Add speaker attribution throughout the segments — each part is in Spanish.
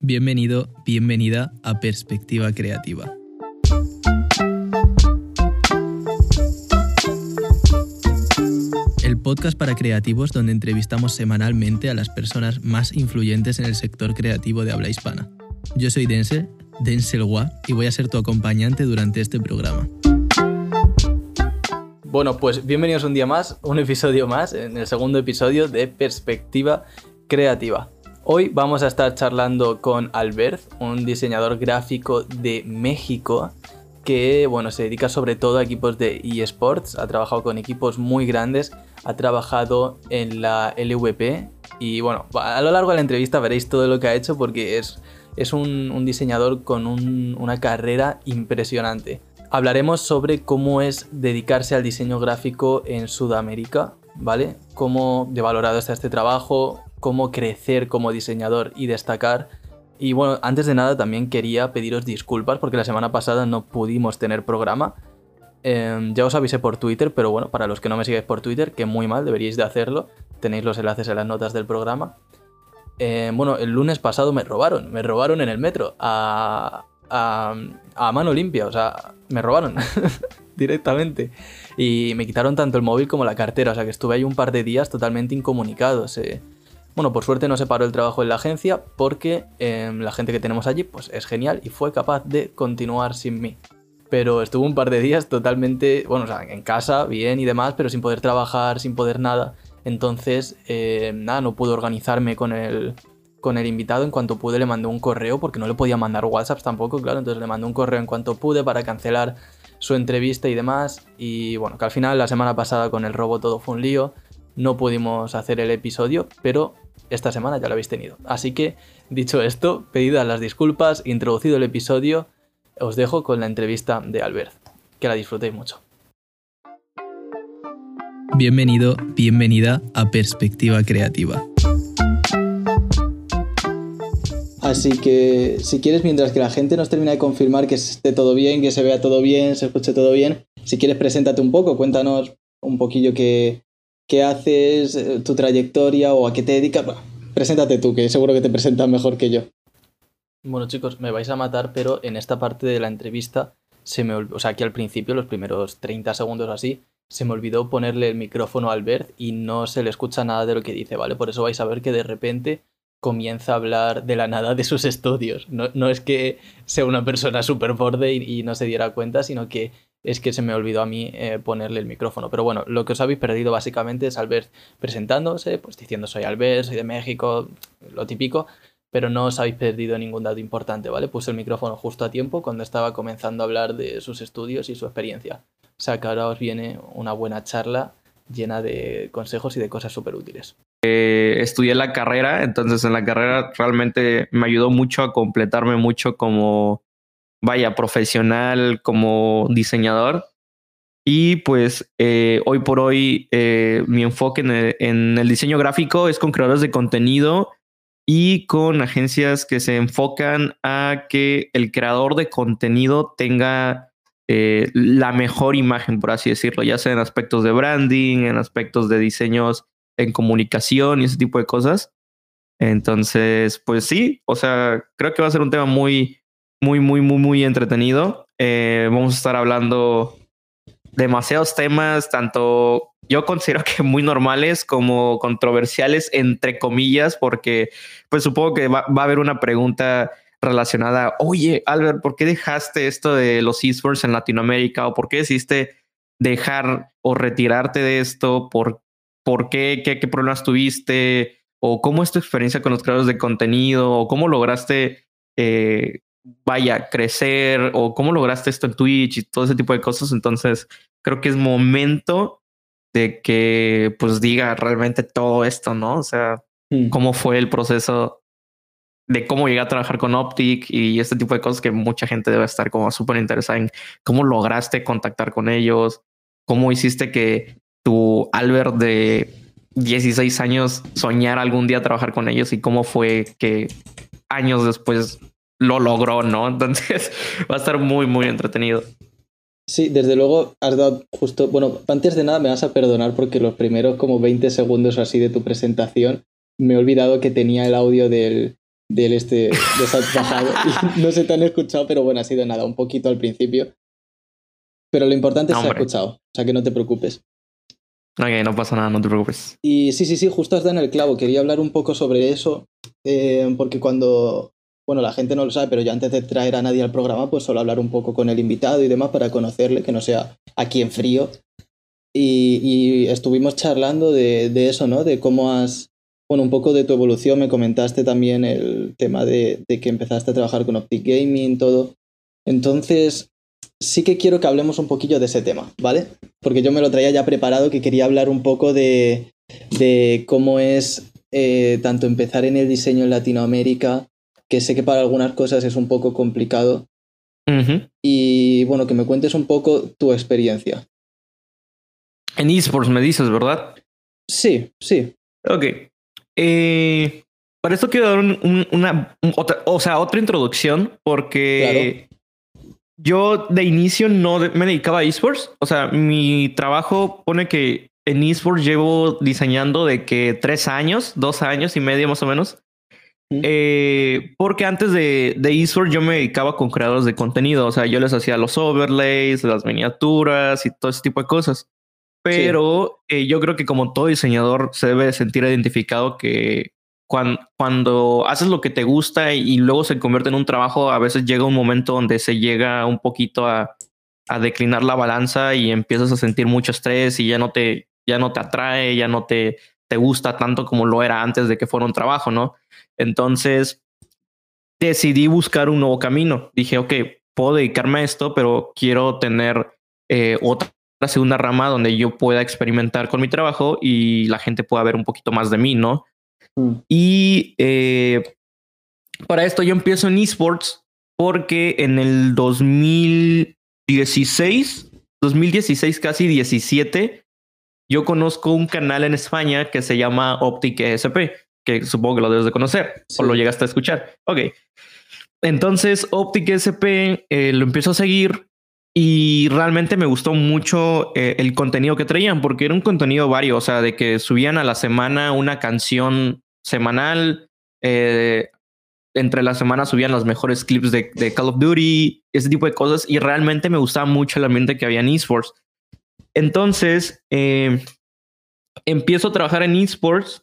Speaker 1: Bienvenido, bienvenida a Perspectiva Creativa. El podcast para creativos donde entrevistamos semanalmente a las personas más influyentes en el sector creativo de habla hispana. Yo soy Dense, Denzel Gua, y voy a ser tu acompañante durante este programa. Bueno, pues bienvenidos un día más, un episodio más, en el segundo episodio de Perspectiva Creativa. Hoy vamos a estar charlando con Albert, un diseñador gráfico de México que bueno, se dedica sobre todo a equipos de eSports, ha trabajado con equipos muy grandes, ha trabajado en la LVP y bueno, a lo largo de la entrevista veréis todo lo que ha hecho porque es, es un, diseñador con una carrera impresionante. Hablaremos sobre cómo es dedicarse al diseño gráfico en Sudamérica, ¿vale? Cómo de valorado está este trabajo, cómo crecer como diseñador y destacar. Y bueno, antes de nada también quería pediros disculpas porque la semana pasada no pudimos tener programa. Em, ya os avisé por Twitter, pero bueno, para los que no me sigáis por Twitter, que muy mal, deberíais de hacerlo. Tenéis los enlaces en las notas del programa. Em, bueno, el lunes pasado me robaron, me robaron en el metro a, a, mano limpia, o sea, me robaron directamente. Y me quitaron tanto el móvil como la cartera, o sea que estuve ahí un par de días totalmente incomunicados. Eh. Bueno, por suerte no se paró el trabajo en la agencia porque em, la gente que tenemos allí pues es genial y fue capaz de continuar sin mí. Pero estuvo un par de días totalmente, bueno, o sea, en casa, bien y demás, pero sin poder trabajar, sin poder nada. Entonces, em, nada, no pude organizarme con el, con el invitado. En cuanto pude le mandé un correo porque no le podía mandar WhatsApp tampoco, claro. Entonces le mandé un correo en cuanto pude para cancelar su entrevista y demás. Y bueno, que al final la semana pasada con el robo todo fue un lío. No pudimos hacer el episodio, pero esta semana ya lo habéis tenido. Así que, dicho esto, pedidas las disculpas, introducido el episodio, os dejo con la entrevista de Albert. Que la disfrutéis mucho. Bienvenido, bienvenida a Perspectiva Creativa. Así que si quieres, mientras que la gente nos termina de confirmar que esté todo bien, que se vea todo bien, se escuche todo bien, si quieres, preséntate un poco, cuéntanos un poquillo qué, qué haces, eh, tu trayectoria o a qué te dedicas. preséntate tú, que seguro que te presentas mejor que yo. Bueno, chicos, me vais a matar, pero en esta parte de la entrevista se me o sea, aquí al principio, los primeros 30 segundos así, se me olvidó ponerle el micrófono a Albert y no se le escucha nada de lo que dice, ¿vale? Por eso vais a ver que de repente comienza a hablar de la nada de sus estudios. No, es que sea una persona súper borde y, no se diera cuenta, sino que es que se me olvidó a mí eh, ponerle el micrófono. Pero bueno, lo que os habéis perdido básicamente es Albert presentándose, pues diciendo soy Albert, soy de México, lo típico, pero no os habéis perdido ningún dato importante, ¿vale? Puse el micrófono justo a tiempo cuando estaba comenzando a hablar de sus estudios y su experiencia. O sea que ahora os viene una buena charla llena de consejos y de cosas súper útiles.
Speaker 2: Eh, estudié la carrera, entonces en la carrera realmente me ayudó mucho a completarme mucho como vaya, profesional como diseñador. Y pues eh, hoy por hoy eh, mi enfoque en el, diseño gráfico es con creadores de contenido y con agencias que se enfocan a que el creador de contenido tenga eh, la mejor imagen, por así decirlo, ya sea en aspectos de branding, en aspectos de diseños en comunicación y ese tipo de cosas. Entonces, pues sí, o sea, creo que va a ser un tema muy, muy, muy, muy, muy entretenido. Eh, vamos a estar hablando demasiados temas, tanto yo considero que muy normales como controversiales, entre comillas, porque pues supongo que va, a haber una pregunta relacionada, oye, Albert, ¿por qué dejaste esto de los esports en Latinoamérica? ¿O por qué decidiste dejar o retirarte de esto? ¿Por, por qué? qué? ¿Qué problemas tuviste? ¿O cómo es tu experiencia con los creadores de contenido? ¿O cómo lograste eh, vaya, crecer o cómo lograste esto en Twitch y todo ese tipo de cosas. Entonces, creo que es momento de que pues diga realmente todo esto, ¿no? O sea, hmm. cómo fue el proceso de cómo llegué a trabajar con Optic y este tipo de cosas que mucha gente debe estar como súper interesada en cómo lograste contactar con ellos, cómo hiciste que tu Albert de 16 años soñara algún día trabajar con ellos y cómo fue que años después lo logró, ¿no? Entonces va a estar muy, muy entretenido.
Speaker 1: Sí, desde luego has dado justo, bueno, antes de nada me vas a perdonar porque los primeros como 20 segundos así de tu presentación me he olvidado que tenía el audio del, del este de no se te han escuchado, pero bueno, ha sido nada, un poquito al principio. Pero lo importante es que se ha escuchado, o sea que no te preocupes.
Speaker 2: Ok, no pasa nada, no te preocupes.
Speaker 1: Y sí, sí, sí, justo has dado en el clavo. Quería hablar un poco sobre eso, eh, porque cuando, bueno, la gente no lo sabe, pero yo antes de traer a nadie al programa, pues solo hablar un poco con el invitado y demás para conocerle, que no sea aquí en frío. Y, estuvimos charlando de, eso, ¿no? De cómo has, bueno, un poco de tu evolución. Me comentaste también el tema de, que empezaste a trabajar con Optic Gaming, todo. Entonces, sí que quiero que hablemos un poquillo de ese tema, ¿vale? Porque yo me lo traía ya preparado, que quería hablar un poco de, de cómo es eh, tanto empezar en el diseño en Latinoamérica, que sé que para algunas cosas es un poco complicado. Y bueno, que me cuentes un poco tu experiencia.
Speaker 2: En esports me dices, ¿verdad?
Speaker 1: Sí, sí.
Speaker 2: Ok. Eh, para esto quiero dar una, otra, o sea, otra introducción, porque yo de inicio no me dedicaba a esports. O sea, mi trabajo pone que en esports llevo diseñando de que tres años, dos años y medio más o menos. Eh, porque antes de, de esports yo me dedicaba con creadores de contenido. O sea, yo les hacía los overlays, las miniaturas y todo ese tipo de cosas. Pero eh, yo creo que como todo diseñador se debe sentir identificado que cuando, haces lo que te gusta y, luego se convierte en un trabajo, a veces llega un momento donde se llega un poquito a, declinar la balanza y empiezas a sentir mucho estrés y ya no te, ya no te atrae, ya no te, te gusta tanto como lo era antes de que fuera un trabajo, ¿no? Entonces decidí buscar un nuevo camino. Dije, ok, puedo dedicarme a esto, pero quiero tener eh, otra segunda rama donde yo pueda experimentar con mi trabajo y la gente pueda ver un poquito más de mí, ¿no? Mm. Y eh, para esto yo empiezo en esports porque en el 2016, 2016 casi 17, yo conozco un canal en España que se llama Optic ESP, que supongo que lo debes de conocer o lo llegaste a escuchar. Ok. Entonces, Optic ESP eh, lo empiezo a seguir y realmente me gustó mucho eh, el contenido que traían, porque era un contenido vario, o sea, de que subían a la semana una canción semanal. Eh, entre las semanas subían los mejores clips de, Call of Duty, ese tipo de cosas. Y realmente me gustaba mucho el ambiente que había en esports. Entonces, eh, empiezo a trabajar en esports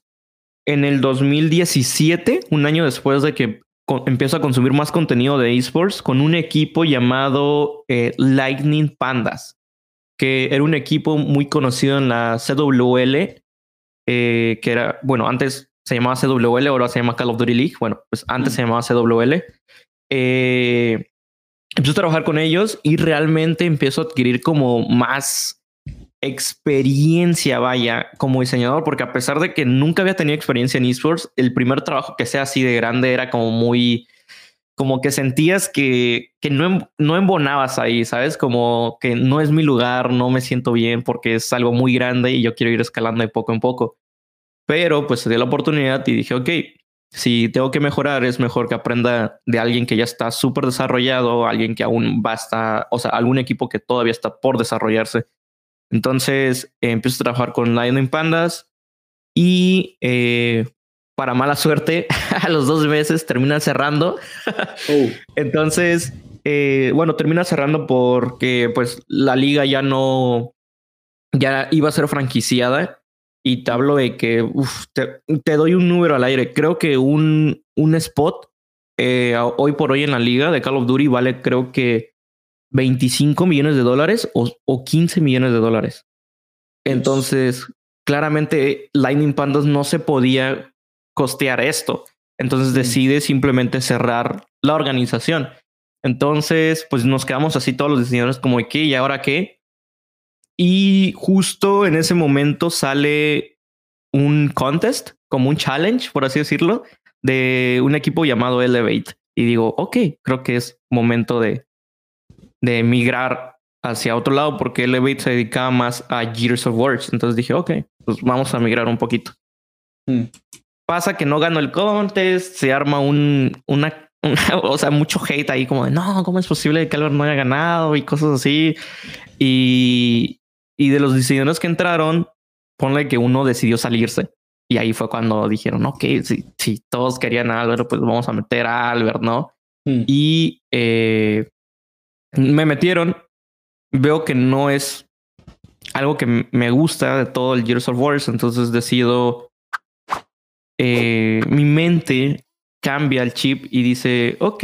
Speaker 2: en el 2017, un año después de que empiezo a consumir más contenido de esports con un equipo llamado eh, Lightning Pandas, que era un equipo muy conocido en la CWL, que era, bueno, antes se llamaba CWL, ahora se llama Call of Duty League. Bueno, pues antes se llamaba CWL. Eh, empiezo a trabajar con ellos y realmente empiezo a adquirir como más experiencia, vaya, como diseñador, porque a pesar de que nunca había tenido experiencia en esports, el primer trabajo que sea así de grande era como muy, como que sentías que, que no, em, no embonabas ahí, ¿sabes? Como que no es mi lugar, no me siento bien porque es algo muy grande y yo quiero ir escalando de poco en poco. Pero pues se dio la oportunidad y dije, ok, si tengo que mejorar, es mejor que aprenda de alguien que ya está súper desarrollado, alguien que aún va a estar, o sea, algún equipo que todavía está por desarrollarse. Entonces empiezo a trabajar con Lightning Pandas y eh, para mala suerte, a los dos meses termina cerrando. Oh. Entonces, eh, bueno, termina cerrando porque pues la liga ya no, ya iba a ser franquiciada y te hablo de que te, doy un número al aire. Creo que un, un spot eh, hoy por hoy en la liga de Call of Duty vale creo que 25 millones de dólares o, o 15 millones de dólares. Entonces, claramente Lightning Pandas no se podía costear esto. Entonces decide simplemente cerrar la organización. Entonces, pues nos quedamos así todos los diseñadores como, ¿qué? ¿Y ahora qué? Y justo en ese momento sale un contest, como un challenge, por así decirlo, de un equipo llamado Elevate. Y digo, ok, creo que es momento de, de migrar hacia otro lado porque Elevate se dedicaba más a Gears of War. Entonces dije, ok, pues vamos a migrar un poquito. Hmm. Pasa que no gano el contest, se arma un, una, o sea, mucho hate ahí como de, no, ¿cómo es posible que Albert no haya ganado? Y cosas así. Y, y de los diseñadores que entraron, ponle que uno decidió salirse. Y ahí fue cuando dijeron, ok, si, si todos querían a Albert, pues vamos a meter a Albert, ¿no?
Speaker 3: Mm.
Speaker 2: Y eh, me metieron. Veo que no es algo que me gusta de todo el Gears of War, entonces decido. eh, mi mente cambia el chip y dice: Ok,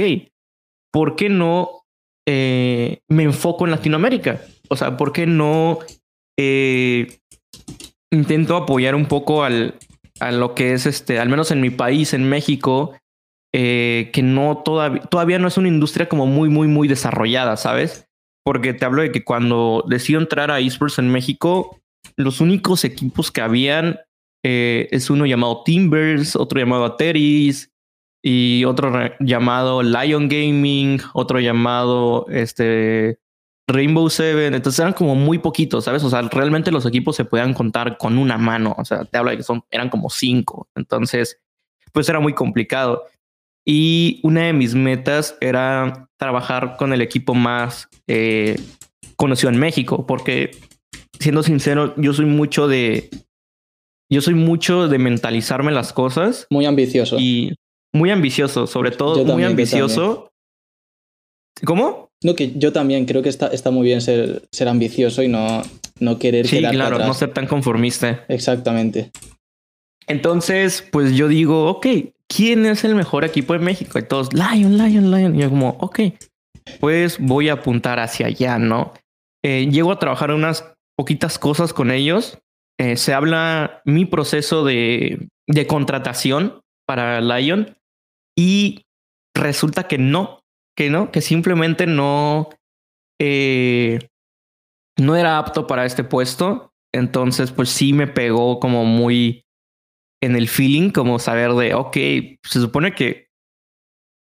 Speaker 2: ¿por qué no eh, me enfoco en Latinoamérica? O sea, ¿por qué no eh, intento apoyar un poco al, a lo que es este, al menos en mi país, en México, eh, que no todavía, todavía no es una industria como muy, muy, muy desarrollada, ¿sabes? Porque te hablo de que cuando decido entrar a esports en México, los únicos equipos que habían eh, es uno llamado Timbers, otro llamado Ateris y otro llamado Lion Gaming, otro llamado este Rainbow Seven. Entonces eran como muy poquitos, ¿sabes? O sea, realmente los equipos se podían contar con una mano. O sea, te hablo de que son, eran como cinco. Entonces, pues era muy complicado. Y una de mis metas era trabajar con el equipo más eh, conocido en México, porque siendo sincero, yo soy mucho de. Yo soy mucho de mentalizarme las cosas
Speaker 3: Muy ambicioso.
Speaker 2: y muy ambicioso, sobre todo
Speaker 3: Yo
Speaker 2: muy
Speaker 3: también,
Speaker 2: ambicioso. ¿Cómo?
Speaker 3: No, que yo también creo que está, está muy bien ser, ser ambicioso y no, no querer
Speaker 2: Sí, claro,
Speaker 3: atrás.
Speaker 2: no ser tan conformista.
Speaker 3: Exactamente.
Speaker 2: Entonces, pues yo digo, ok, ¿quién es el mejor equipo de México? Y todos, Lion, Lion, Lion. Y yo como, ok, pues voy a apuntar hacia allá, ¿no? Eh, llego a trabajar unas poquitas cosas con ellos. Eh, se habla mi proceso de, de contratación para Lion y resulta que no, que no, que simplemente no, eh, no era apto para este puesto. Entonces, pues sí me pegó como muy en el feeling, como saber de, ok, se supone que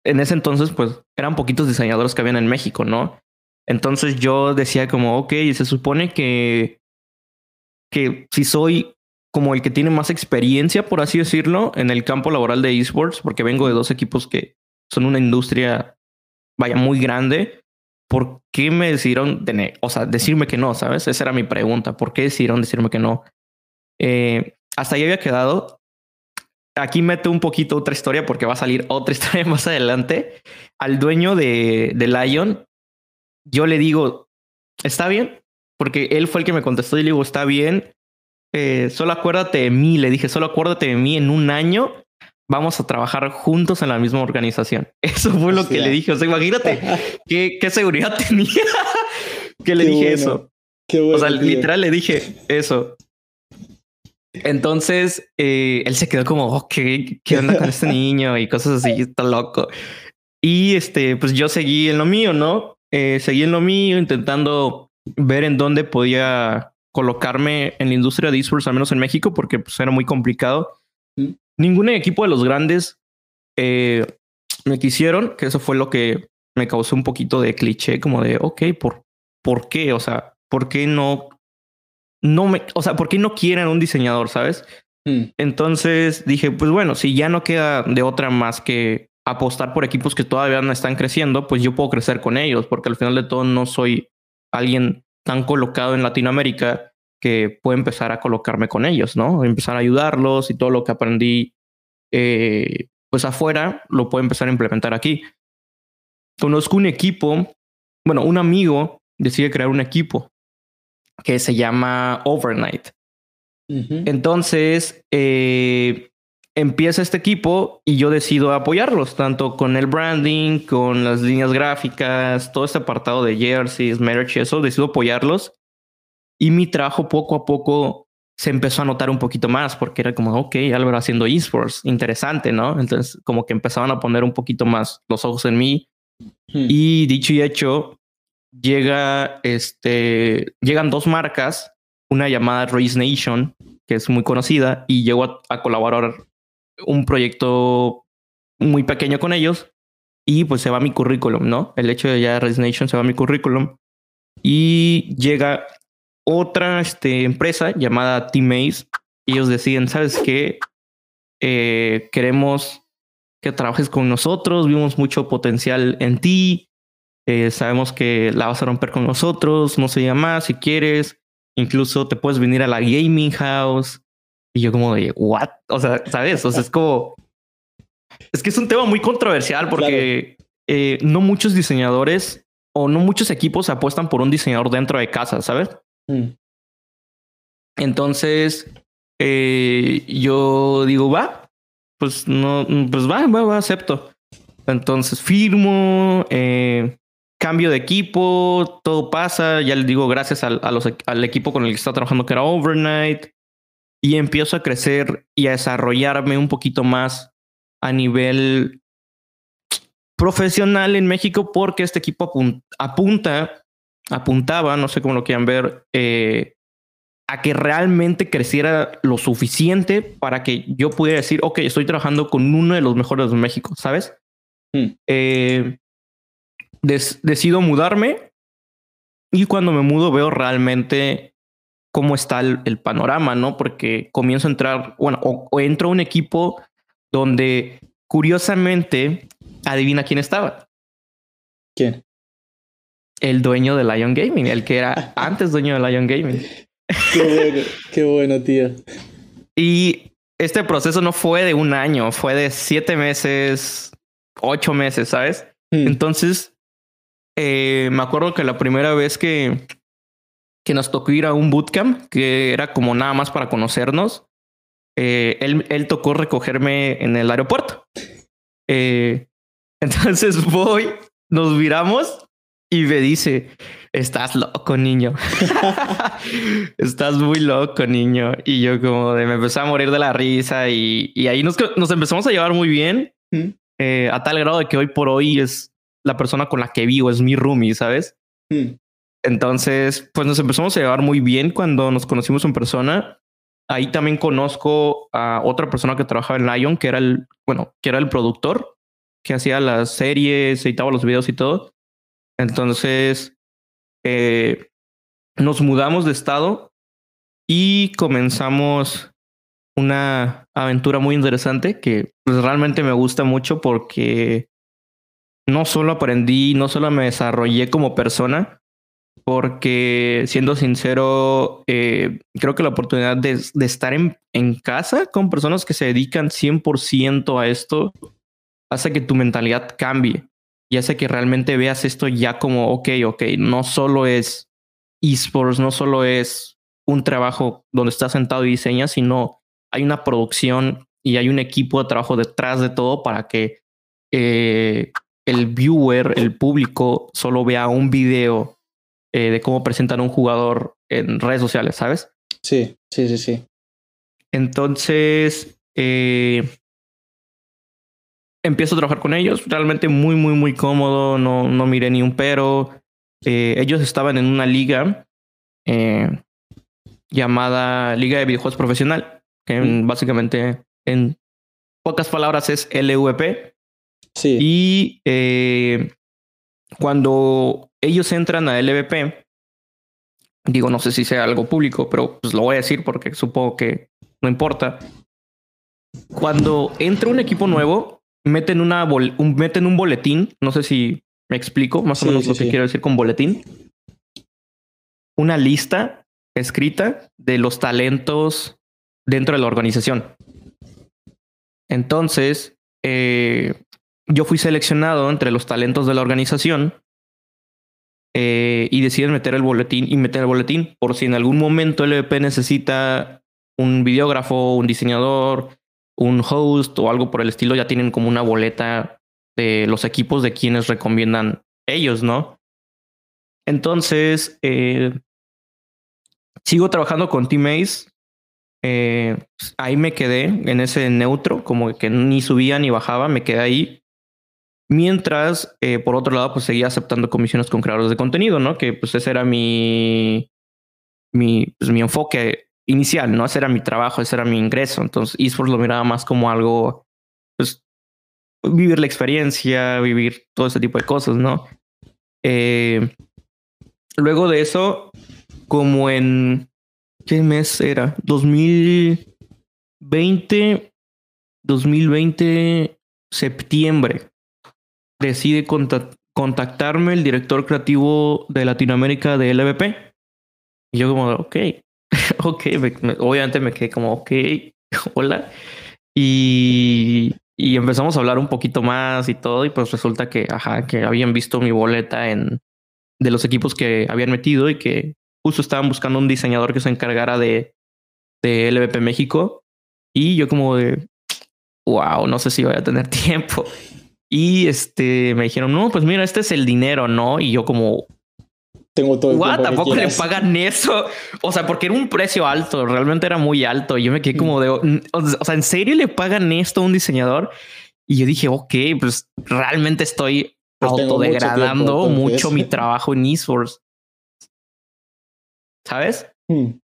Speaker 2: en ese entonces, pues eran poquitos diseñadores que habían en México, ¿no? Entonces yo decía como, ok, se supone que, que si soy como el que tiene más experiencia, por así decirlo, en el campo laboral de esports, porque vengo de dos equipos que son una industria, vaya, muy grande, ¿por qué me decidieron, tener, o sea, decirme que no, ¿sabes? Esa era mi pregunta, ¿por qué decidieron decirme que no? Eh, hasta ahí había quedado. Aquí meto un poquito otra historia porque va a salir otra historia más adelante. Al dueño de, de Lion, yo le digo, ¿está bien? Porque él fue el que me contestó y le digo, está bien. Eh, solo acuérdate de mí, le dije, solo acuérdate de mí en un año. Vamos a trabajar juntos en la misma organización. Eso fue lo que le dije. O sea, imagínate qué, qué seguridad tenía que le
Speaker 3: Qué
Speaker 2: dije
Speaker 3: bueno.
Speaker 2: eso.
Speaker 3: Bueno.
Speaker 2: O sea,
Speaker 3: tío.
Speaker 2: literal le dije eso. Entonces, eh, él se quedó como, oh, ¿qué, ¿qué onda con este niño? Y cosas así, está loco. Y este, pues yo seguí en lo mío, ¿no? Eh, seguí en lo mío, intentando ver en dónde podía colocarme en la industria de esports, al menos en México, porque pues era muy complicado. Ningún equipo de los grandes eh, me quisieron, que eso fue lo que me causó un poquito de cliché, como de, ok, ¿por, ¿por qué? O sea, ¿por qué no no me, o sea, ¿por qué no quieren un diseñador, sabes?
Speaker 3: Mm,
Speaker 2: Entonces dije, pues bueno, si ya no queda de otra más que apostar por equipos que todavía no están creciendo, pues yo puedo crecer con ellos, porque al final de todo no soy alguien tan colocado en Latinoamérica que puede empezar a colocarme con ellos, ¿no? Empezar a ayudarlos y todo lo que aprendí, eh, pues afuera, lo puedo empezar a implementar aquí. Conozco un equipo, bueno, un amigo decide crear un equipo que se llama Overnight. Entonces, eh, empieza este equipo y yo decido apoyarlos, tanto con el branding, con las líneas gráficas, todo este apartado de jerseys, merch, eso, decido apoyarlos. Y mi trabajo poco a poco se empezó a notar un poquito más, porque era como, ok, Álvaro haciendo esports, interesante, ¿no? Entonces, como que empezaban a poner un poquito más los ojos en mí.
Speaker 3: Mm,
Speaker 2: Y dicho y hecho, llega este, llegan dos marcas, una llamada Race Nation, que es muy conocida, y llego a, colaborar un proyecto muy pequeño con ellos. Y pues se va mi currículum, ¿no? El hecho de ya Race Nation se va mi currículum. Y llega otra este, empresa llamada Teamace. Y ellos deciden, ¿sabes qué? Eh, queremos que trabajes con nosotros, vimos mucho potencial en ti, eh, sabemos que la vas a romper con nosotros, no se llama más si quieres, incluso te puedes venir a la gaming house Y yo como de, ¿what? O sea, ¿sabes? O sea, es como... Es que es un tema muy controversial porque eh, no muchos diseñadores o no muchos equipos apuestan por un diseñador dentro de casa, ¿sabes? Mm. Entonces, eh, yo digo, va, pues no, pues va, va, va, acepto. Entonces firmo, eh, cambio de equipo, todo pasa, ya les digo gracias al, al equipo con el que estaba trabajando que era Overnight, y empiezo a crecer y a desarrollarme un poquito más a nivel profesional en México porque este equipo apunta, apuntaba, no sé cómo lo quieran ver, eh, a que realmente creciera lo suficiente para que yo pudiera decir, ok, estoy trabajando con uno de los mejores de México, ¿sabes? Hmm. Eh, decido mudarme y cuando me mudo veo realmente cómo está el, panorama, ¿no? Porque comienzo a entrar, bueno, o, entro a un equipo donde curiosamente, adivina quién estaba.
Speaker 3: ¿Quién?
Speaker 2: El dueño de Lion Gaming, el que era antes dueño de Lion Gaming.
Speaker 3: Qué bueno, qué bueno, tío.
Speaker 2: Y este proceso no fue de un año, fue de siete meses, ocho meses, ¿sabes? Hmm. Entonces, eh, me acuerdo que la primera vez que, que nos tocó ir a un bootcamp, que era como nada más para conocernos, eh, él, él, tocó recogerme en el aeropuerto. Eh, entonces voy, nos viramos y me dice, estás loco, niño. estás muy loco, niño. Y yo como de me empecé a morir de la risa y, y ahí nos, nos, empezamos a llevar muy bien, eh, a tal grado de que hoy por hoy es la persona con la que vivo, es mi roomie, ¿sabes? Entonces, pues nos empezamos a llevar muy bien cuando nos conocimos en persona. Ahí también conozco a otra persona que trabajaba en Lion, que era el, bueno, que era el productor, que hacía las series, editaba los videos y todo. Entonces, eh, nos mudamos de estado y comenzamos una aventura muy interesante que pues, realmente me gusta mucho porque no solo aprendí, no solo me desarrollé como persona, porque siendo sincero, eh, creo que la oportunidad de, estar en, en, casa con personas que se dedican 100% a esto hace que tu mentalidad cambie y hace que realmente veas esto ya como, ok, ok, no solo es esports, no solo es un trabajo donde estás sentado y diseñas, sino hay una producción y hay un equipo de trabajo detrás de todo para que eh, el viewer, el público, solo vea un video eh, de cómo presentan a un jugador en redes sociales, ¿sabes?
Speaker 3: Sí, sí, sí, sí.
Speaker 2: Entonces, eh, empiezo a trabajar con ellos, realmente muy, muy, muy cómodo, no, no miré ni un pero. Eh, ellos estaban en una liga llamada Liga de Videojuegos Profesional, que básicamente en pocas palabras es LVP.
Speaker 3: Sí.
Speaker 2: Y cuando ellos entran a LVP, digo, no sé si sea algo público, pero pues lo voy a decir porque supongo que no importa. Cuando entra un equipo nuevo, meten, una un, meten un boletín, no sé si me explico más o menos lo que quiero decir con boletín. Una lista escrita de los talentos dentro de la organización. Entonces, eh, yo fui seleccionado entre los talentos de la organización eh, y deciden meter el boletín y meter el boletín por si en algún momento el EP necesita un videógrafo, un diseñador, un host o algo por el estilo, ya tienen como una boleta de los equipos de quienes recomiendan ellos, ¿no? Entonces, eh, sigo trabajando con Teammates. Eh, ahí me quedé en ese neutro, como que ni subía ni bajaba, me quedé ahí. Mientras, eh, por otro lado, pues seguía aceptando comisiones con creadores de contenido, ¿no? Que pues ese era mi, mi, pues, mi enfoque inicial, ¿no? Ese era mi trabajo, ese era mi ingreso. Entonces, esports lo miraba más como algo, pues, vivir la experiencia, vivir todo ese tipo de cosas, ¿no? Eh, luego de eso, como en, ¿qué mes era? 2020, 2020, septiembre decide contactarme el director creativo de Latinoamérica de LVP. Y yo como, ok, ok, obviamente me quedé como, ok, hola. Y, y empezamos a hablar un poquito más y todo. Y pues resulta que, ajá, que habían visto mi boleta en de los equipos que habían metido y que justo estaban buscando un diseñador que se encargara de, de LVP México. Y yo como de, wow, no sé si voy a tener tiempo. Y este me dijeron, no, pues mira, este es el dinero, ¿no? Y yo como,
Speaker 1: tengo todo el
Speaker 2: What? Tampoco le pagan eso. O sea, porque era un precio alto, realmente era muy alto. Y yo me quedé como de, o sea, ¿en serio le pagan esto a un diseñador? Y yo dije, ok, pues realmente estoy pues autodegradando mucho, mi trabajo en esports. ¿Sabes? Hmm.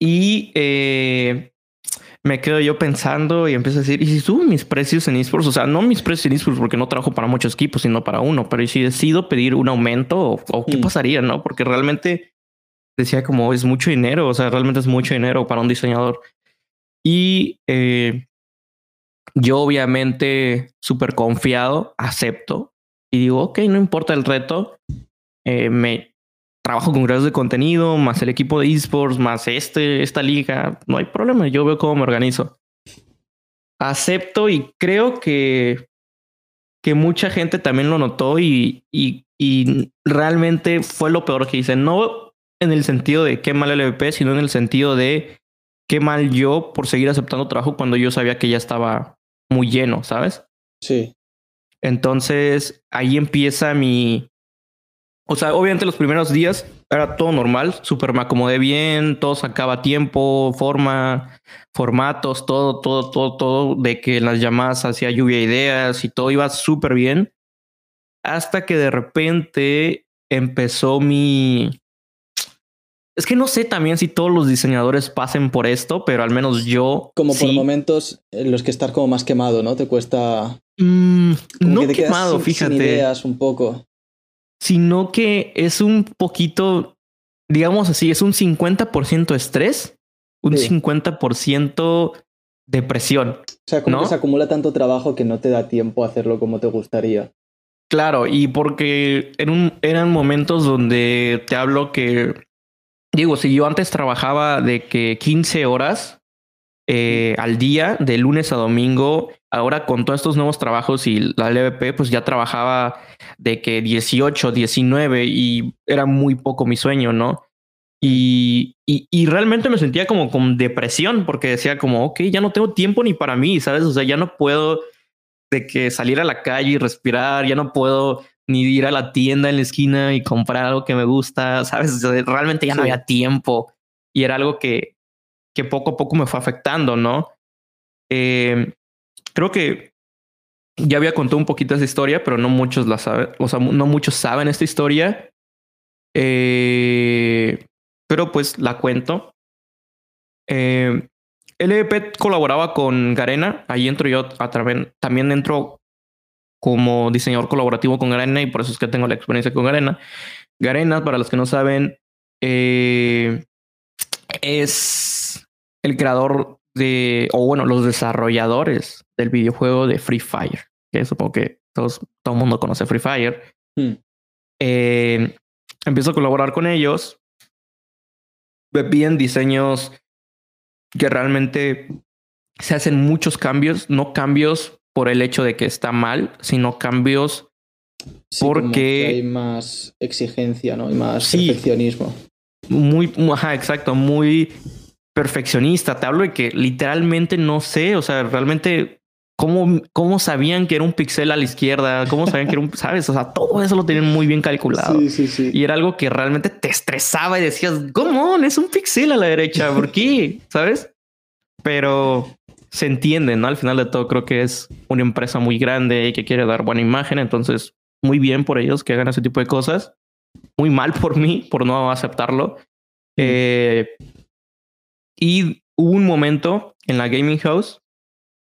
Speaker 2: Y eh, me quedo yo pensando y empiezo a decir, ¿y si subo mis precios en esports? O sea, no mis precios en esports porque no trabajo para muchos equipos, sino para uno, pero ¿y si decido pedir un aumento o, qué mm. pasaría? No, porque realmente decía como es mucho dinero, o sea, realmente es mucho dinero para un diseñador. Y eh, yo obviamente súper confiado, acepto y digo, ok, no importa el reto, eh, me trabajo con creadores de contenido, más el equipo de esports, más este, esta liga, no hay problema, yo veo cómo me organizo. Acepto y creo que, que mucha gente también lo notó y, y, y realmente fue lo peor que hice. No en el sentido de qué mal el LVP, sino en el sentido de qué mal yo por seguir aceptando trabajo cuando yo sabía que ya estaba muy lleno, ¿sabes?
Speaker 1: Sí.
Speaker 2: Entonces ahí empieza mi, o sea, obviamente los primeros días era todo normal, súper me acomodé bien, todo sacaba tiempo, forma, formatos, todo, todo, todo, todo, de que en las llamadas hacía lluvia de ideas y todo iba súper bien. Hasta que de repente empezó mi... Es que no sé también si todos los diseñadores pasen por esto, pero al menos yo...
Speaker 1: Como por momentos en los que estar como más quemado, ¿no? Te cuesta...
Speaker 2: Mm, no quemado, fíjate.
Speaker 1: ideas un poco
Speaker 2: sino que es un poquito, digamos así, es un 50% estrés, un 50% depresión. O
Speaker 1: sea, como que se acumula tanto trabajo que no te da tiempo a hacerlo como te gustaría.
Speaker 2: Claro, y porque eran momentos donde te hablo que, digo, si yo antes trabajaba de que 15 horas eh, al día, de lunes a domingo, ahora con todos estos nuevos trabajos y la LVP, pues ya trabajaba de que 18, 19 y era muy poco mi sueño, ¿no? Y, y, realmente me sentía como con depresión porque decía como, ok, ya no tengo tiempo ni para mí, ¿sabes? O sea, ya no puedo de que salir a la calle y respirar, ya no puedo ni ir a la tienda en la esquina y comprar algo que me gusta, ¿sabes? realmente ya no había tiempo y era algo que, que poco a poco me fue afectando, ¿no? Eh, creo que ya había contado un poquito esa historia, pero no muchos la saben, o sea, no muchos saben esta historia. Eh, pero pues la cuento. Eh, LVP colaboraba con Garena, ahí entro yo a través, también entro como diseñador colaborativo con Garena y por eso es que tengo la experiencia con Garena. Garena, para los que no saben, eh, es el creador de, o bueno, los desarrolladores del videojuego de Free Fire, que supongo que todos, todo el mundo conoce Free Fire. Hmm. Eh, empiezo a colaborar con ellos. Me piden diseños que realmente se hacen muchos cambios, no cambios por el hecho de que está mal, sino cambios porque
Speaker 1: hay más exigencia, ¿no? Y más perfeccionismo.
Speaker 2: Muy, ajá, exacto, muy perfeccionista. Te hablo de que literalmente no sé, o sea, realmente cómo, cómo sabían que era un pixel a la izquierda, cómo sabían que era un, sabes, o sea, todo eso lo tienen muy bien calculado.
Speaker 1: Sí, sí, sí.
Speaker 2: Y era algo que realmente te estresaba y decías, ¿cómo? Es un pixel a la derecha, ¿por qué? ¿Sabes? Pero se entiende, ¿no? Al final de todo creo que es una empresa muy grande y que quiere dar buena imagen, entonces muy bien por ellos que hagan ese tipo de cosas. Muy mal por mí por no aceptarlo. Eh, y hubo un momento en la Gaming House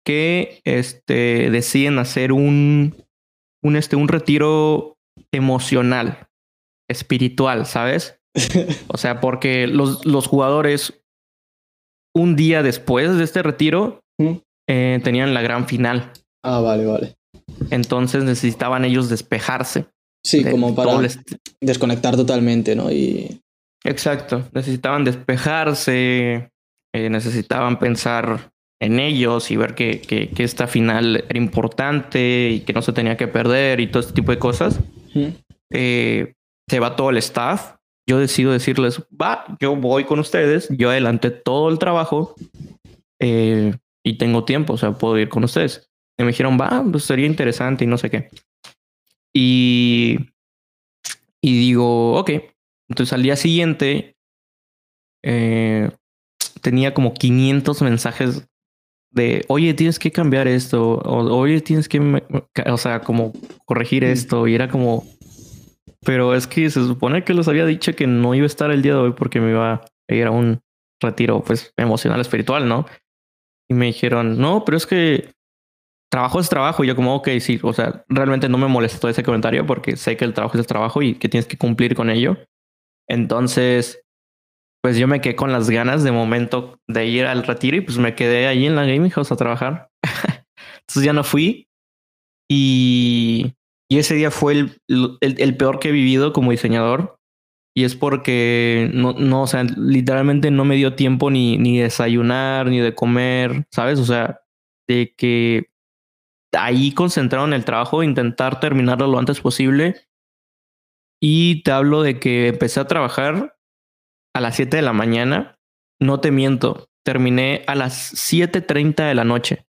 Speaker 2: que este, deciden hacer un, un, este, un retiro emocional, espiritual, ¿sabes? o sea, porque los, los jugadores un día después de este retiro eh, tenían la gran final.
Speaker 1: Ah, vale, vale.
Speaker 2: Entonces necesitaban ellos despejarse.
Speaker 1: Sí, como para desconectar totalmente, ¿no? Y
Speaker 2: Exacto. Necesitaban despejarse, eh, necesitaban pensar en ellos y ver que, que, que, esta final era importante y que no se tenía que perder y todo este tipo de cosas. Eh, se va todo el staff. Yo decido decirles, va, yo voy con ustedes, yo adelanté todo el trabajo eh, y tengo tiempo, o sea, puedo ir con ustedes. Y me dijeron, va, pues sería interesante y no sé qué. Y, y digo, ok. Entonces al día siguiente eh, tenía como 500 mensajes de, oye, tienes que cambiar esto, o oye, tienes que, o sea, como corregir esto, y era como, pero es que se supone que les había dicho que no iba a estar el día de hoy porque me iba a ir a un retiro, pues, emocional, espiritual, ¿no? Y me dijeron, no, pero es que trabajo es trabajo. Y yo como, ok, sí, o sea, realmente no me molesta todo ese comentario porque sé que el trabajo es el trabajo y que tienes que cumplir con ello. Entonces, pues yo me quedé con las ganas de momento de ir al retiro y pues me quedé ahí en la gaming house a trabajar. Entonces ya no fui y, y ese día fue el, el, el, peor que he vivido como diseñador. Y es porque no, no, o sea, literalmente no me dio tiempo ni, ni desayunar, ni de comer, ¿sabes? O sea, de que ahí concentraron el trabajo, intentar terminarlo lo antes posible. Y te hablo de que empecé a trabajar a las 7 de la mañana. No te miento, terminé a las 7.30 de la noche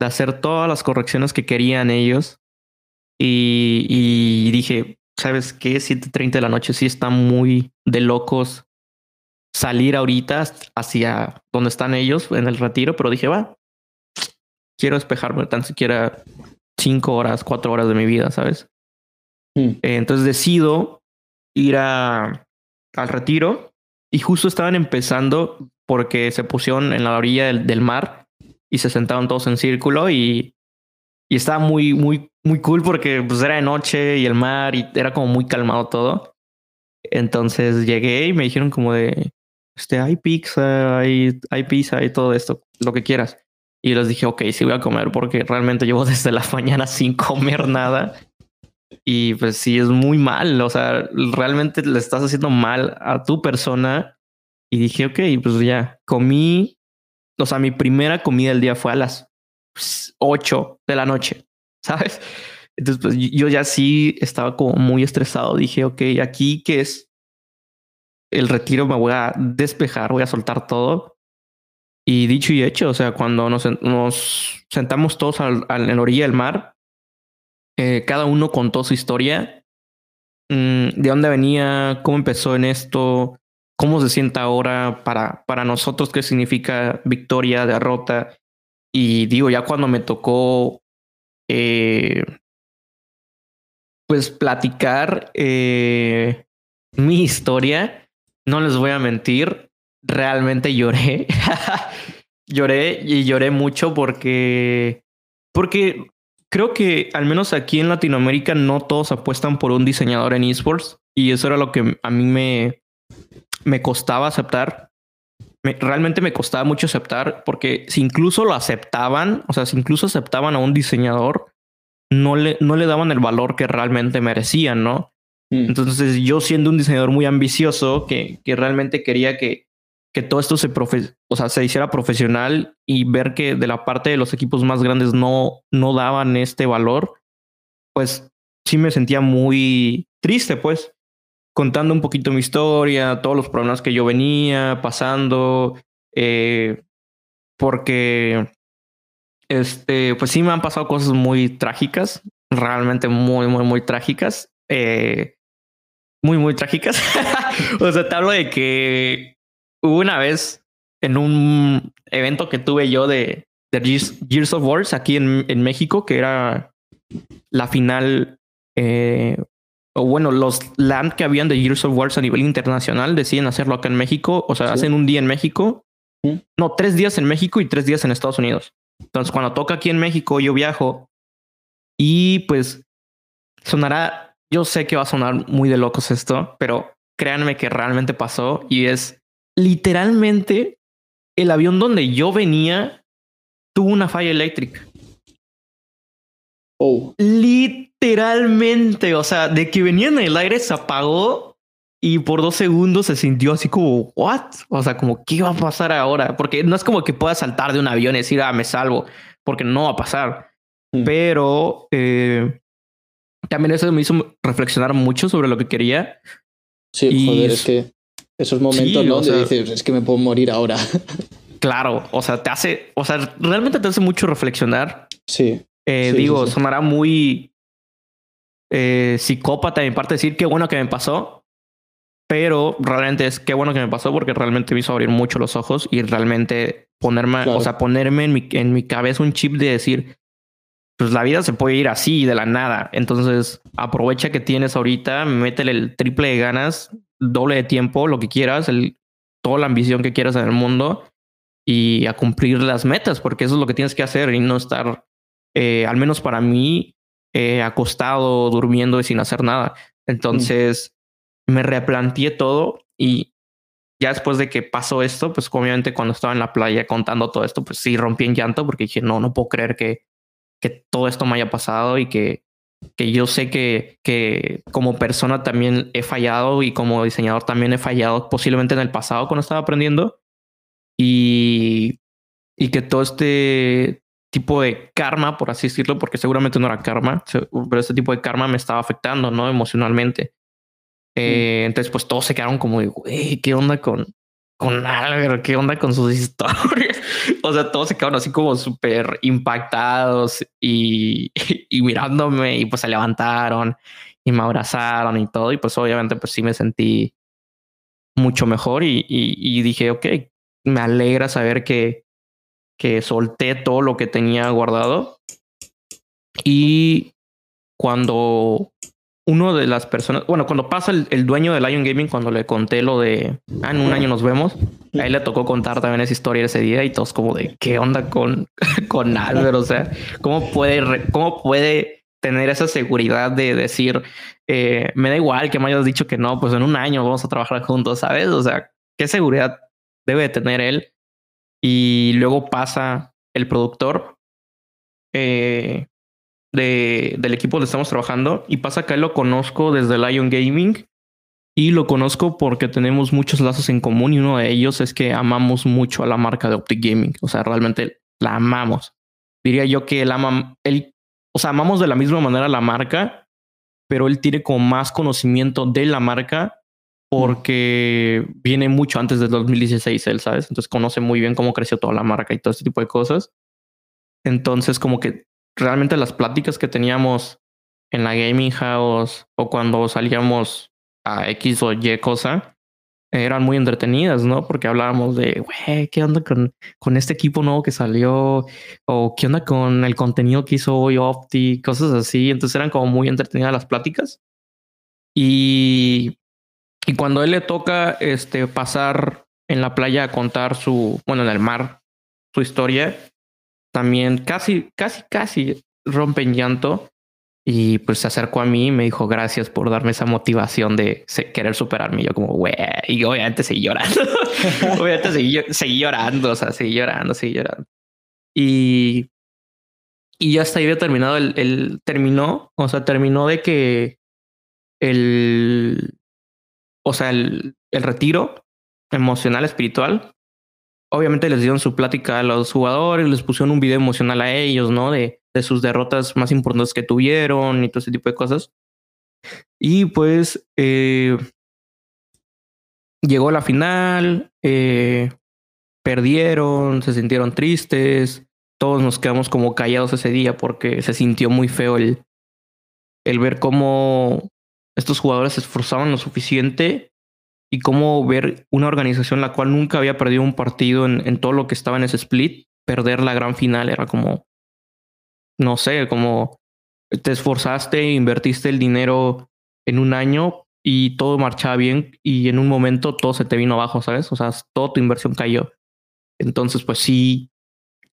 Speaker 2: de hacer todas las correcciones que querían ellos. Y, dije, ¿sabes qué? 7.30 de la noche sí está muy de locos salir ahorita hacia donde están ellos en el retiro, pero dije, va, quiero despejarme tan siquiera 5 horas, 4 horas de mi vida, ¿sabes? Mm. Entonces decido ir a, al retiro y justo estaban empezando porque se pusieron en la orilla del, del mar y se sentaron todos en círculo y, y estaba muy, muy, muy cool porque pues era de noche y el mar y era como muy calmado todo. Entonces llegué y me dijeron como de, este, hay pizza, hay, hay pizza y todo esto, lo que quieras. Y les dije, ok, sí voy a comer porque realmente llevo desde la mañana sin comer nada. Y pues sí, es muy mal. O sea, realmente le estás haciendo mal a tu persona. Y dije, ok, pues ya comí. O sea, mi primera comida del día fue a las 8 de la noche, ¿sabes? Entonces, pues yo ya sí estaba como muy estresado. Dije, ok, aquí que es el retiro, me voy a despejar, voy a soltar todo. Y dicho y hecho, o sea, cuando nos, nos sentamos todos al, al, en la orilla del mar, eh, cada uno contó su historia, mmm, de dónde venía, cómo empezó en esto, cómo se sienta ahora para, para nosotros, qué significa victoria, derrota. Y digo, ya cuando me tocó, eh, pues platicar eh, mi historia, no les voy a mentir, realmente lloré. lloré y lloré mucho porque, porque creo que al menos aquí en Latinoamérica no todos apuestan por un diseñador en esports y eso era lo que a mí me, me costaba aceptar. Me, realmente me costaba mucho aceptar porque si incluso lo aceptaban, o sea, si incluso aceptaban a un diseñador, no le, no le daban el valor que realmente merecían, ¿no? Mm. Entonces yo siendo un diseñador muy ambicioso, que, que realmente quería que, que todo esto se, profe o sea, se hiciera profesional y ver que de la parte de los equipos más grandes no, no daban este valor, pues sí me sentía muy triste, pues, contando un poquito mi historia, todos los problemas que yo venía pasando, eh, porque, este, pues sí me han pasado cosas muy trágicas, realmente muy, muy, muy trágicas. Eh, muy, muy trágicas. o sea, te hablo de que hubo una vez en un evento que tuve yo de, de Gears, of Wars aquí en, en, México, que era la final, eh, o bueno, los LAN que habían de Gears of Wars a nivel internacional deciden hacerlo acá en México, o sea, ¿Sí? hacen un día en México, ¿Sí? no, tres días en México y tres días en Estados Unidos. Entonces, cuando toca aquí en México, yo viajo y pues sonará, yo sé que va a sonar muy de locos esto, pero créanme que realmente pasó y es literalmente el avión donde yo venía tuvo una falla eléctrica.
Speaker 1: Oh.
Speaker 2: Literalmente, o sea, de que venía en el aire se apagó Y por dos segundos se sintió así como, ¿what? O sea, como, ¿qué va a pasar ahora? Porque no es como que pueda saltar de un avión y decir, ah, me salvo, porque no va a pasar.
Speaker 1: Mm.
Speaker 2: Pero eh, también eso me hizo reflexionar mucho sobre lo que quería.
Speaker 1: Sí,
Speaker 2: Y
Speaker 1: joder,
Speaker 2: es-
Speaker 1: es que esos momentos,
Speaker 2: Sí,
Speaker 1: ¿no? Donde
Speaker 2: sea-
Speaker 1: dices, es que me puedo morir ahora.
Speaker 2: Claro, o sea, te hace, o sea, realmente te hace mucho reflexionar.
Speaker 1: sí,
Speaker 2: Eh,
Speaker 1: Sí,
Speaker 2: digo,
Speaker 1: sí.
Speaker 2: sonará muy eh, psicópata de mi parte decir qué bueno que me pasó, pero realmente es qué bueno que me pasó porque realmente me hizo abrir mucho los ojos y realmente ponerme,
Speaker 1: Claro.
Speaker 2: o sea, ponerme en mi, en mi cabeza un chip de decir, pues la vida se puede ir así de la nada. Entonces, aprovecha que tienes ahorita, métele el triple de ganas, doble de tiempo, lo que quieras, el, toda la ambición que quieras en el mundo y a cumplir las metas, porque eso es lo que tienes que hacer y no estar, eh, al menos para mí, eh, acostado, durmiendo y sin hacer nada. Entonces, me replanteé todo y ya después de que pasó esto, pues obviamente cuando estaba en la playa contando todo esto, pues sí rompí en llanto porque dije, no, no puedo creer que, que todo esto me haya pasado y que, que yo sé que, que como persona también he fallado y como diseñador también he fallado posiblemente en el pasado cuando estaba aprendiendo y, y que todo este tipo de karma, por así decirlo, porque seguramente no era karma, pero este tipo de karma me estaba afectando, ¿no? Emocionalmente. Eh, Entonces, pues todos se quedaron como, güey, ¿qué onda con, con Albert? ¿Qué onda con sus historias? o sea, todos se quedaron así como súper impactados y, y mirándome y pues se levantaron y me abrazaron y todo. Y pues obviamente pues sí me sentí mucho mejor y, y, y dije, ok, me alegra saber que, que solté todo lo que tenía guardado. Y cuando uno de las personas, bueno, cuando pasa el, dueño de Lion Gaming, cuando le conté lo de, ah, en un año nos vemos, a él le tocó contar también esa historia ese día y todos como de, ¿qué onda con, con Albert? O sea, ¿cómo puede, cómo puede tener esa seguridad de decir, eh, me da igual que me hayas dicho que no, pues en un año vamos a trabajar juntos, ¿sabes? O sea, ¿qué seguridad debe de tener él? Y luego pasa el productor eh, de, del equipo donde estamos trabajando y pasa que lo conozco desde Lion Gaming y lo conozco porque tenemos muchos lazos en común y uno de ellos es que amamos mucho a la marca de Optic Gaming. O sea, realmente la amamos. Diría yo que él ama, él, o sea, amamos de la misma manera la marca, pero él tiene como más conocimiento de la marca porque viene mucho antes del 2016 él, ¿sabes? Entonces conoce muy bien cómo creció toda la marca y todo este tipo de cosas. Entonces como que realmente las pláticas que teníamos en la gaming house o cuando salíamos a X o Y cosa eran muy entretenidas, ¿no? Porque hablábamos de, güey, ¿qué onda con, con este equipo nuevo que salió? O qué onda con el contenido que hizo hoy Opti, cosas así. Entonces eran como muy entretenidas las pláticas. Y, y cuando él le toca este, pasar en la playa a contar su, bueno, en el mar, su historia, también casi, casi, casi rompe en llanto. Y pues se acercó a mí y me dijo gracias por darme esa motivación de querer superarme. Y yo como, güey, y obviamente seguí llorando. obviamente seguí, seguí llorando, o sea, seguí llorando, seguí llorando. Y, y ya hasta ahí había terminado el, el, terminó, o sea, terminó de que el, o sea, el, el retiro emocional, espiritual, obviamente les dieron su plática a los jugadores, les pusieron un video emocional a ellos, ¿no? De, sus derrotas más importantes que tuvieron y todo ese tipo de cosas. Y pues eh, llegó la final, eh, perdieron, se sintieron tristes, todos nos quedamos como callados ese día porque se sintió muy feo el, el ver cómo estos jugadores se esforzaban lo suficiente y cómo ver una organización la cual nunca había perdido un partido en, en todo lo que estaba en ese split, perder la gran final era como, no sé, como te esforzaste, invertiste el dinero en un año y todo marchaba bien y en un momento todo se te vino abajo, ¿sabes? O sea, toda tu inversión cayó. Entonces, pues sí,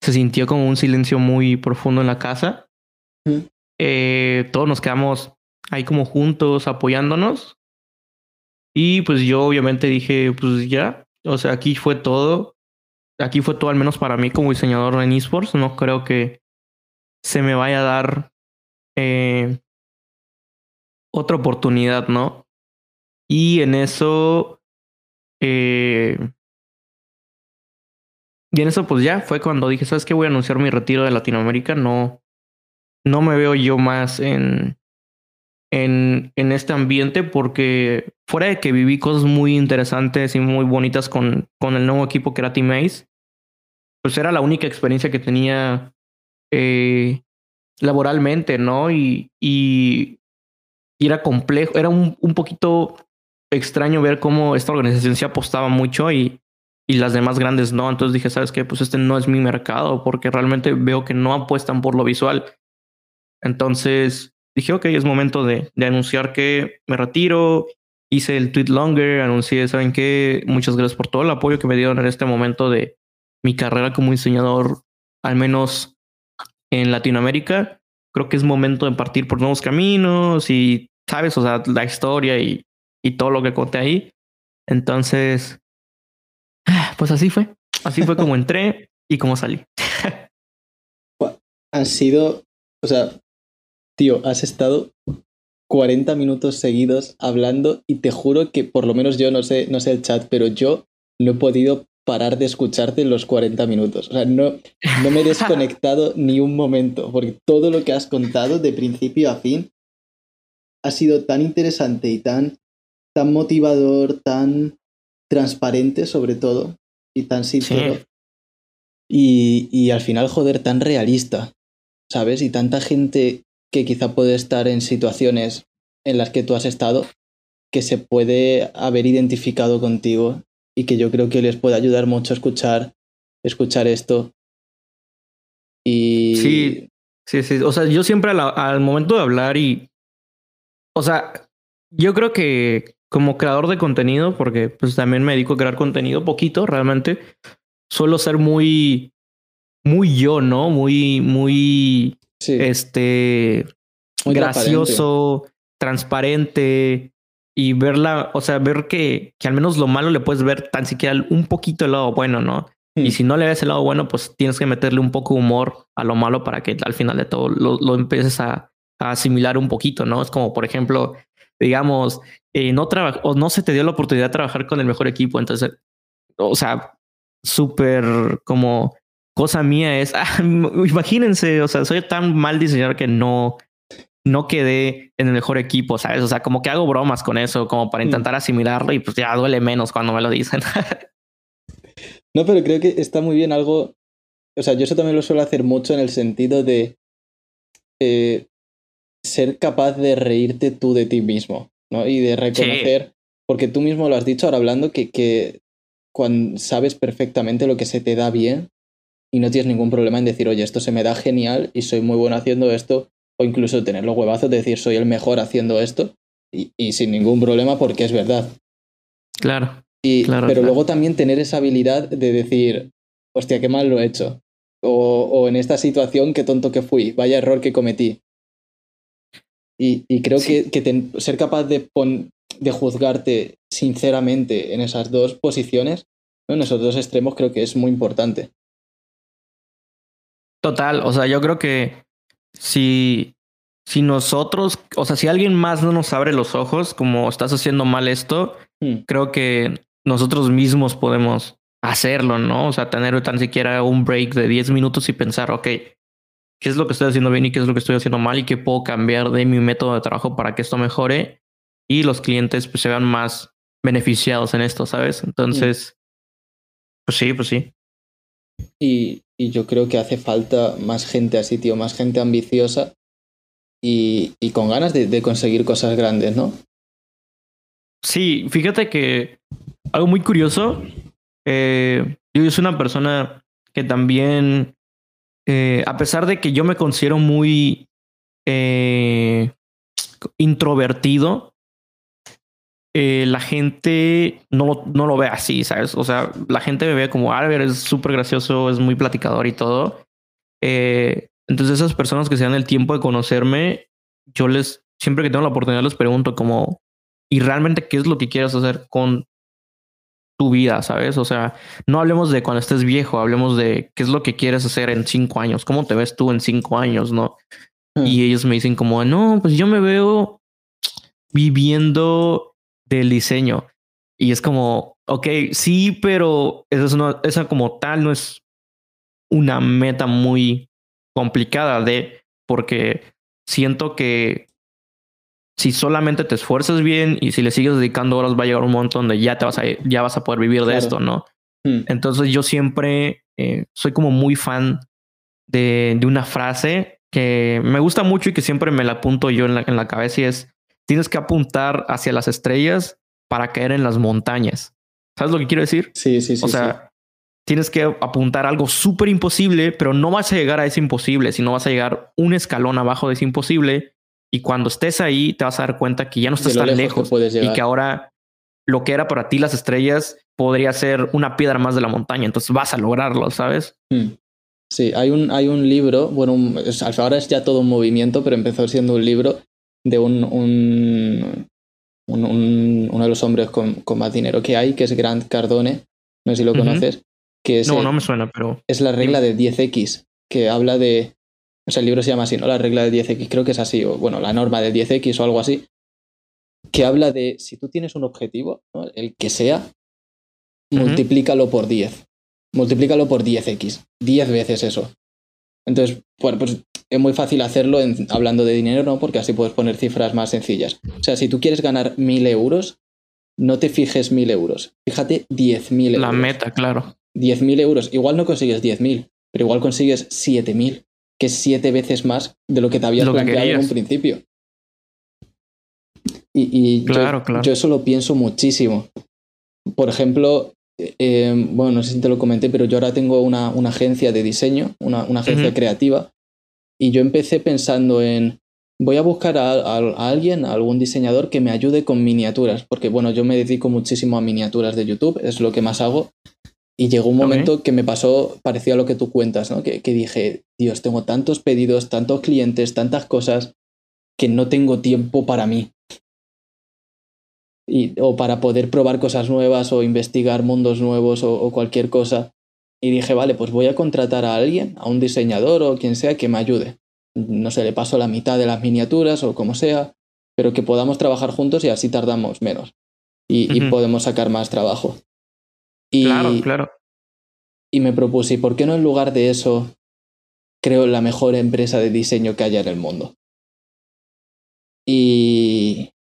Speaker 2: se sintió como un silencio muy profundo en la casa. Eh, todos nos quedamos ahí como juntos apoyándonos. Y pues yo obviamente dije, pues ya, o sea, aquí fue todo. Aquí fue todo, al menos para mí como diseñador en esports. No creo que se me vaya a dar eh, otra oportunidad, ¿no? Y en eso... Eh, y en eso pues ya fue cuando dije, ¿sabes qué? Voy a anunciar mi retiro de Latinoamérica. No, no me veo yo más en, en, en este ambiente porque fuera de que viví cosas muy interesantes y muy bonitas con, con el nuevo equipo que era Team Ace, pues era la única experiencia que tenía eh, laboralmente, ¿no? Y, y, era complejo, era un, un poquito extraño ver cómo esta organización se apostaba mucho y, y las demás grandes no. Entonces dije, ¿sabes qué? Pues este no es mi mercado porque realmente veo que no apuestan por lo visual. Entonces dije, ok, es momento de, de anunciar que me retiro. Hice el tweet longer, anuncié, ¿saben qué? Muchas gracias por todo el apoyo que me dieron en este momento de mi carrera como diseñador, al menos en Latinoamérica. Creo que es momento de partir por nuevos caminos y, ¿sabes? O sea, la historia y, y todo lo que conté ahí. Entonces, pues así fue. Así fue como entré y como salí.
Speaker 1: Han sido, o sea, tío, has estado 40 minutos seguidos hablando y te juro que por lo menos yo no sé, no sé el chat, pero yo no he podido parar de escucharte en los 40 minutos. O sea, no, no me he desconectado ni un momento, porque todo lo que has contado de principio a fin ha sido tan interesante y tan, tan motivador, tan transparente sobre todo, y tan sincero. Y, y al final, joder, tan realista, ¿sabes? Y tanta gente que quizá puede estar en situaciones en las que tú has estado, que se puede haber identificado contigo y que yo creo que les puede ayudar mucho a escuchar, escuchar esto. Y...
Speaker 2: Sí, sí, sí. O sea, yo siempre al, al momento de hablar y... O sea, yo creo que como creador de contenido, porque pues también me dedico a crear contenido poquito, realmente, suelo ser muy, muy yo, ¿no? Muy, muy este, gracioso, transparente. y verla, o sea, ver que, que al menos lo malo le puedes ver tan siquiera un poquito el lado bueno, ¿no? Y hmm. si no le ves el lado bueno, pues tienes que meterle un poco de humor a lo malo para que al final de todo lo, lo empieces a, a, asimilar un poquito, ¿no? Es como, por ejemplo, digamos, eh, no o no se te dio la oportunidad de trabajar con el mejor equipo. Entonces, o sea, súper como cosa mía es, ah, imagínense, o sea, soy tan mal diseñador que no, no quedé en el mejor equipo, ¿sabes? O sea, como que hago bromas con eso, como para mm. intentar asimilarlo y pues ya duele menos cuando me lo dicen.
Speaker 1: no, pero creo que está muy bien algo, o sea, yo eso también lo suelo hacer mucho en el sentido de eh, ser capaz de reírte tú de ti mismo, ¿no? Y de reconocer, porque tú mismo lo has dicho ahora hablando, que, que cuando sabes perfectamente lo que se te da bien y no tienes ningún problema en decir, oye, esto se me da genial y soy muy bueno haciendo esto, o incluso tener los huevazos de decir, soy el mejor haciendo esto, y, sin ningún problema porque es verdad.
Speaker 2: Claro.
Speaker 1: Y,
Speaker 2: claro
Speaker 1: pero luego también tener esa habilidad de decir, hostia, qué mal lo he hecho. O, o en esta situación, qué tonto que fui, vaya error que cometí. Y, y creo que, que ser capaz de, de juzgarte sinceramente en esas dos posiciones, en esos dos extremos, creo que es muy importante.
Speaker 2: Total, o sea, yo creo que si, si nosotros, o sea, si alguien más no nos abre los ojos, como estás haciendo mal esto, hmm. creo que nosotros mismos podemos hacerlo, ¿no? O sea, tener tan siquiera un break de 10 minutos y pensar, ok, ¿qué es lo que estoy haciendo bien y qué es lo que estoy haciendo mal y qué puedo cambiar de mi método de trabajo para que esto mejore y los clientes pues, se vean más beneficiados en esto, ¿sabes? Entonces, pues sí, pues sí.
Speaker 1: Y, y yo creo que hace falta más gente así, tío, más gente ambiciosa y, y con ganas de, conseguir cosas grandes, ¿no?
Speaker 2: Sí, fíjate que algo muy curioso, eh, yo soy una persona que también, eh, a pesar de que yo me considero muy eh, introvertido, eh, la gente no, no lo ve así, ¿sabes? O sea, la gente me ve como Albert, es súper gracioso, es muy platicador y todo. Eh, entonces esas personas que se dan el tiempo de conocerme, yo les, siempre que tengo la oportunidad, les pregunto como, ¿y realmente qué es lo que quieres hacer con tu vida, ¿sabes? O sea, no hablemos de cuando estés viejo, hablemos de qué es lo que quieres hacer en cinco años, cómo te ves tú en cinco años, ¿no? Hmm. Y ellos me dicen como, no, pues yo me veo viviendo del diseño. Y es como, ok, sí, pero eso, no, esa como tal no es una meta muy complicada de, porque siento que si solamente te esfuerzas bien y si le sigues dedicando horas va a llegar un montón de ya te vas a, ya vas a poder vivir de esto, ¿no? Hmm. Entonces yo siempre eh, soy como muy fan de, de, una frase que me gusta mucho y que siempre me la apunto yo en la, en la cabeza y es, tienes que apuntar hacia las estrellas para caer en las montañas. ¿Sabes lo que quiero decir?
Speaker 1: Sí, sí, sí.
Speaker 2: O sea, tienes que apuntar algo súper imposible, pero no vas a llegar a ese imposible, sino vas a llegar un escalón abajo de ese imposible. Y cuando estés ahí, te vas a dar cuenta que ya no estás tan lejos, y que ahora lo que era para ti las estrellas podría ser una piedra más de la montaña. Entonces vas a lograrlo, ¿sabes?
Speaker 1: Hmm. Sí, hay un, hay un libro, bueno, ahora es ya todo un movimiento, pero empezó siendo un libro de un, un, uno de los hombres con, con, más dinero que hay, que es Grant Cardone, no sé si lo conoces, que es,
Speaker 2: no, no me suena, pero...
Speaker 1: Es la regla de 10X, que habla de... O sea, el libro se llama así, ¿no? La regla de 10X, creo que es así, o bueno, la norma de 10X o algo así, que habla de si tú tienes un objetivo, el que sea, multiplícalo por 10. Multiplícalo por 10X, 10 veces eso. Entonces, bueno, pues es muy fácil hacerlo hablando de dinero, ¿no? Porque así puedes poner cifras más sencillas. O sea, si tú quieres ganar 1000 euros, no te fijes 1000 euros, fíjate 10.000 euros.
Speaker 2: La meta, claro.
Speaker 1: 10.000 euros. Igual no consigues 10.000, pero igual consigues 7.000, que es siete veces más de lo que te habías planteado en un principio. Y,
Speaker 2: claro,
Speaker 1: yo, eso lo pienso muchísimo. Por ejemplo, eh, bueno, no sé si te lo comenté, pero yo ahora tengo una, una agencia de diseño, una, agencia creativa, y yo empecé pensando en, voy a buscar a, alguien, a algún diseñador que me ayude con miniaturas, porque bueno, yo me dedico muchísimo a miniaturas de YouTube, es lo que más hago, y llegó un momento que me pasó, parecía lo que tú cuentas, ¿no? Que, que, dije, Dios, tengo tantos pedidos, tantos clientes, tantas cosas, que no tengo tiempo para mí. Y, o para poder probar cosas nuevas o investigar mundos nuevos o, cualquier cosa. Y dije, vale, pues voy a contratar a alguien, a un diseñador o quien sea que me ayude. No sé, le paso la mitad de las miniaturas o como sea, pero que podamos trabajar juntos y así tardamos menos. Y, y podemos sacar más trabajo.
Speaker 2: Y, claro, claro.
Speaker 1: Y me propuse, ¿por qué no en lugar de eso creo la mejor empresa de diseño que haya en el mundo? Y,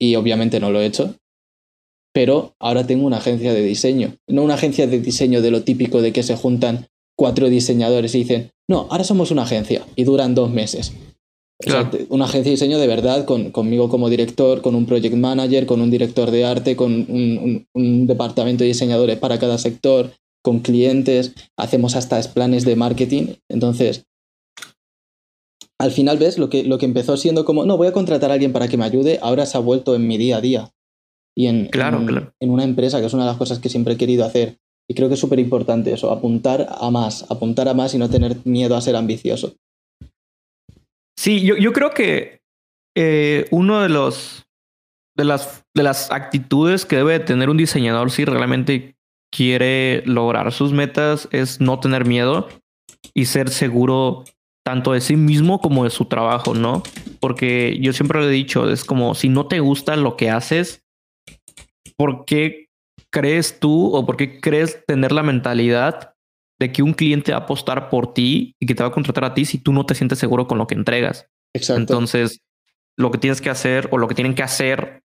Speaker 1: y obviamente no lo he hecho, pero ahora tengo una agencia de diseño. No una agencia de diseño de lo típico de que se juntan cuatro diseñadores y dicen, no, ahora somos una agencia y duran dos meses una agencia de diseño de verdad, con, conmigo como director, con un project manager, con un director de arte, con un, departamento de diseñadores para cada sector, con clientes, hacemos hasta planes de marketing. Entonces, al final, ¿ves? Lo que, lo que empezó siendo como, no, voy a contratar a alguien para que me ayude, ahora se ha vuelto en mi día a día. Y en, en una empresa, que es una de las cosas que siempre he querido hacer. Y creo que es súper importante eso, apuntar a más, apuntar a más y no tener miedo a ser ambicioso.
Speaker 2: Sí, yo, yo creo que eh, uno de los de las, de las actitudes que debe tener un diseñador si realmente quiere lograr sus metas es no tener miedo y ser seguro tanto de sí mismo como de su trabajo, ¿no? Porque yo siempre lo he dicho, es como si no te gusta lo que haces, ¿por qué crees tú o por qué crees tener la mentalidad de que un cliente va a apostar por ti y que te va a contratar a ti si tú no te sientes seguro con lo que entregas.
Speaker 1: Exacto.
Speaker 2: Entonces, lo que tienes que hacer o lo que tienen que hacer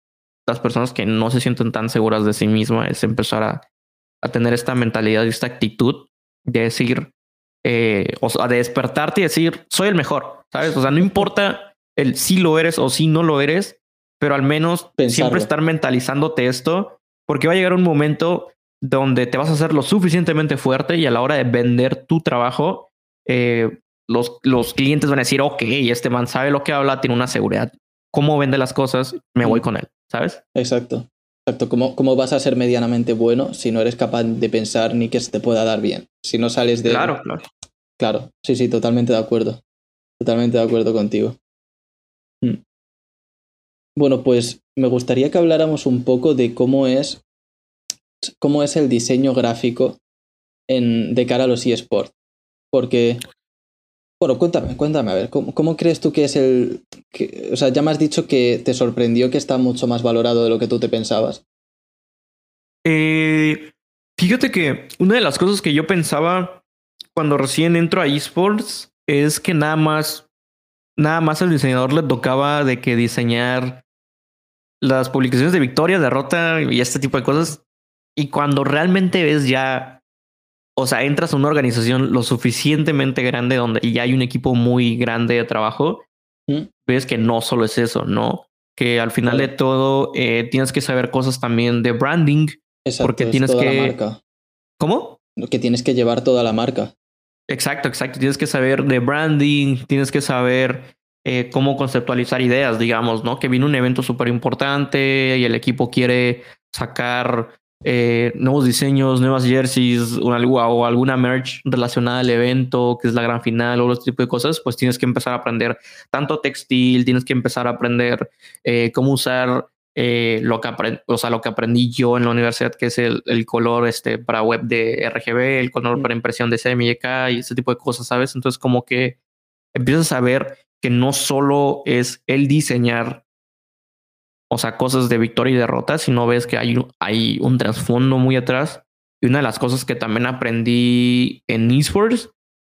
Speaker 2: las personas que no se sienten tan seguras de sí mismas es empezar a, a tener esta mentalidad y esta actitud de decir, eh, o sea, de despertarte y decir, soy el mejor, ¿sabes? O sea, no importa el si lo eres o si no lo eres, pero al menos siempre estar mentalizándote esto, porque va a llegar un momento donde te vas a hacer lo suficientemente fuerte y a la hora de vender tu trabajo, eh, los, los clientes van a decir, ok, este man sabe lo que habla, tiene una seguridad. ¿Cómo vende las cosas? Me voy con él, ¿sabes?
Speaker 1: Exacto. Exacto. ¿Cómo, ¿Cómo vas a ser medianamente bueno si no eres capaz de pensar ni que se te pueda dar bien? Si no sales de...
Speaker 2: Claro, claro.
Speaker 1: Claro, sí, sí, totalmente de acuerdo. Totalmente de acuerdo contigo. Hmm. Bueno, pues me gustaría que habláramos un poco de cómo es cómo es el diseño gráfico en, de cara a los eSports. Porque, Bueno, cuéntame, cuéntame, a ver, ¿cómo, crees tú que es el... o sea, ya me has dicho que te sorprendió que está mucho más valorado de lo que tú te pensabas.
Speaker 2: Eh, fíjate que una de las cosas que yo pensaba cuando recién entro a esports es que nada más, nada más al diseñador le tocaba de que diseñar las publicaciones de victoria, derrota y este tipo de cosas. Y cuando realmente ves ya, o sea, entras a una organización lo suficientemente grande donde ya hay un equipo muy grande de trabajo, ves que no solo es eso, ¿no? Que al final de todo eh, tienes que saber cosas también de branding. porque tienes que... ¿Cómo?
Speaker 1: Que tienes que llevar toda la marca.
Speaker 2: Exacto, exacto. Tienes que saber de branding, tienes que saber eh, cómo conceptualizar ideas, digamos, ¿no? Que viene un evento súper importante y el equipo quiere sacar eh, nuevos diseños, nuevas jerseys o, o alguna merch relacionada al evento, que es la gran final o otro tipo de cosas, pues tienes que empezar a aprender tanto textil, tienes que empezar a aprender eh, cómo usar eh, lo, que o sea, lo que aprendí yo en la universidad, que es el, color este, para web de RGB, el color para impresión de CMYK y ese tipo de cosas, ¿sabes? Entonces como que empiezas a ver que no solo es el diseñar, o sea, cosas de victoria y derrota, sino ves que hay, hay un trasfondo muy atrás. Y una de las cosas que también aprendí en esports,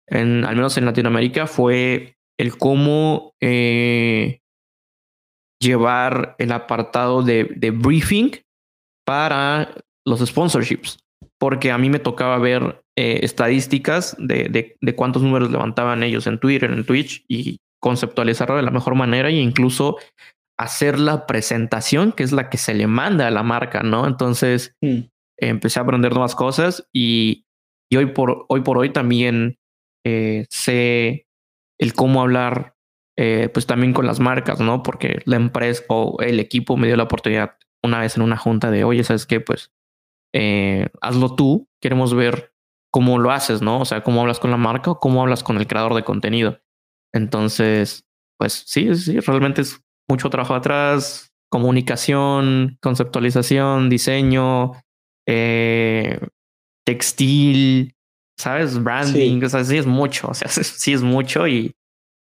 Speaker 2: en, al menos en Latinoamérica, fue el cómo eh, llevar el apartado de, briefing para los sponsorships, porque a mí me tocaba ver eh, estadísticas de, de, cuántos números levantaban ellos en Twitter, en Twitch y conceptualizarlo de la mejor manera e incluso hacer la presentación, que es la que se le manda a la marca, ¿no? Entonces mm. empecé a aprender nuevas cosas y, hoy, por, hoy por hoy también eh, sé el cómo hablar eh, pues también con las marcas, ¿no? Porque la empresa o el equipo me dio la oportunidad una vez en una junta de, oye, ¿sabes qué? Pues eh, hazlo tú, queremos ver cómo lo haces, ¿no? O sea, cómo hablas con la marca o cómo hablas con el creador de contenido. Entonces, pues sí, sí, realmente es mucho trabajo atrás, comunicación, conceptualización, diseño, eh, textil, ¿sabes? Branding, o sea, sí es mucho, o sea, sí es mucho y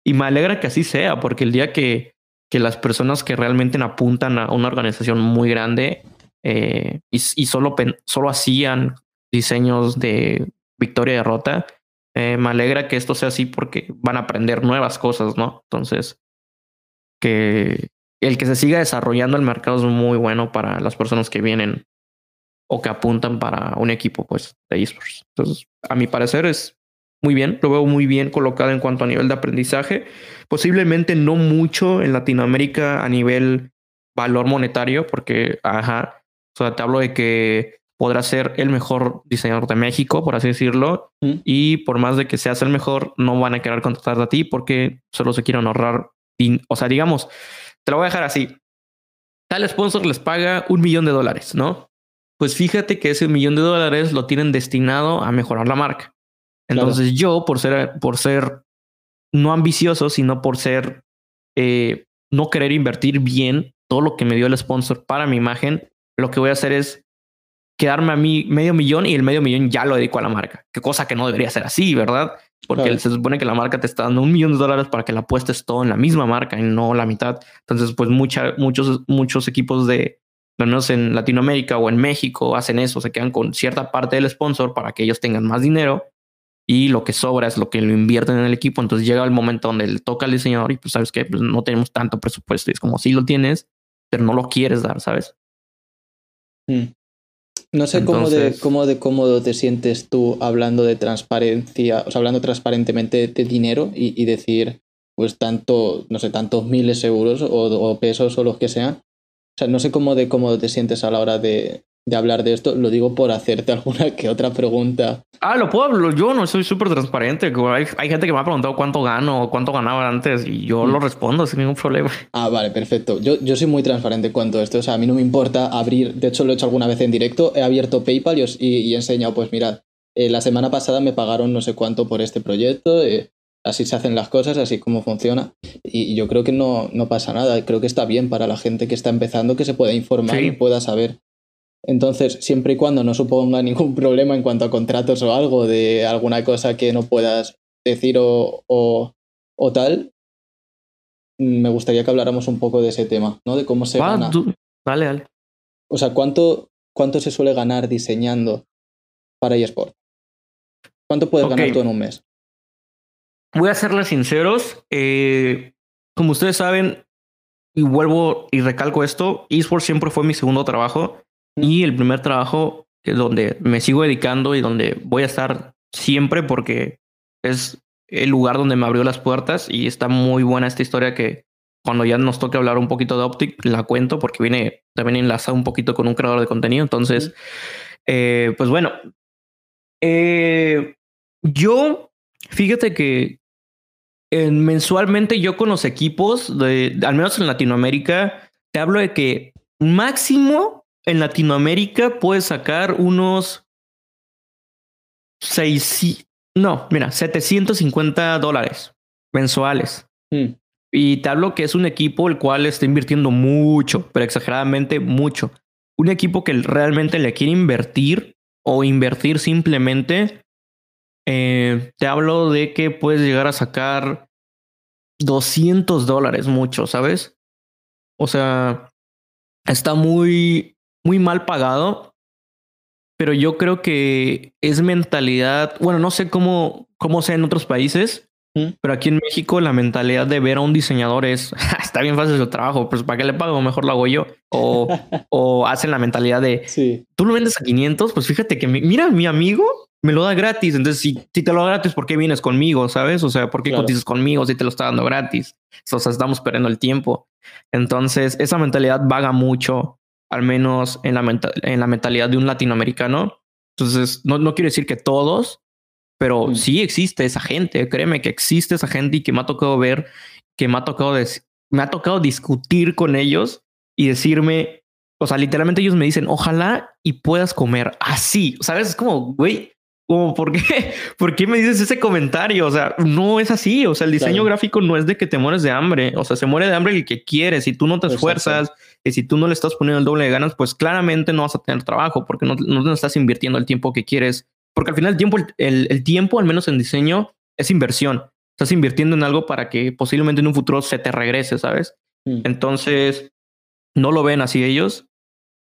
Speaker 2: y me alegra que así sea, porque el día que, que las personas que realmente apuntan a una organización muy grande eh, y, solo, solo hacían diseños de victoria y derrota, eh, me alegra que esto sea así porque van a aprender nuevas cosas, ¿no? Entonces, que el que se siga desarrollando el mercado es muy bueno para las personas que vienen o que apuntan para un equipo, pues, de esports. Entonces, a mi parecer es muy bien, lo veo muy bien colocado en cuanto a nivel de aprendizaje. Posiblemente no mucho en Latinoamérica a nivel valor monetario, porque, ajá, o sea, te hablo de que podrás ser el mejor diseñador de México, por así decirlo, y por más de que seas el mejor, no van a querer contratarte a ti porque solo se quieren ahorrar. O sea, digamos, te lo voy a dejar así. Tal sponsor les paga un millón de dólares, ¿no? Pues fíjate que ese millón de dólares lo tienen destinado a mejorar la marca. Entonces yo, por ser, por ser no ambicioso, sino por ser, eh, no querer invertir bien todo lo que me dio el sponsor para mi imagen, lo que voy a hacer es quedarme a mí medio millón y el medio millón ya lo dedico a la marca. Qué cosa que no debería ser así, ¿verdad? Porque se supone que la marca te está dando un millón de dólares para que la apuestes todo en la misma marca y no la mitad. Entonces, pues mucha, muchos, muchos equipos de, al menos en Latinoamérica o en México, hacen eso, se quedan con cierta parte del sponsor para que ellos tengan más dinero y lo que sobra es lo que lo invierten en el equipo. Entonces llega el momento donde le toca al diseñador y pues sabes que pues, no tenemos tanto presupuesto. es como si lo tienes, pero no lo quieres dar, ¿sabes?
Speaker 1: Mm. No sé cómo, de, cómo de cómodo te sientes tú hablando de transparencia, o sea, hablando transparentemente de dinero y, decir, pues tanto, no sé, tantos miles de euros o, o, pesos o los que sean. O sea, no sé cómo de cómodo te sientes a la hora de, de hablar de esto, lo digo por hacerte alguna que otra pregunta.
Speaker 2: Ah, lo puedo hablar, yo no soy súper transparente. Hay, hay, gente que me ha preguntado cuánto gano o cuánto ganaba antes y yo lo mm. respondo sin ningún problema.
Speaker 1: Ah, vale, perfecto. Yo, yo soy muy transparente en cuanto a esto. O sea, a mí no me importa abrir, de hecho lo he hecho alguna vez en directo, he abierto PayPal y, y, he enseñado, pues mirad, eh, la semana pasada me pagaron no sé cuánto por este proyecto. Eh, así se hacen las cosas, así como funciona. Y, yo creo que no, no pasa nada. Creo que está bien para la gente que está empezando que se pueda informar y pueda saber entonces, siempre y cuando no suponga ningún problema en cuanto a contratos o algo de alguna cosa que no puedas decir o, o, o tal, me gustaría que habláramos un poco de ese tema, ¿no? De cómo se
Speaker 2: Va,
Speaker 1: gana.
Speaker 2: tú- dale, dale.
Speaker 1: O sea, ¿cuánto, ¿cuánto se suele ganar diseñando para eSport? ¿Cuánto puedes ganar tú en un mes?
Speaker 2: Voy a serles sinceros. eh, como ustedes saben, y vuelvo y recalco esto, eSports siempre fue mi segundo trabajo y el primer trabajo que donde me sigo dedicando y donde voy a estar siempre porque es el lugar donde me abrió las puertas y está muy buena esta historia que cuando ya nos toque hablar un poquito de Optic la cuento porque viene también enlazado un poquito con un creador de contenido. Entonces, eh, pues bueno, eh, yo, fíjate que mensualmente yo con los equipos, de, al menos en Latinoamérica, te hablo de que máximo en Latinoamérica puedes sacar unos seis, no, mira, 750 dólares mensuales.
Speaker 1: Mm,
Speaker 2: Y te hablo que es un equipo el cual está invirtiendo mucho, pero exageradamente mucho. Un equipo que realmente le quiere invertir o invertir simplemente. eh, te hablo de que puedes llegar a sacar 200 dólares, mucho, ¿sabes? O sea, está muy, muy mal pagado, pero yo creo que es mentalidad. Bueno, no sé cómo, cómo sea en otros países,
Speaker 1: ¿Mm?
Speaker 2: pero aquí en México la mentalidad de ver a un diseñador es, está bien fácil su trabajo, pues ¿para qué le pago? Mejor lo hago yo. O, o hacen la mentalidad de,
Speaker 1: Sí,
Speaker 2: tú lo vendes a 500, pues fíjate que mi- mira, mi amigo me lo da gratis. Entonces, si, si te lo da gratis, ¿por qué vienes conmigo? ¿Sabes? O sea, ¿por qué
Speaker 1: Claro.
Speaker 2: cotizas conmigo si te lo está dando gratis? O sea, estamos perdiendo el tiempo. Entonces, esa mentalidad vaga mucho, al menos en la, menta- en la mentalidad de un latinoamericano. Entonces, no, no quiero decir que todos, pero
Speaker 1: Mm.
Speaker 2: sí existe esa gente. Créeme que existe esa gente y que me ha tocado ver, que me ha tocado, me ha tocado discutir con ellos y decirme, o sea, literalmente ellos me dicen, ojalá y puedas comer así, ¿sabes? Es como, güey, como, ¿por qué? ¿Por qué me dices ese comentario? O sea, no es así. O sea, el diseño
Speaker 1: Claro.
Speaker 2: gráfico no es de que te mueres de hambre. O sea, se muere de hambre el que quiere. Si tú no te
Speaker 1: Exacto.
Speaker 2: esfuerzas y si tú no le estás poniendo el doble de ganas, pues claramente no vas a tener trabajo porque no, no estás invirtiendo el tiempo que quieres. Porque al final el tiempo, el, el tiempo, al menos en diseño, es inversión. Estás invirtiendo en algo para que posiblemente en un futuro se te regrese, ¿sabes?
Speaker 1: Mm,
Speaker 2: Entonces, no lo ven así ellos.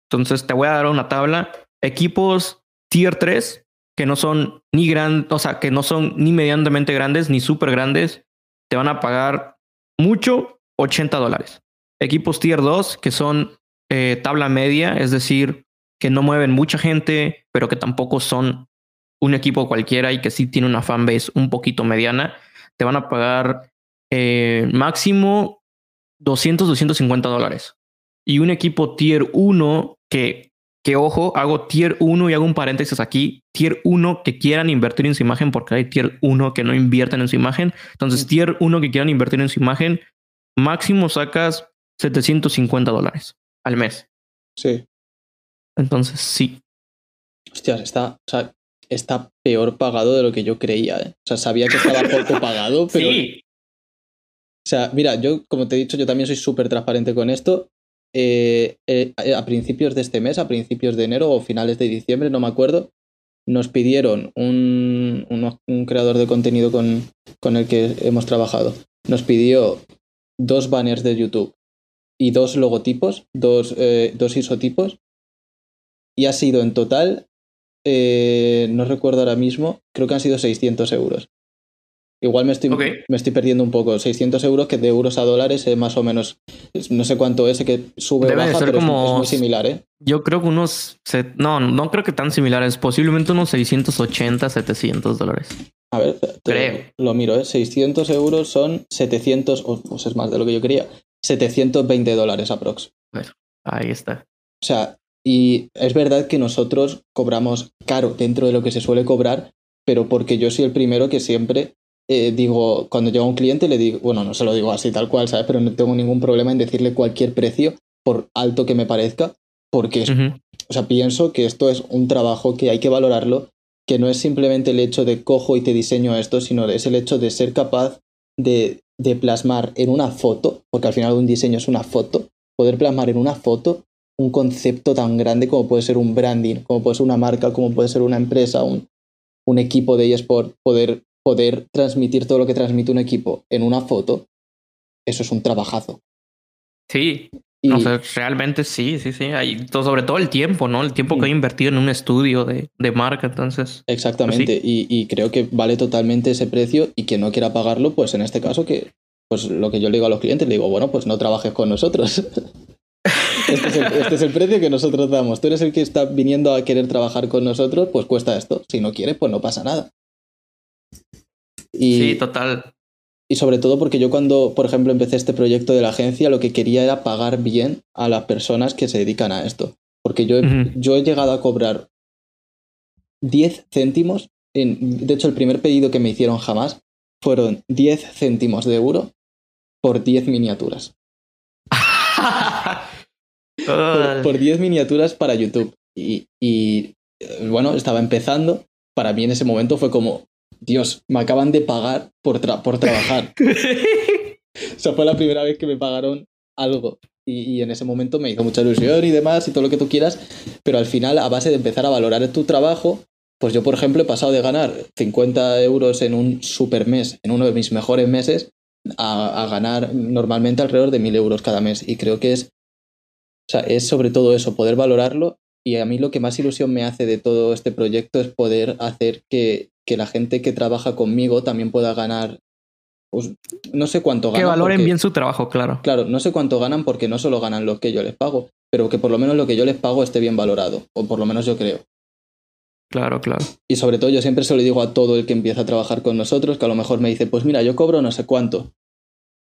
Speaker 2: Entonces, te voy a dar una tabla. Equipos tier 3, que no son ni grandes, o sea, que no son ni medianamente grandes ni súper grandes, te van a pagar mucho 80 dólares. Equipos tier 2, que son eh, tabla media, es decir, que no mueven mucha gente, pero que tampoco son un equipo cualquiera y que sí tiene una fanbase un poquito mediana, te van a pagar eh, máximo 200, 250 dólares. Y un equipo tier 1 que, que, ojo, hago tier 1 y hago un paréntesis aquí, tier 1 que quieran invertir en su imagen porque hay tier 1 que no invierten en su imagen. Entonces, tier 1 que quieran invertir en su imagen, máximo sacas 750 dólares al mes.
Speaker 1: sí.
Speaker 2: Entonces, sí.
Speaker 1: Hostias, está, o sea, está peor pagado de lo que yo creía. ¿eh? O sea, sabía que estaba poco pagado, pero.
Speaker 2: Sí.
Speaker 1: O sea, mira, yo, como te he dicho, yo también soy súper transparente con esto. Eh, eh, a principios de este mes, a principios de enero o finales de diciembre, no me acuerdo, nos pidieron un, un- un creador de contenido con, con el que hemos trabajado. Nos pidió dos banners de YouTube y dos logotipos, dos, eh, dos isotipos. Y ha sido en total, eh, no recuerdo ahora mismo, creo que han sido 600 euros. Igual me estoy, me estoy perdiendo un poco. 600 euros que de euros a dólares es más o menos, no sé cuánto es, que sube
Speaker 2: Debe de
Speaker 1: baja,
Speaker 2: ser
Speaker 1: pero
Speaker 2: como-
Speaker 1: es, muy similar, ¿eh?
Speaker 2: Yo creo que unos, no, no creo que tan similares, posiblemente unos 680, 700 dólares.
Speaker 1: A ver,
Speaker 2: Creo.
Speaker 1: lo miro, ¿eh? 600 euros son 700, o pues es más de lo que yo quería, 720 dólares aprox.
Speaker 2: Ahí está.
Speaker 1: O sea, y es verdad que nosotros cobramos caro dentro de lo que se suele cobrar, pero porque yo soy el primero que siempre eh, digo, cuando llega un cliente le digo, bueno, no se lo digo así tal cual, ¿sabes? Pero no tengo ningún problema en decirle cualquier precio, por alto que me parezca, porque o sea, pienso que esto es un trabajo que hay que valorarlo, que no es simplemente el hecho de cojo y te diseño esto, sino es el hecho de ser capaz de, de plasmar en una foto, porque al final un diseño es una foto, poder plasmar en una foto un concepto tan grande como puede ser un branding, como puede ser una marca, como puede ser una empresa, un, un equipo de eSport, poder poder transmitir todo lo que transmite un equipo en una foto, eso es un trabajazo.
Speaker 2: Sí,
Speaker 1: Y,
Speaker 2: o sea, realmente sí, sí, sí. Hay, sobre todo el tiempo, ¿no? El tiempo que he invertido en un estudio de, de marca, entonces.
Speaker 1: exactamente, y, y creo que vale totalmente ese precio y quien no quiera pagarlo, pues en este caso que, pues lo que yo le digo a los clientes, le digo, bueno, pues no trabajes con nosotros. Este es, el, este es el precio que nosotros damos. Tú eres el que está viniendo a querer trabajar con nosotros, pues cuesta esto. Si no quieres, pues no pasa nada. Y,
Speaker 2: Sí, total.
Speaker 1: Y sobre todo porque yo cuando, por ejemplo, empecé este proyecto de la agencia, lo que quería era pagar bien a las personas que se dedican a esto. Porque yo he, yo he llegado a cobrar 10 céntimos. En, de hecho, el primer pedido que me hicieron jamás fueron 10 céntimos de euro por 10 miniaturas. Por 10 miniaturas para YouTube. Y, y, eh, bueno, estaba empezando. Para mí en ese momento fue como, Dios, me acaban de pagar por, tra- por trabajar. O sea, fue la primera vez que me pagaron algo. Y, y en ese momento me hizo mucha ilusión y demás y todo lo que tú quieras. Pero al final, a base de empezar a valorar tu trabajo, pues yo, por ejemplo, he pasado de ganar 50 euros en un super mes, en uno de mis mejores meses, a, a ganar normalmente alrededor de 1000 euros cada mes. Y creo que es, o sea, es sobre todo eso, poder valorarlo. Y a mí lo que más ilusión me hace de todo este proyecto es poder hacer que, que la gente que trabaja conmigo también pueda ganar. Pues, no sé cuánto
Speaker 2: que
Speaker 1: ganan.
Speaker 2: valoren
Speaker 1: porque-
Speaker 2: bien su trabajo, claro.
Speaker 1: Claro, no sé cuánto ganan porque no solo ganan lo que yo les pago, pero que por lo menos lo que yo les pago esté bien valorado, o por lo menos yo creo.
Speaker 2: Claro, claro.
Speaker 1: Y sobre todo yo siempre se lo digo a todo el que empieza a trabajar con nosotros, que a lo mejor me dice, pues mira, yo cobro no sé cuánto.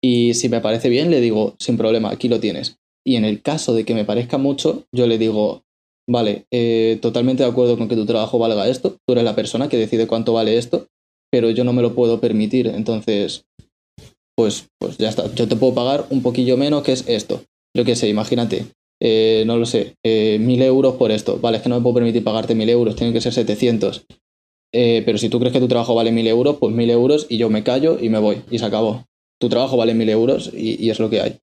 Speaker 1: Y si me parece bien, le digo, sin problema, aquí lo tienes. Y en el caso de que me parezca mucho, yo le digo, vale, eh, totalmente de acuerdo con que tu trabajo valga esto, tú eres la persona que decide cuánto vale esto, pero yo no me lo puedo permitir, entonces, pues, pues ya está, yo te puedo pagar un poquillo menos que es esto. Yo qué sé, imagínate, eh, no lo sé, eh, mil euros por esto. Vale, es que no me puedo permitir pagarte mil euros, tienen que ser 700. Eh, pero si tú crees que tu trabajo vale mil euros, pues mil euros y yo me callo y me voy y se acabó. Tu trabajo vale mil euros y, y es lo que hay.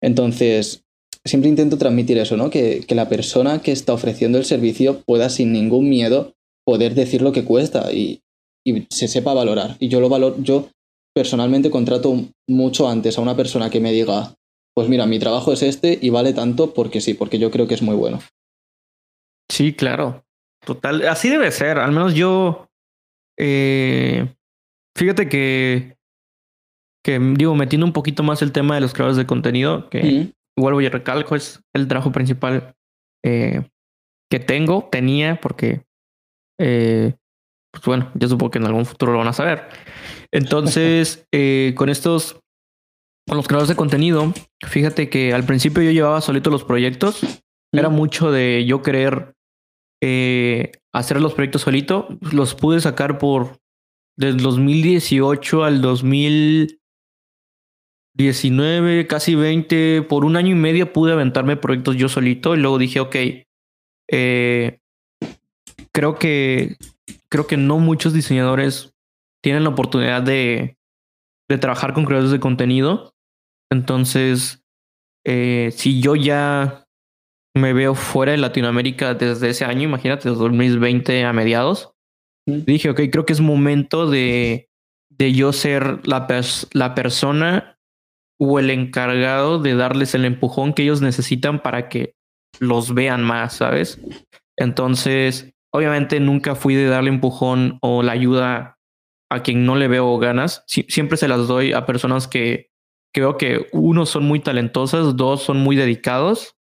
Speaker 1: Entonces, siempre intento transmitir eso, ¿no? Que, que la persona que está ofreciendo el servicio pueda sin ningún miedo poder decir lo que cuesta y, y se sepa valorar. Y yo lo valoro, yo personalmente contrato mucho antes a una persona que me diga, pues mira, mi trabajo es este y vale tanto porque sí, porque yo creo que es muy bueno.
Speaker 2: Sí, claro. Total. Así debe ser. Al menos yo. eh, fíjate que. Que digo, metiendo un poquito más el tema de los creadores de contenido, que
Speaker 1: Mm,
Speaker 2: vuelvo y recalco, es el trabajo principal eh, que tengo, tenía, porque. eh, pues bueno, yo supongo que en algún futuro lo van a saber. Entonces, eh, con estos. Con los creadores de contenido, fíjate que al principio yo llevaba solito los proyectos. Era mucho de yo querer hacer los proyectos solito. Los pude sacar por del 2018 al 2019, casi 20. Por un año y medio pude aventarme proyectos yo solito y luego dije, ok, eh, creo que creo que no muchos diseñadores tienen la oportunidad de, de trabajar con creadores de contenido. Entonces, eh, si yo ya me veo fuera de Latinoamérica desde ese año, imagínate, desde 2020 a mediados. Dije, ok, creo que es momento de, de yo ser la, pers- la persona o el encargado de darles el empujón que ellos necesitan para que los vean más, ¿sabes? Entonces, obviamente nunca fui de darle empujón o la ayuda a quien no le veo ganas. Sie- siempre se las doy a personas que creo que uno son muy talentosas, dos son muy dedicados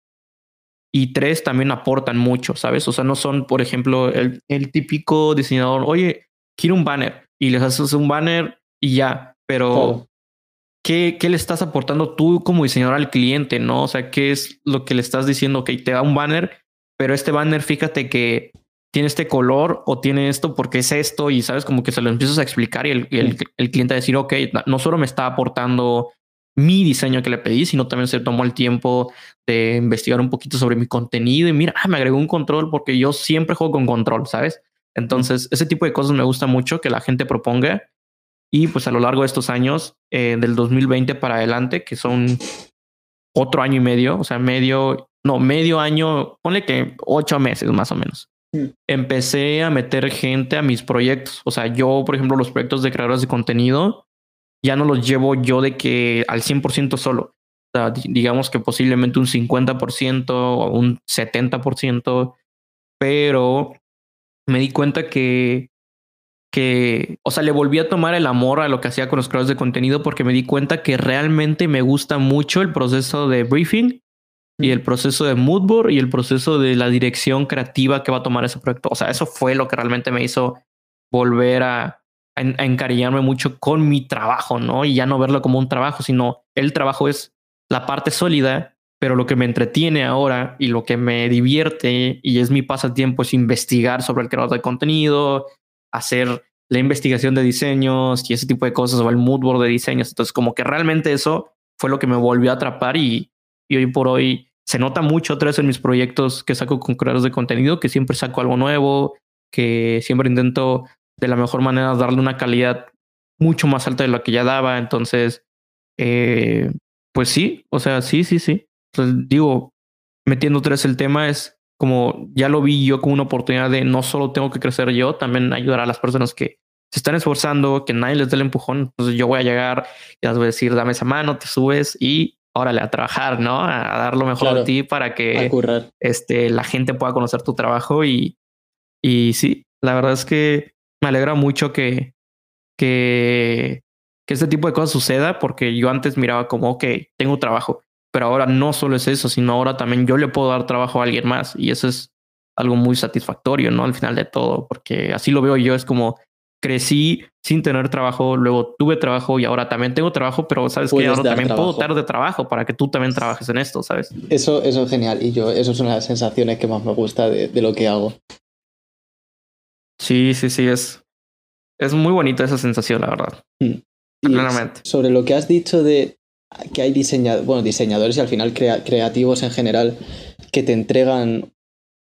Speaker 2: y tres también aportan mucho, ¿sabes? O sea, no son, por ejemplo, el, típico diseñador, oye, quiero un banner y les haces un banner y ya, pero. ¿Qué, ¿qué le estás aportando tú como diseñador al cliente, no? O sea, ¿qué es lo que le estás diciendo? Ok, te da un banner, pero este banner, fíjate que tiene este color o tiene esto porque es esto y sabes como que se lo empiezas a explicar y el, y el, el cliente a decir, ok, no solo me está aportando mi diseño que le pedí, sino también se tomó el tiempo de investigar un poquito sobre mi contenido y mira, ah, me agregó un control porque yo siempre juego con control, ¿sabes? Entonces, ese tipo de cosas me gusta mucho que la gente proponga y pues a lo largo de estos años, eh, del 2020 para adelante, que son otro año y medio, o sea, medio, no, medio año, ponle que ocho meses más o menos.
Speaker 1: Mm.
Speaker 2: empecé a meter gente a mis proyectos. O sea, yo, por ejemplo, los proyectos de creadores de contenido, ya no los llevo yo de que al 100% solo. O sea, di- digamos que posiblemente un 50% o un 70%, pero me di cuenta que, que, o sea, le volví a tomar el amor a lo que hacía con los creadores de contenido porque me di cuenta que realmente me gusta mucho el proceso de briefing y el proceso de mood board y el proceso de la dirección creativa que va a tomar ese proyecto. O sea, eso fue lo que realmente me hizo volver a, a encariñarme mucho con mi trabajo, ¿no? Y ya no verlo como un trabajo, sino el trabajo es la parte sólida, pero lo que me entretiene ahora y lo que me divierte y es mi pasatiempo es investigar sobre el creador de contenido, hacer la investigación de diseños y ese tipo de cosas o el mood board de diseños. Entonces, como que realmente eso fue lo que me volvió a atrapar y, y hoy por hoy se nota mucho otra en mis proyectos que saco con creadores de contenido, que siempre saco algo nuevo, que siempre intento de la mejor manera darle una calidad mucho más alta de lo que ya daba. Entonces, eh, pues sí, o sea, sí, sí, sí. Entonces, digo, metiendo vez el tema es como ya lo vi yo como una oportunidad de no solo tengo que crecer yo, también ayudar a las personas que se están esforzando, que nadie les dé el empujón. Entonces yo voy a llegar y les voy a decir, dame esa mano, te subes y órale a trabajar, ¿no? A, a dar lo mejor
Speaker 1: Claro.
Speaker 2: de ti para que este, la gente pueda conocer tu trabajo y, y sí, la verdad es que me alegra mucho que, que, que este tipo de cosas suceda porque yo antes miraba como, ok, tengo trabajo, pero ahora no solo es eso, sino ahora también yo le puedo dar trabajo a alguien más y eso es algo muy satisfactorio, ¿no? Al final de todo, porque así lo veo yo, es como crecí sin tener trabajo, luego tuve trabajo y ahora también tengo trabajo, pero sabes que ahora también puedo dar de trabajo para que tú también trabajes en esto, ¿sabes?
Speaker 1: Eso, eso es genial. Y yo, eso es una de las sensaciones que más me gusta de, de lo que hago.
Speaker 2: Sí, sí, sí, es, es muy bonita esa sensación, la verdad.
Speaker 1: Y
Speaker 2: Claramente.
Speaker 1: sobre lo que has dicho de que hay diseñadores, bueno, diseñadores y al final crea- creativos en general que te entregan,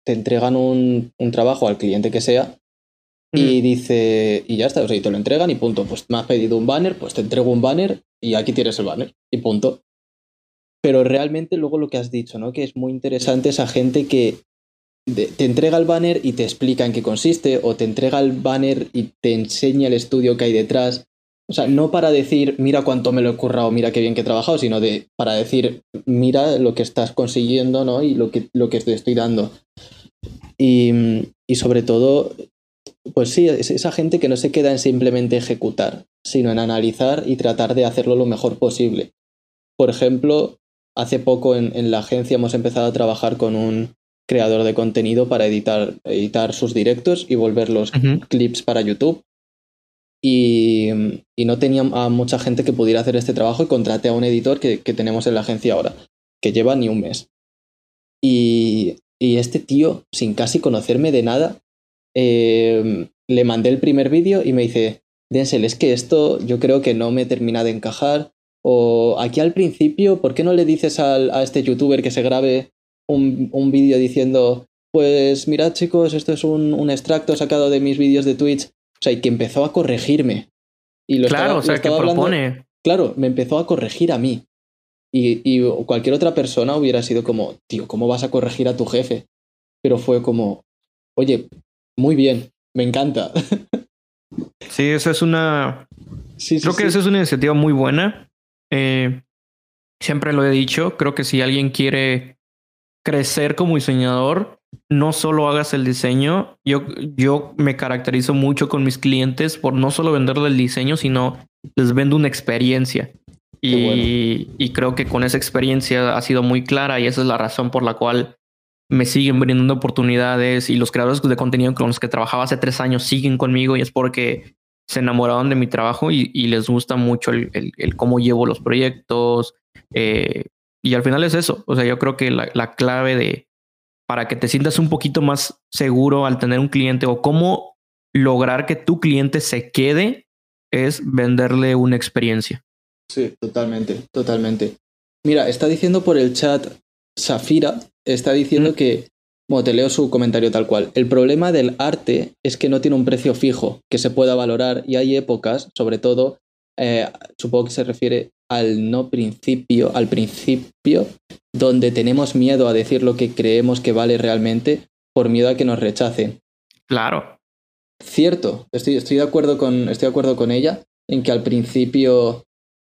Speaker 1: te entregan un, un trabajo al cliente que sea y dice, y ya está, o sea, y te lo entregan y punto. Pues me has pedido un banner, pues te entrego un banner y aquí tienes el banner y punto. Pero realmente luego lo que has dicho, ¿no? Que es muy interesante esa gente que te entrega el banner y te explica en qué consiste, o te entrega el banner y te enseña el estudio que hay detrás. O sea, no para decir, mira cuánto me lo he currado, mira qué bien que he trabajado, sino de para decir, mira lo que estás consiguiendo, ¿no? Y lo que, lo que te estoy dando. Y, y sobre todo, pues sí, es esa gente que no se queda en simplemente ejecutar, sino en analizar y tratar de hacerlo lo mejor posible. Por ejemplo, hace poco en, en la agencia hemos empezado a trabajar con un creador de contenido para editar, editar sus directos y volver los clips para YouTube. Y, y no tenía a mucha gente que pudiera hacer este trabajo y contraté a un editor que, tenemos en la agencia ahora, que lleva ni un mes. Y, y este tío, sin casi conocerme de nada, eh, le mandé el primer vídeo y me dice, Denzel, es que esto yo creo que no me termina de encajar. O aquí al principio, ¿por qué no le dices al- a este youtuber que se grabe un, un vídeo diciendo, pues mirad chicos, esto es un, un extracto sacado de mis vídeos de Twitch? O sea, y que empezó a corregirme. Y lo
Speaker 2: Claro,
Speaker 1: estaba-
Speaker 2: o sea,
Speaker 1: lo
Speaker 2: que
Speaker 1: hablando-
Speaker 2: propone.
Speaker 1: Claro, me empezó a corregir a mí. Y, y cualquier otra persona hubiera sido como, tío, ¿cómo vas a corregir a tu jefe? Pero fue como, oye, muy bien, me encanta.
Speaker 2: Sí, eso es una.
Speaker 1: sí, sí,
Speaker 2: Creo que esa es una iniciativa muy buena. Eh, siempre lo he dicho. Creo que si alguien quiere crecer como diseñador, no solo hagas el diseño. Yo, yo me caracterizo mucho con mis clientes por no solo venderle el diseño, sino les vendo una experiencia. Y,
Speaker 1: bueno.
Speaker 2: y creo que con esa experiencia ha sido muy clara y esa es la razón por la cual me siguen brindando oportunidades y los creadores de contenido con los que trabajaba hace tres años siguen conmigo y es porque se enamoraron de mi trabajo y, y les gusta mucho el, el- el cómo llevo los proyectos. eh, y al final es eso. O sea, yo creo que la, la clave de para que te sientas un poquito más seguro al tener un cliente o cómo lograr que tu cliente se quede es venderle una experiencia.
Speaker 1: Sí, totalmente, totalmente. Mira, está diciendo por el chat Safira, está diciendo
Speaker 2: Mm.
Speaker 1: que, bueno, te leo su comentario tal cual. El problema del arte es que no tiene un precio fijo que se pueda valorar y hay épocas, sobre todo, eh, supongo que se refiere al no principio, al principio, donde tenemos miedo a decir lo que creemos que vale realmente por miedo a que nos rechacen.
Speaker 2: Claro.
Speaker 1: Cierto, estoy, estoy, de acuerdo con, estoy de acuerdo con ella en que al principio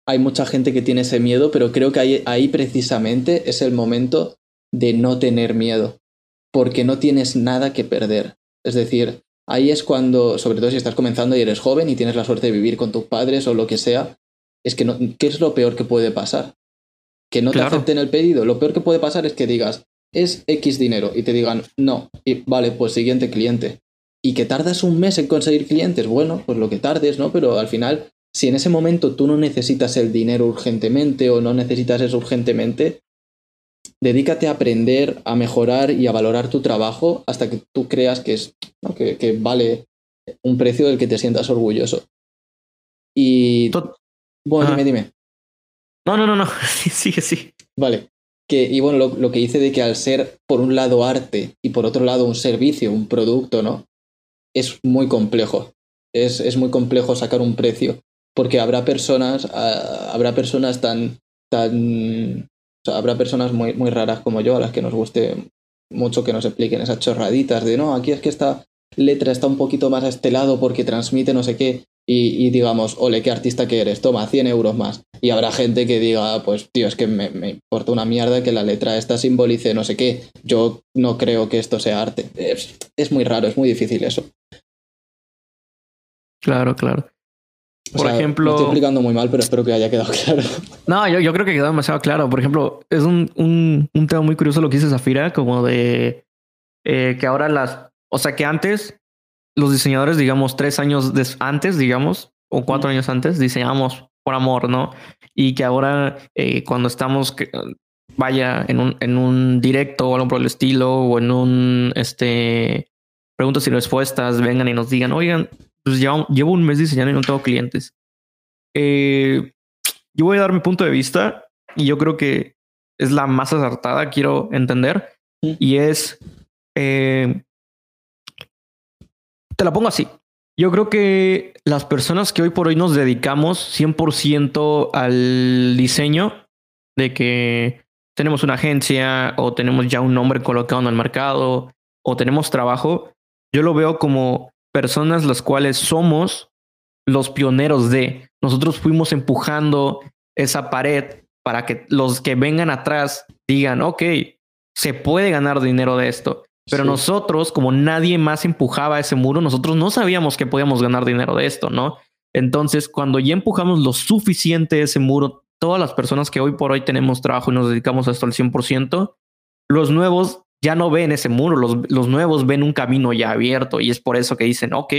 Speaker 1: hay mucha gente que tiene ese miedo, pero creo que ahí, ahí precisamente es el momento de no tener miedo, porque no tienes nada que perder. Es decir, ahí es cuando, sobre todo si estás comenzando y eres joven y tienes la suerte de vivir con tus padres o lo que sea, es que no, ¿qué es lo peor que puede pasar? Que no te acepten el pedido. Lo peor que puede pasar es que digas, es X dinero y te digan, no, y vale, pues siguiente cliente. Y que tardas un mes en conseguir clientes, bueno, pues lo que tardes, ¿no? Pero al final, si en ese momento tú no necesitas el dinero urgentemente o no necesitas eso urgentemente, dedícate a aprender, a mejorar y a valorar tu trabajo hasta que tú creas que, es, que, vale un precio del que te sientas orgulloso. Y... Bueno, dime, dime.
Speaker 2: No, no, no, no. sí, sí.
Speaker 1: Vale. Que, y bueno, lo, lo, que dice de que al ser, por un lado, arte y por otro lado, un servicio, un producto, ¿no? Es muy complejo. Es, es muy complejo sacar un precio. Porque habrá personas, uh, habrá personas tan, tan. O sea, habrá personas muy, muy raras como yo a las que nos guste mucho que nos expliquen esas chorraditas de no, aquí es que esta letra está un poquito más a este lado porque transmite no sé qué y, digamos, ole, qué artista que eres, toma, 100 euros más. Y habrá gente que diga, pues tío, es que me, importa una mierda que la letra esta simbolice no sé qué. Yo no creo que esto sea arte. Es, muy raro, es muy difícil eso.
Speaker 2: Claro, claro. Por ejemplo. Lo
Speaker 1: estoy explicando muy mal, pero espero que haya quedado claro.
Speaker 2: No, yo, yo creo que quedó demasiado claro. Por ejemplo, es un, un, un tema muy curioso lo que dice Zafira, como de eh, que ahora las. O sea, que antes los diseñadores, digamos, tres años antes, digamos, o cuatro años antes, diseñamos por amor, ¿no? Y que ahora, eh, cuando estamos, vaya, en un, en un directo o algo por el estilo, o en un, este, preguntas y respuestas, vengan y nos digan, oigan, pues llevo, llevo un mes diseñando y no tengo clientes. Eh, yo voy a dar mi punto de vista y yo creo que es la más acertada, quiero entender, y es, eh, te la pongo así. Yo creo que las personas que hoy por hoy nos dedicamos 100% al diseño, de que tenemos una agencia o tenemos ya un nombre colocado en el mercado o tenemos trabajo, yo lo veo como personas las cuales somos los pioneros de. Nosotros fuimos empujando esa pared para que los que vengan atrás digan, ok, se puede ganar dinero de esto. Pero nosotros, como nadie más empujaba ese muro, nosotros no sabíamos que podíamos ganar dinero de esto, ¿no? Entonces, cuando ya empujamos lo suficiente ese muro, todas las personas que hoy por hoy tenemos trabajo y nos dedicamos a esto al 100%, los nuevos ya no ven ese muro, los, los nuevos ven un camino ya abierto y es por eso que dicen, ok,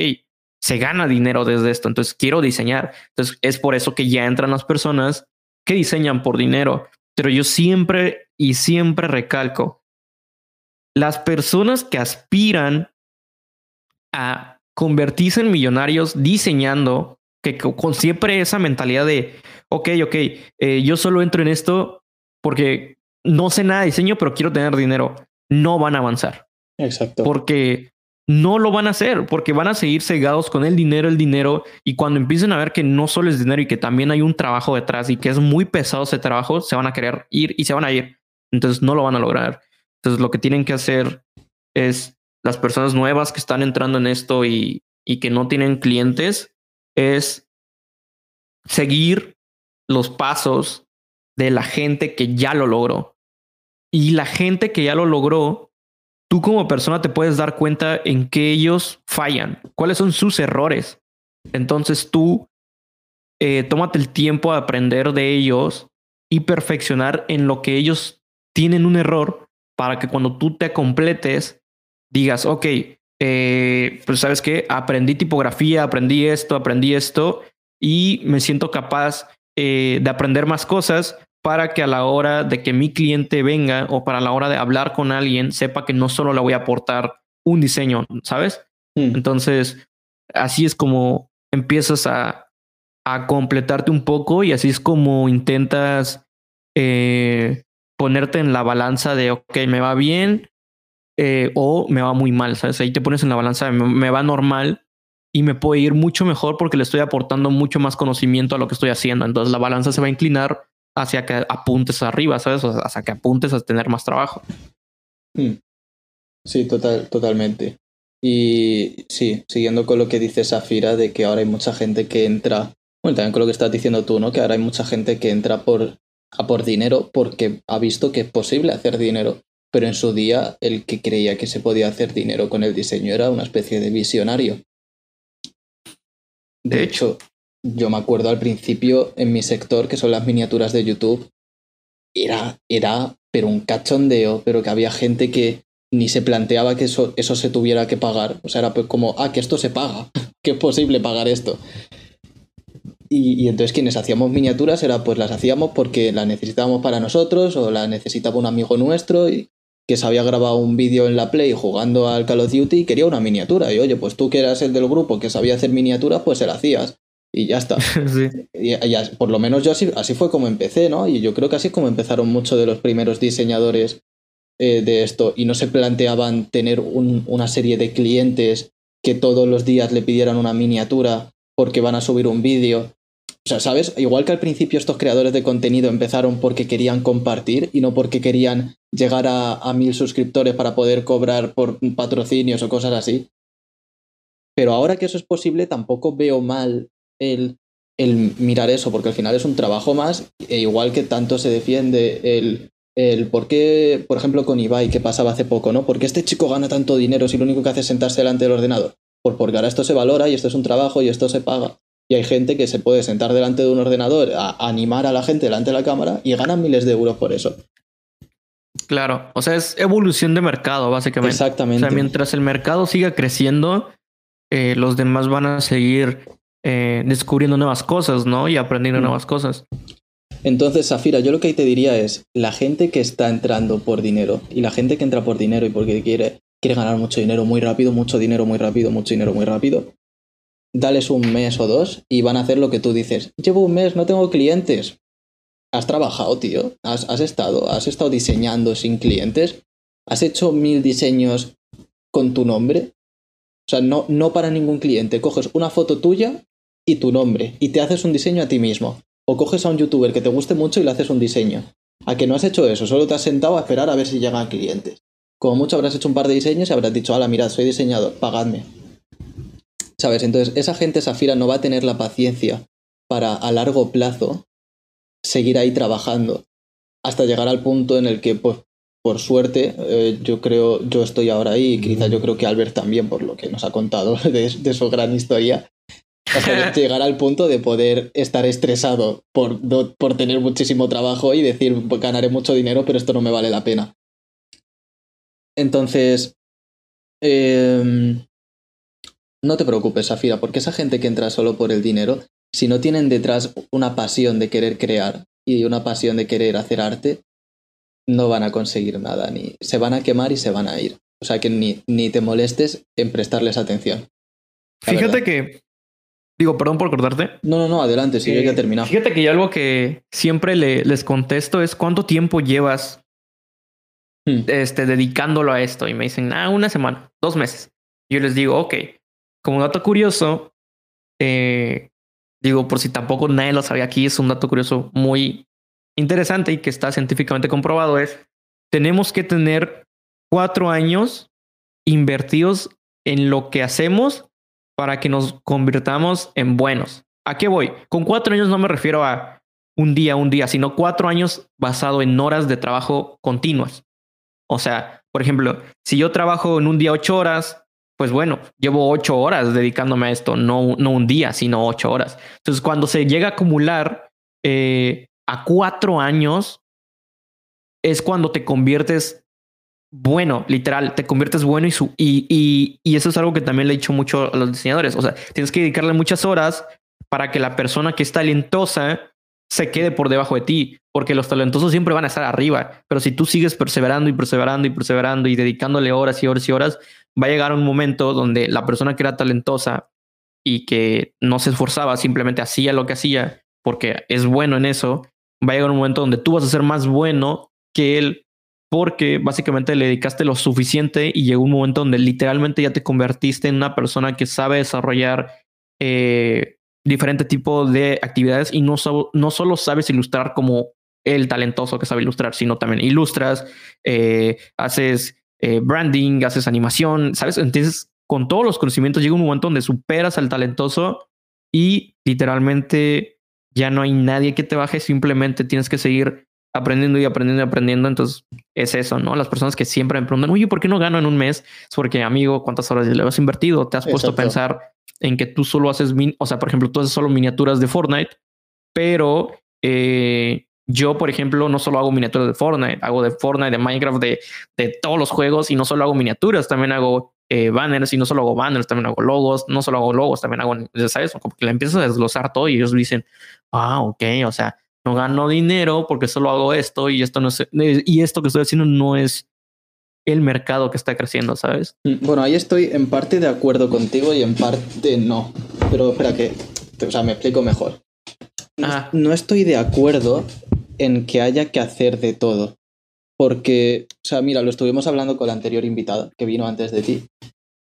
Speaker 2: se gana dinero desde esto, entonces quiero diseñar. Entonces, es por eso que ya entran las personas que diseñan por dinero. Pero yo siempre y siempre recalco, las personas que aspiran a convertirse en millonarios diseñando, que con siempre esa mentalidad de, ok, ok, eh, yo solo entro en esto porque no sé nada de diseño, pero quiero tener dinero, no van a avanzar.
Speaker 1: Exacto.
Speaker 2: Porque no lo van a hacer, porque van a seguir cegados con el dinero, el dinero, y cuando empiecen a ver que no solo es dinero y que también hay un trabajo detrás y que es muy pesado ese trabajo, se van a querer ir y se van a ir. Entonces no lo van a lograr. Entonces lo que tienen que hacer es las personas nuevas que están entrando en esto y, y que no tienen clientes, es seguir los pasos de la gente que ya lo logró. Y la gente que ya lo logró, tú como persona te puedes dar cuenta en qué ellos fallan, cuáles son sus errores. Entonces tú eh, tómate el tiempo a aprender de ellos y perfeccionar en lo que ellos tienen un error para que cuando tú te completes, digas, ok, eh, pues sabes que aprendí tipografía, aprendí esto, aprendí esto y me siento capaz eh, de aprender más cosas para que a la hora de que mi cliente venga o para la hora de hablar con alguien sepa que no solo le voy a aportar un diseño, ¿sabes? Hmm. Entonces, así es como empiezas a, a, completarte un poco y así es como intentas eh, ponerte en la balanza de, ok, me va bien eh, o me va muy mal, ¿sabes? Ahí te pones en la balanza de me, va normal y me puede ir mucho mejor porque le estoy aportando mucho más conocimiento a lo que estoy haciendo. Entonces la balanza se va a inclinar hacia que apuntes arriba, ¿sabes? O hacia que apuntes a tener más trabajo.
Speaker 1: Hmm. Sí, total, totalmente. Y sí, siguiendo con lo que dice Safira, de que ahora hay mucha gente que entra, bueno, también con lo que estás diciendo tú, ¿no? Que ahora hay mucha gente que entra por, a por dinero porque ha visto que es posible hacer dinero. Pero en su día, el que creía que se podía hacer dinero con el diseño era una especie de visionario. De hecho, yo me acuerdo al principio en mi sector, que son las miniaturas de YouTube, era, era, pero un cachondeo, pero que había gente que ni se planteaba que eso, eso se tuviera que pagar. O sea, era pues como, ah, que esto se paga, que es posible pagar esto. Y, y, entonces quienes hacíamos miniaturas era pues las hacíamos porque las necesitábamos para nosotros o las necesitaba un amigo nuestro y que se había grabado un vídeo en la Play jugando al Call of Duty y quería una miniatura. Y oye, pues tú que eras el del grupo que sabía hacer miniaturas, pues se la hacías y ya está.
Speaker 2: Sí.
Speaker 1: Y, y por lo menos yo así, así fue como empecé, ¿no? Y yo creo que así es como empezaron muchos de los primeros diseñadores eh, de esto y no se planteaban tener un, una serie de clientes que todos los días le pidieran una miniatura porque van a subir un vídeo. O sea, ¿sabes? Igual que al principio estos creadores de contenido empezaron porque querían compartir y no porque querían llegar a, a mil suscriptores para poder cobrar por patrocinios o cosas así. Pero ahora que eso es posible, tampoco veo mal el, el mirar eso, porque al final es un trabajo más, e igual que tanto se defiende el, el por qué, por ejemplo, con Ibai, que pasaba hace poco, ¿no? ¿Por qué este chico gana tanto dinero si lo único que hace es sentarse delante del ordenador? Pues porque ahora esto se valora y esto es un trabajo y esto se paga. Y hay gente que se puede sentar delante de un ordenador a animar a la gente delante de la cámara y ganan miles de euros por eso.
Speaker 2: Claro, o sea, es evolución de mercado, básicamente.
Speaker 1: Exactamente.
Speaker 2: O sea, mientras el mercado siga creciendo, eh, los demás van a seguir eh, descubriendo nuevas cosas, ¿no? Y aprendiendo
Speaker 1: Mm.
Speaker 2: nuevas cosas.
Speaker 1: Entonces, Zafira, yo lo que te diría es, la gente que está entrando por dinero y la gente que entra por dinero y porque quiere, quiere ganar mucho dinero muy rápido, mucho dinero muy rápido, mucho dinero muy rápido, dales un mes o dos y van a hacer lo que tú dices. Llevo un mes, no tengo clientes. Has trabajado, tío. Has, estado, has estado diseñando sin clientes. Has hecho mil diseños con tu nombre. O sea, no, no para ningún cliente. Coges una foto tuya y tu nombre y te haces un diseño a ti mismo. O coges a un youtuber que te guste mucho y le haces un diseño. A que no has hecho eso, solo te has sentado a esperar a ver si llegan clientes. Como mucho habrás hecho un par de diseños y habrás dicho, hola, mirad, soy diseñador, pagadme. ¿Sabes? Entonces, esa gente Safira no va a tener la paciencia para a largo plazo seguir ahí trabajando hasta llegar al punto en el que, pues, por suerte, eh, yo creo, yo estoy ahora ahí y quizá yo creo que Albert también, por lo que nos ha contado de, de su gran historia, hasta llegar al punto de poder estar estresado por, por tener muchísimo trabajo y decir, "Pues ganaré mucho dinero, pero esto no me vale la pena. Entonces, em, no te preocupes, Safira, porque esa gente que entra solo por el dinero, si no tienen detrás una pasión de querer crear y una pasión de querer hacer arte, no van a conseguir nada, ni se van a quemar y se van a ir. O sea que ni, ni te molestes en prestarles atención.
Speaker 2: Fíjate
Speaker 1: verdad.
Speaker 2: que, digo, perdón por cortarte.
Speaker 1: No, no, no, adelante, si yo
Speaker 2: Eh,
Speaker 1: ya he terminado.
Speaker 2: Fíjate que yo algo que siempre le- les contesto es cuánto tiempo llevas
Speaker 1: Hmm.
Speaker 2: este, dedicándolo a esto. Y me dicen, ah, una semana, dos meses. Yo les digo, ok, como dato curioso, eh, digo, por si tampoco nadie lo sabía aquí, es un dato curioso muy interesante y que está científicamente comprobado, es, tenemos que tener cuatro años invertidos en lo que hacemos para que nos convirtamos en buenos. ¿A qué voy? Con cuatro años no me refiero a un día, un día, sino cuatro años basado en horas de trabajo continuas. O sea, por ejemplo, si yo trabajo en un día ocho horas, pues bueno, llevo ocho horas dedicándome a esto, no, no un día, sino ocho horas. Entonces, cuando se llega a acumular eh, a cuatro años, es cuando te conviertes bueno, literal, te conviertes bueno y, su, y, y, y eso es algo que también le he dicho mucho a los diseñadores. O sea, tienes que dedicarle muchas horas para que la persona que es talentosa se quede por debajo de ti, porque los talentosos siempre van a estar arriba, pero si tú sigues perseverando y perseverando y perseverando y dedicándole horas y horas y horas, va a llegar un momento donde la persona que era talentosa y que no se esforzaba, simplemente hacía lo que hacía porque es bueno en eso, va a llegar un momento donde tú vas a ser más bueno que él porque básicamente le dedicaste lo suficiente y llegó un momento donde literalmente ya te convertiste en una persona que sabe desarrollar eh, diferente tipo de actividades y no, no solo sabes ilustrar como el talentoso que sabe ilustrar, sino también ilustras, eh, haces eh, branding, haces animación, ¿sabes? Entonces, con todos los conocimientos llega un momento donde superas al talentoso y literalmente ya no hay nadie que te baje, simplemente tienes que seguir aprendiendo y aprendiendo y aprendiendo. Entonces es eso, ¿no? Las personas que siempre me preguntan, oye, ¿por qué no gano en un mes? Es porque, amigo, ¿cuántas horas le has invertido? Te has puesto a pensar en que tú solo haces, o sea, por ejemplo, tú haces solo miniaturas de Fortnite, pero eh, yo, por ejemplo, no solo hago miniaturas de Fortnite, hago de Fortnite, de Minecraft, de, de todos los juegos y no solo hago miniaturas, también hago eh, banners y no solo hago banners, también hago logos, no solo hago logos, también hago, ¿sabes? Como que le empiezas a desglosar todo y ellos dicen, ah, ok, o sea, no gano dinero porque solo hago esto y esto no es, y esto que estoy haciendo no es el mercado que está creciendo, ¿sabes?
Speaker 1: Bueno, ahí estoy en parte de acuerdo contigo y en parte no. Pero espera que, o sea, me explico mejor. No, estoy de acuerdo en que haya que hacer de todo. Porque, o sea, mira, lo estuvimos hablando con la anterior invitada que vino antes de ti,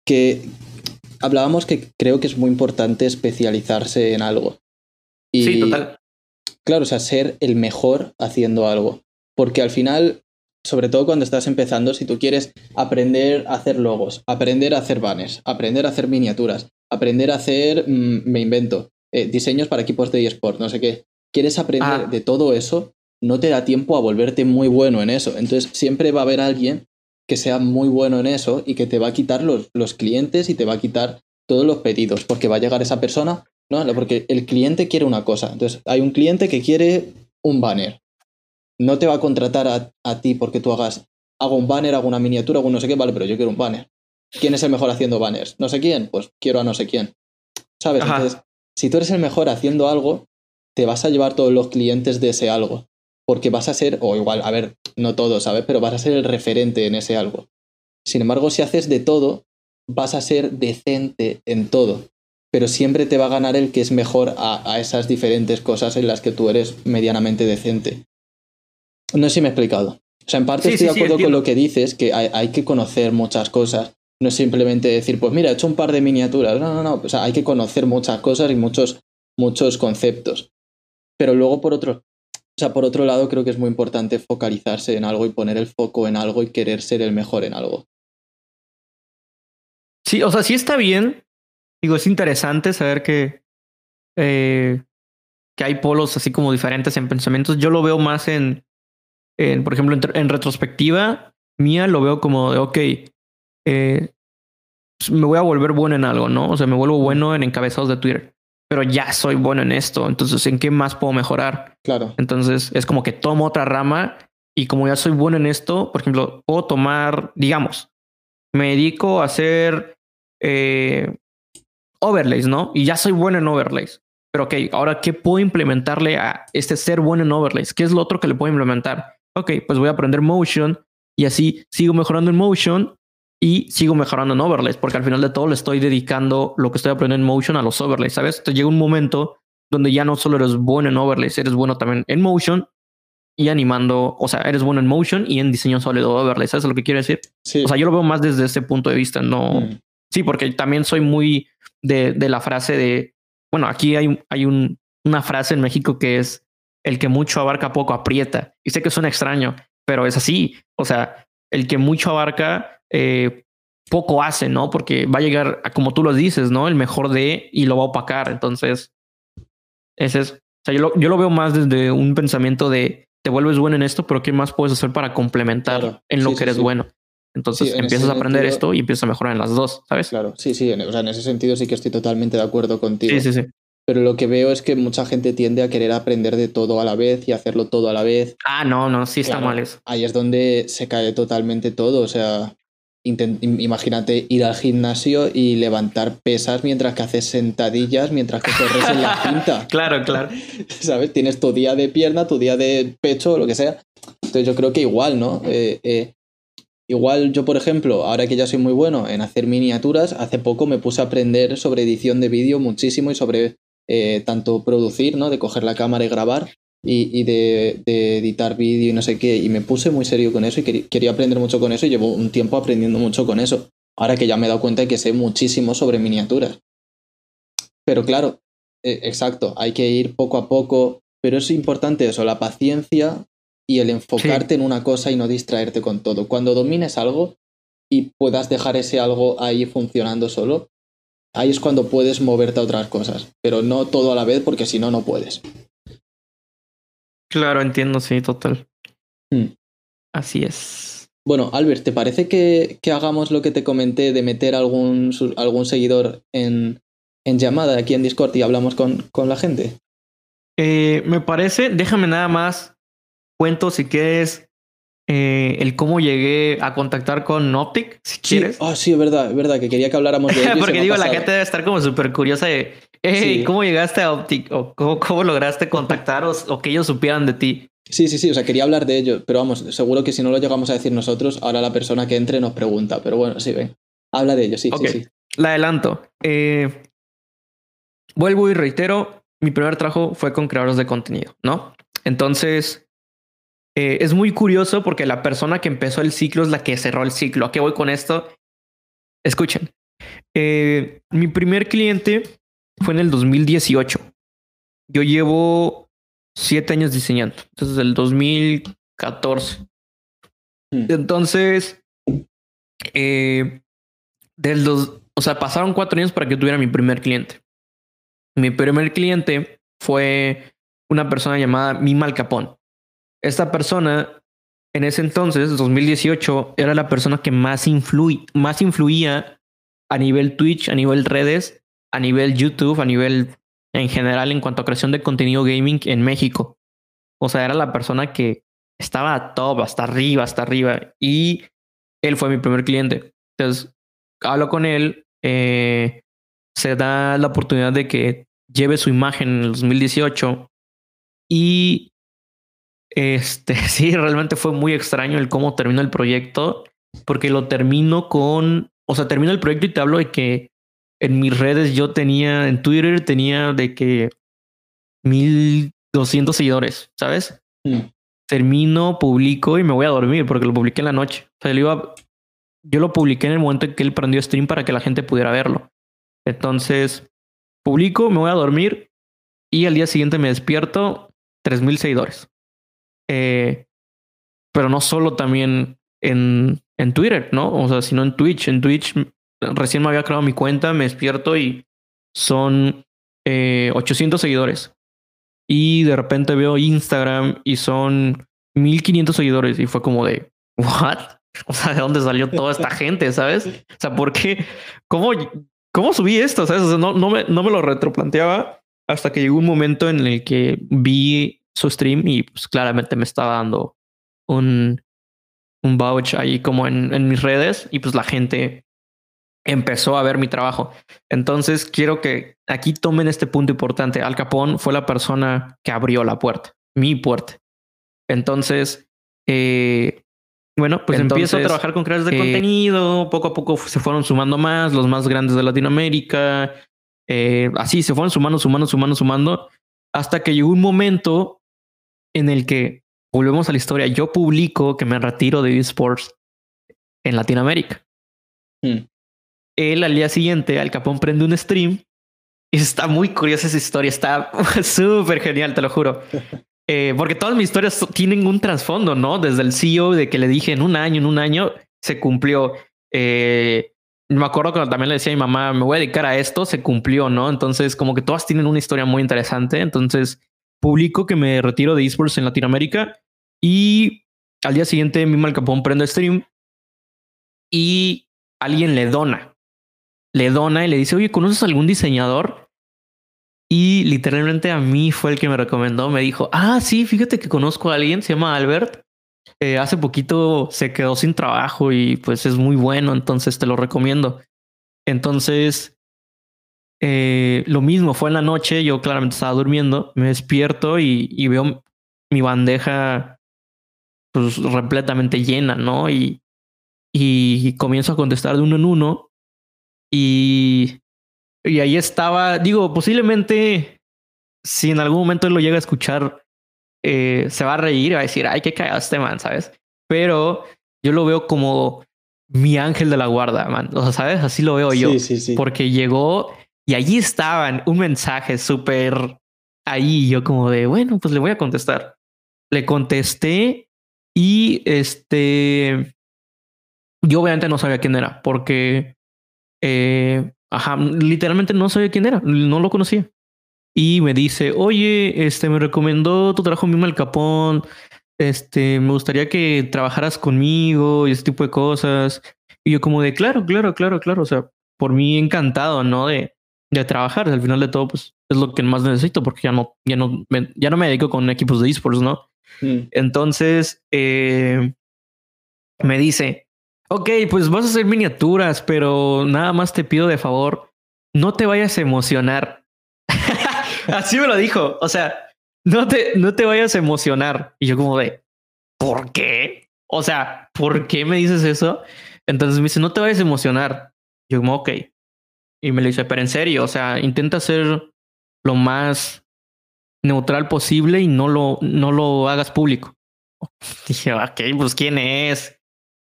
Speaker 1: que hablábamos que creo que es muy importante especializarse en algo.
Speaker 2: Y, sí, total.
Speaker 1: Claro, o sea, ser el mejor haciendo algo. Porque al final, sobre todo cuando estás empezando, si tú quieres aprender a hacer logos, aprender a hacer banners, aprender a hacer miniaturas, aprender a hacer, mm, me invento, eh, diseños para equipos de eSport, no sé qué, quieres aprender ah. de todo eso, no te da tiempo a volverte muy bueno en eso. Entonces siempre va a haber alguien que sea muy bueno en eso y que te va a quitar los, los clientes y te va a quitar todos los pedidos, porque va a llegar esa persona, no, porque el cliente quiere una cosa. Entonces hay un cliente que quiere un banner no te va a contratar a, ti porque tú hagas, hago un banner, hago una miniatura, hago no sé qué, vale, pero yo quiero un banner. ¿Quién es el mejor haciendo banners? No sé quién, pues quiero a no sé quién. ¿Sabes? Entonces, si tú eres el mejor haciendo algo, te vas a llevar todos los clientes de ese algo. Porque vas a ser, o igual, a ver, no todo, ¿sabes? Pero vas a ser el referente en ese algo. Sin embargo, si haces de todo, vas a ser decente en todo. Pero siempre te va a ganar el que es mejor a esas diferentes cosas en las que tú eres medianamente decente. No sé si me he explicado. O sea, en parte estoy de acuerdo con lo que dices, que hay, que conocer muchas cosas. No es simplemente decir, pues mira, he hecho un par de miniaturas. No, no, no. O sea, hay que conocer muchas cosas y muchos, muchos conceptos. Pero luego, por otro, o sea, por otro lado, creo que es muy importante focalizarse en algo y poner el foco en algo y querer ser el mejor en algo.
Speaker 2: Sí, o sea, sí está bien. Digo, es interesante saber que, eh, que hay polos así como diferentes en pensamientos. Yo lo veo más en, por ejemplo, en, retrospectiva mía lo veo como de, ok, eh, me voy a volver bueno en algo, ¿no? O sea, me vuelvo bueno en encabezados de Twitter, pero ya soy bueno en esto, entonces, ¿en qué más puedo mejorar?
Speaker 1: Claro.
Speaker 2: Entonces, es como que tomo otra rama y como ya soy bueno en esto, por ejemplo, puedo tomar, digamos, me dedico a hacer eh, overlays, ¿no? Y ya soy bueno en overlays. Pero ok, ahora, ¿qué puedo implementarle a este ser bueno en overlays? ¿Qué es lo otro que le puedo implementar? ok, pues voy a aprender Motion y así sigo mejorando en Motion y sigo mejorando en overlays, porque al final de todo le estoy dedicando lo que estoy aprendiendo en Motion a los overlays, ¿sabes? Te llega un momento donde ya no solo eres bueno en overlays, eres bueno también en Motion y animando, o sea, eres bueno en Motion y en diseño sólido overlays, ¿sabes lo que quiero decir?
Speaker 1: Sí.
Speaker 2: O sea, yo lo veo más desde ese punto de vista, no... Mm. Sí, porque también soy muy de, de, la frase de, bueno, aquí hay, hay un, una frase en México que es, el que mucho abarca poco aprieta. Y sé que suena extraño, pero es así. O sea, el que mucho abarca eh, poco hace, ¿no? Porque va a llegar, a, como tú lo dices, ¿no? El mejor de y lo va a opacar. Entonces, ese es. O sea, yo lo, yo lo veo más desde un pensamiento de te vuelves bueno en esto, pero ¿qué más puedes hacer para complementar en lo que eres bueno? Entonces empiezas a aprender esto y empiezas a mejorar en las dos, ¿sabes?
Speaker 1: Claro, sí, sí. o sea, en ese sentido sí que estoy totalmente de acuerdo contigo.
Speaker 2: Sí, sí, sí
Speaker 1: pero lo que veo es que mucha gente tiende a querer aprender de todo a la vez y hacerlo todo a la vez.
Speaker 2: Ah, no, no, sí está mal eso.
Speaker 1: Ahí es donde se cae totalmente todo, o sea, imagínate ir al gimnasio y levantar pesas mientras que haces sentadillas, mientras que corres en la cinta.
Speaker 2: claro, claro.
Speaker 1: ¿Sabes? Tienes tu día de pierna, tu día de pecho, lo que sea. Entonces yo creo que igual, ¿no? Eh, eh, igual yo, por ejemplo, ahora que ya soy muy bueno en hacer miniaturas, hace poco me puse a aprender sobre edición de vídeo muchísimo y sobre eh, tanto producir, ¿no? De coger la cámara y grabar y, de, editar vídeo y no sé qué. Y me puse muy serio con eso y quería, aprender mucho con eso y llevo un tiempo aprendiendo mucho con eso. Ahora que ya me he dado cuenta de que sé muchísimo sobre miniaturas. Pero claro, eh, exacto, hay que ir poco a poco, pero es importante eso, la paciencia y el enfocarte en una cosa y no distraerte con todo. Cuando domines algo, y puedas dejar ese algo ahí funcionando solo, ahí es cuando puedes moverte a otras cosas, pero no todo a la vez porque si no, no puedes.
Speaker 2: Claro, entiendo, sí, total.
Speaker 1: Hmm.
Speaker 2: Así es.
Speaker 1: Bueno, Albert, ¿te parece que, que hagamos lo que te comenté de meter algún, algún seguidor en, en llamada aquí en Discord y hablamos con, con la gente?
Speaker 2: Eh, me parece, déjame nada más cuento si quieres eh, el cómo llegué a contactar con Optic, si quieres.
Speaker 1: Ah, sí, es verdad, es verdad, que quería que habláramos de ello.
Speaker 2: Porque digo, la gente debe estar como súper curiosa de, hey,
Speaker 1: Sí.
Speaker 2: ¿cómo llegaste a Optic? ¿O cómo, cómo lograste contactar o, que ellos supieran de ti?
Speaker 1: Sí, sí, sí, o sea, quería hablar de ello, pero vamos, seguro que si no lo llegamos a decir nosotros, ahora la persona que entre nos pregunta, pero bueno, sí, ven. Habla de ello, sí, sí, sí.
Speaker 2: La adelanto. Eh, vuelvo y reitero, mi primer trabajo fue con creadores de contenido, ¿no? Entonces, eh, es muy curioso porque la persona que empezó el ciclo es la que cerró el ciclo. ¿A qué voy con esto? Escuchen. Eh, mi primer cliente fue en el 2018. Yo llevo siete años diseñando, entonces el 2014.
Speaker 1: Mm.
Speaker 2: Entonces, eh, del dos, o sea, pasaron cuatro años para que tuviera mi primer cliente. Mi primer cliente fue una persona llamada Mima Al Capón. Esta persona, en ese entonces, 2018, era la persona que más, más influía a nivel Twitch, a nivel redes, a nivel YouTube, a nivel en general en cuanto a creación de contenido gaming en México. O sea, era la persona que estaba top, hasta arriba, hasta arriba. Y él fue mi primer cliente. Entonces, hablo con él, eh, se da la oportunidad de que lleve su imagen en el 2018 y este sí, realmente fue muy extraño el cómo terminó el proyecto, porque lo termino con, o sea, termino el proyecto y te hablo de que en mis redes yo tenía, en Twitter tenía de que 1200 seguidores, ¿sabes?
Speaker 1: Mm.
Speaker 2: Termino, publico y me voy a dormir porque lo publiqué en la noche. O sea, lo iba, yo lo publiqué en el momento en que él prendió stream para que la gente pudiera verlo. Entonces, publico, me voy a dormir y al día siguiente me despierto, 3000 seguidores. Eh, pero no solo también en, en Twitter, ¿no? O sea, sino en Twitch. En Twitch recién me había creado mi cuenta, me despierto y son eh, 800 seguidores. Y de repente veo Instagram y son 1500 seguidores y fue como de, ¿what? O sea, ¿de dónde salió toda esta gente, sabes? O sea, ¿por qué? ¿Cómo, cómo subí esto? O sea, no, no, me, no me lo retroplanteaba hasta que llegó un momento en el que vi su stream y pues claramente me estaba dando un, un vouch ahí como en, en mis redes y pues la gente empezó a ver mi trabajo. Entonces quiero que aquí tomen este punto importante. Al Capón fue la persona que abrió la puerta, mi puerta. Entonces, eh, bueno, pues empiezo a trabajar con creadores de
Speaker 3: eh,
Speaker 2: contenido. Poco a poco se fueron sumando más, los más grandes de Latinoamérica. Eh, así se fueron sumando, sumando, sumando, sumando, hasta que llegó un momento en el que volvemos a la historia. Yo publico que me retiro de esports en Latinoamérica.
Speaker 1: Mm.
Speaker 2: Él al día siguiente, Al Capón prende un stream y está muy curiosa esa historia. Está súper genial, te lo juro. Eh, porque todas mis historias tienen un trasfondo, ¿no? Desde el CEO de que le dije en un año, en un año se cumplió. Eh, me acuerdo cuando también le decía a mi mamá, me voy a dedicar a esto, se cumplió, ¿no? Entonces, como que todas tienen una historia muy interesante. Entonces, publico que me retiro de esports en Latinoamérica y al día siguiente mi Al Capón prende stream y alguien le dona. Le dona y le dice, oye, ¿conoces algún diseñador? Y literalmente a mí fue el que me recomendó. Me dijo, ah, sí, fíjate que conozco a alguien, se llama Albert. Eh, hace poquito se quedó sin trabajo y pues es muy bueno, entonces te lo recomiendo. Entonces, eh, lo mismo fue en la noche, yo claramente estaba durmiendo, me despierto y, y veo mi bandeja pues repletamente llena, ¿no? Y, y comienzo a contestar de uno en uno y, y ahí estaba, digo, posiblemente si en algún momento él lo llega a escuchar, eh, se va a reír y va a decir, ay, qué cagado este man, ¿sabes? Pero yo lo veo como mi ángel de la guarda, man. O sea, ¿sabes? Así lo veo yo.
Speaker 1: Sí, sí, sí.
Speaker 2: Porque llegó y allí estaban un mensaje súper ahí. Yo como de, bueno, pues le voy a contestar. Le contesté y este yo obviamente no sabía quién era porque, eh, ajá, literalmente no sabía quién era, no lo conocía. Y me dice, oye, este, me recomendó tu trabajo mismo el Capón, este, me gustaría que trabajaras conmigo y ese tipo de cosas. Y yo como de, claro, claro, claro, claro, o sea, por mí encantado, ¿no? De, de trabajar, al final de todo, pues es lo que más necesito porque ya no, ya no, me, ya no me dedico con equipos de esports, ¿no?
Speaker 1: Mm.
Speaker 2: Entonces, eh, me dice, ok, pues vas a hacer miniaturas, pero nada más te pido de favor, no te vayas a emocionar. Así me lo dijo, o sea, no te, no te vayas a emocionar. Y yo como de, ¿por qué? O sea, ¿por qué me dices eso? Entonces me dice, no te vayas a emocionar. Yo como, ok. Y me lo dice, pero en serio, o sea, intenta ser lo más neutral posible y no lo, no lo hagas público. Dije, ok, pues ¿quién es?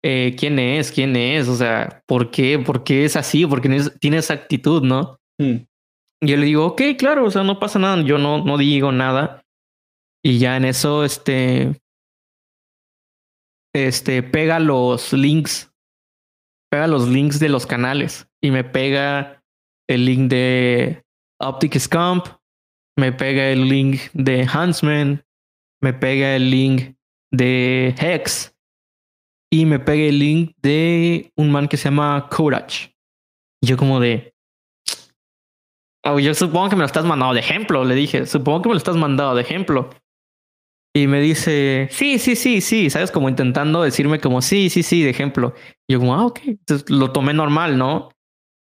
Speaker 2: Eh, ¿Quién es? ¿Quién es? O sea, ¿por qué? ¿Por qué es así? Porque tiene esa actitud, ¿no?
Speaker 1: Mm.
Speaker 2: Y yo le digo, ok, claro, o sea, no pasa nada, yo no, no digo nada. Y ya en eso, este, este, pega los links, pega los links de los canales y me pega el link de Optic Scump, me pega el link de Huntsman, me pega el link de Hex y me pega el link de un man que se llama Courage. Y yo como de... Oh, yo supongo que me lo estás mandando de ejemplo, le dije, supongo que me lo estás mandando de ejemplo. Y me dice, sí, sí, sí, sí, ¿sabes? Como intentando decirme como, sí, sí, sí, de ejemplo. Y yo como, ah, ok, entonces lo tomé normal, ¿no?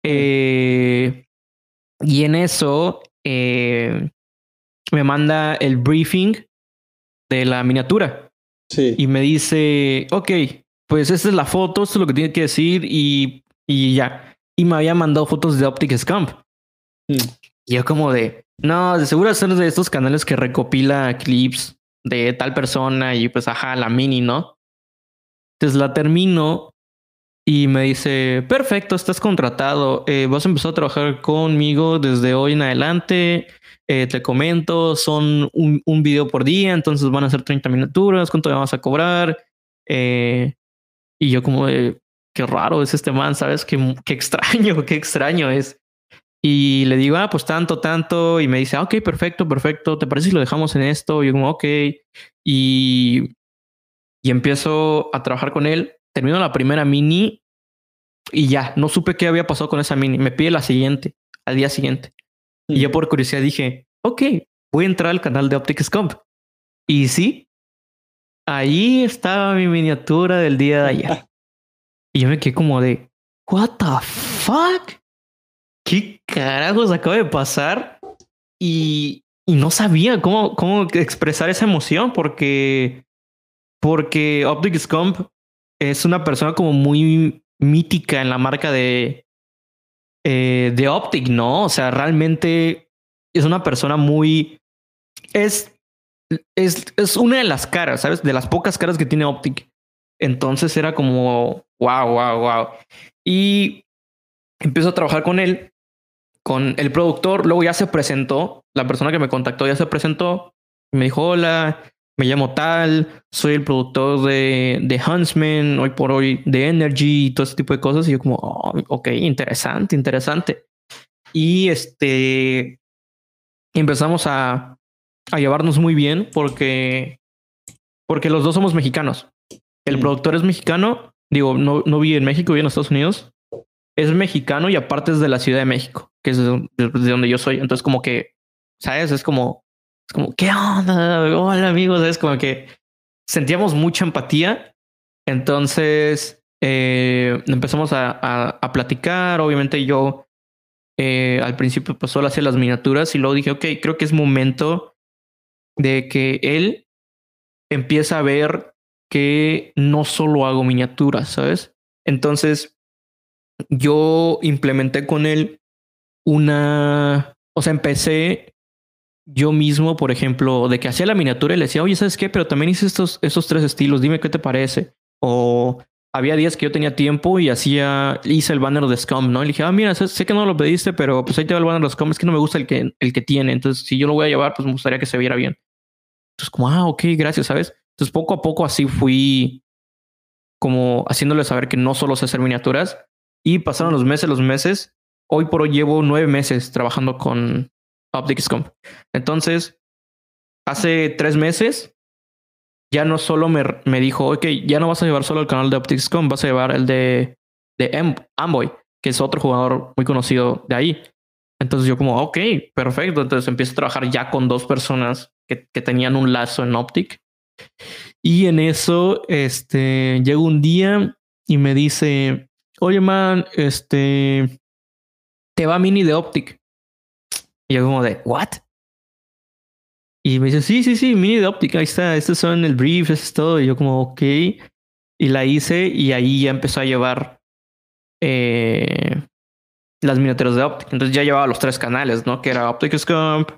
Speaker 2: Eh, y en eso eh, me manda el briefing de la miniatura
Speaker 1: Sí.
Speaker 2: y me dice, ok, pues esta es la foto, esto es lo que tiene que decir y, y ya. Y me había mandado fotos de Optic Scamp.
Speaker 1: Mm.
Speaker 2: Y yo como de, no, de seguro es de estos canales que recopila clips de tal persona y pues ajá, la mini, ¿no? Entonces la termino y me dice, perfecto, estás contratado, eh, vas a empezar a trabajar conmigo desde hoy en adelante. Eh, te comento, son un, un, video por día, entonces van a ser 30 miniaturas, ¿cuánto me vas a cobrar? Eh, y yo como qué raro es este man, ¿sabes? Qué, qué extraño, qué extraño es. Y le digo, ah, pues tanto, tanto. Y me dice, ah, ok, perfecto, perfecto. ¿Te parece si lo dejamos en esto? Y yo como, ok. Y, y empiezo a trabajar con él. Termino la primera mini y ya, no supe qué había pasado con esa mini. Me pide la siguiente, al día siguiente. Y yo por curiosidad dije, ok, voy a entrar al canal de Optic Scump. Y sí, ahí estaba mi miniatura del día de ayer. Y yo me quedé como de, what the fuck? ¿qué carajos acaba de pasar? Y, y no sabía cómo, cómo expresar esa emoción porque, porque Optic Scump es una persona como muy mítica en la marca de, eh, de Optic, ¿no? O sea, realmente es una persona muy... Es, es, es una de las caras, ¿sabes? De las pocas caras que tiene Optic. Entonces era como, wow, wow, wow. Y empiezo a trabajar con él con el productor, luego ya se presentó, la persona que me contactó ya se presentó, me dijo, hola, me llamo tal, soy el productor de, de Huntsman, hoy por hoy de Energy y todo ese tipo de cosas. Y yo como, oh, ok, interesante, interesante. Y este, empezamos a, a llevarnos muy bien porque, porque los dos somos mexicanos. El productor es mexicano, digo, no, no vi en México, vi en Estados Unidos. Es mexicano y aparte es de la Ciudad de México que es de, de donde yo soy. Entonces, como que, ¿sabes? Es como, es como, ¿qué onda? Hola, amigos. Es como que sentíamos mucha empatía. Entonces, eh, empezamos a, a, platicar. Obviamente, yo eh, al principio, pues solo hacía las miniaturas y luego dije, ok, creo que es momento de que él empieza a ver que no solo hago miniaturas, ¿sabes? Entonces, yo implementé con él una, o sea, empecé yo mismo, por ejemplo, de que hacía la miniatura y le decía, oye, ¿sabes qué? Pero también hice estos, estos tres estilos, dime qué te parece. O había días que yo tenía tiempo y hacía, hice el banner de Scum, ¿no? Y le dije, ah, mira, sé, que no lo pediste, pero pues ahí te va el banner de Scum, es que no me gusta el que, el que tiene. Entonces, si yo lo voy a llevar, pues me gustaría que se viera bien. Entonces, como, ah, ok, gracias, ¿sabes? Entonces, poco a poco así fui como haciéndole saber que no solo sé hacer miniaturas. Y pasaron los meses, los meses. Hoy por hoy llevo nueve meses trabajando con OpticsComp. Entonces, hace tres meses ya no solo me, me dijo, ok, ya no vas a llevar solo el canal de OpticsComp, vas a llevar el de, de Amboy, que es otro jugador muy conocido de ahí. Entonces yo como, ok, perfecto. Entonces empiezo a trabajar ya con dos personas que, que tenían un lazo en Optic. Y en eso, este, llega un día y me dice, oye man, este, te va mini de Optic. Y yo como de, ¿what? Y me dice, sí, sí, sí, mini de Optic, ahí está, estos son el brief, eso es todo. Y yo como, ok. Y la hice y ahí ya empezó a llevar eh, las miniaturas de Optic. Entonces ya llevaba los tres canales, ¿no? Que era Optic Scump,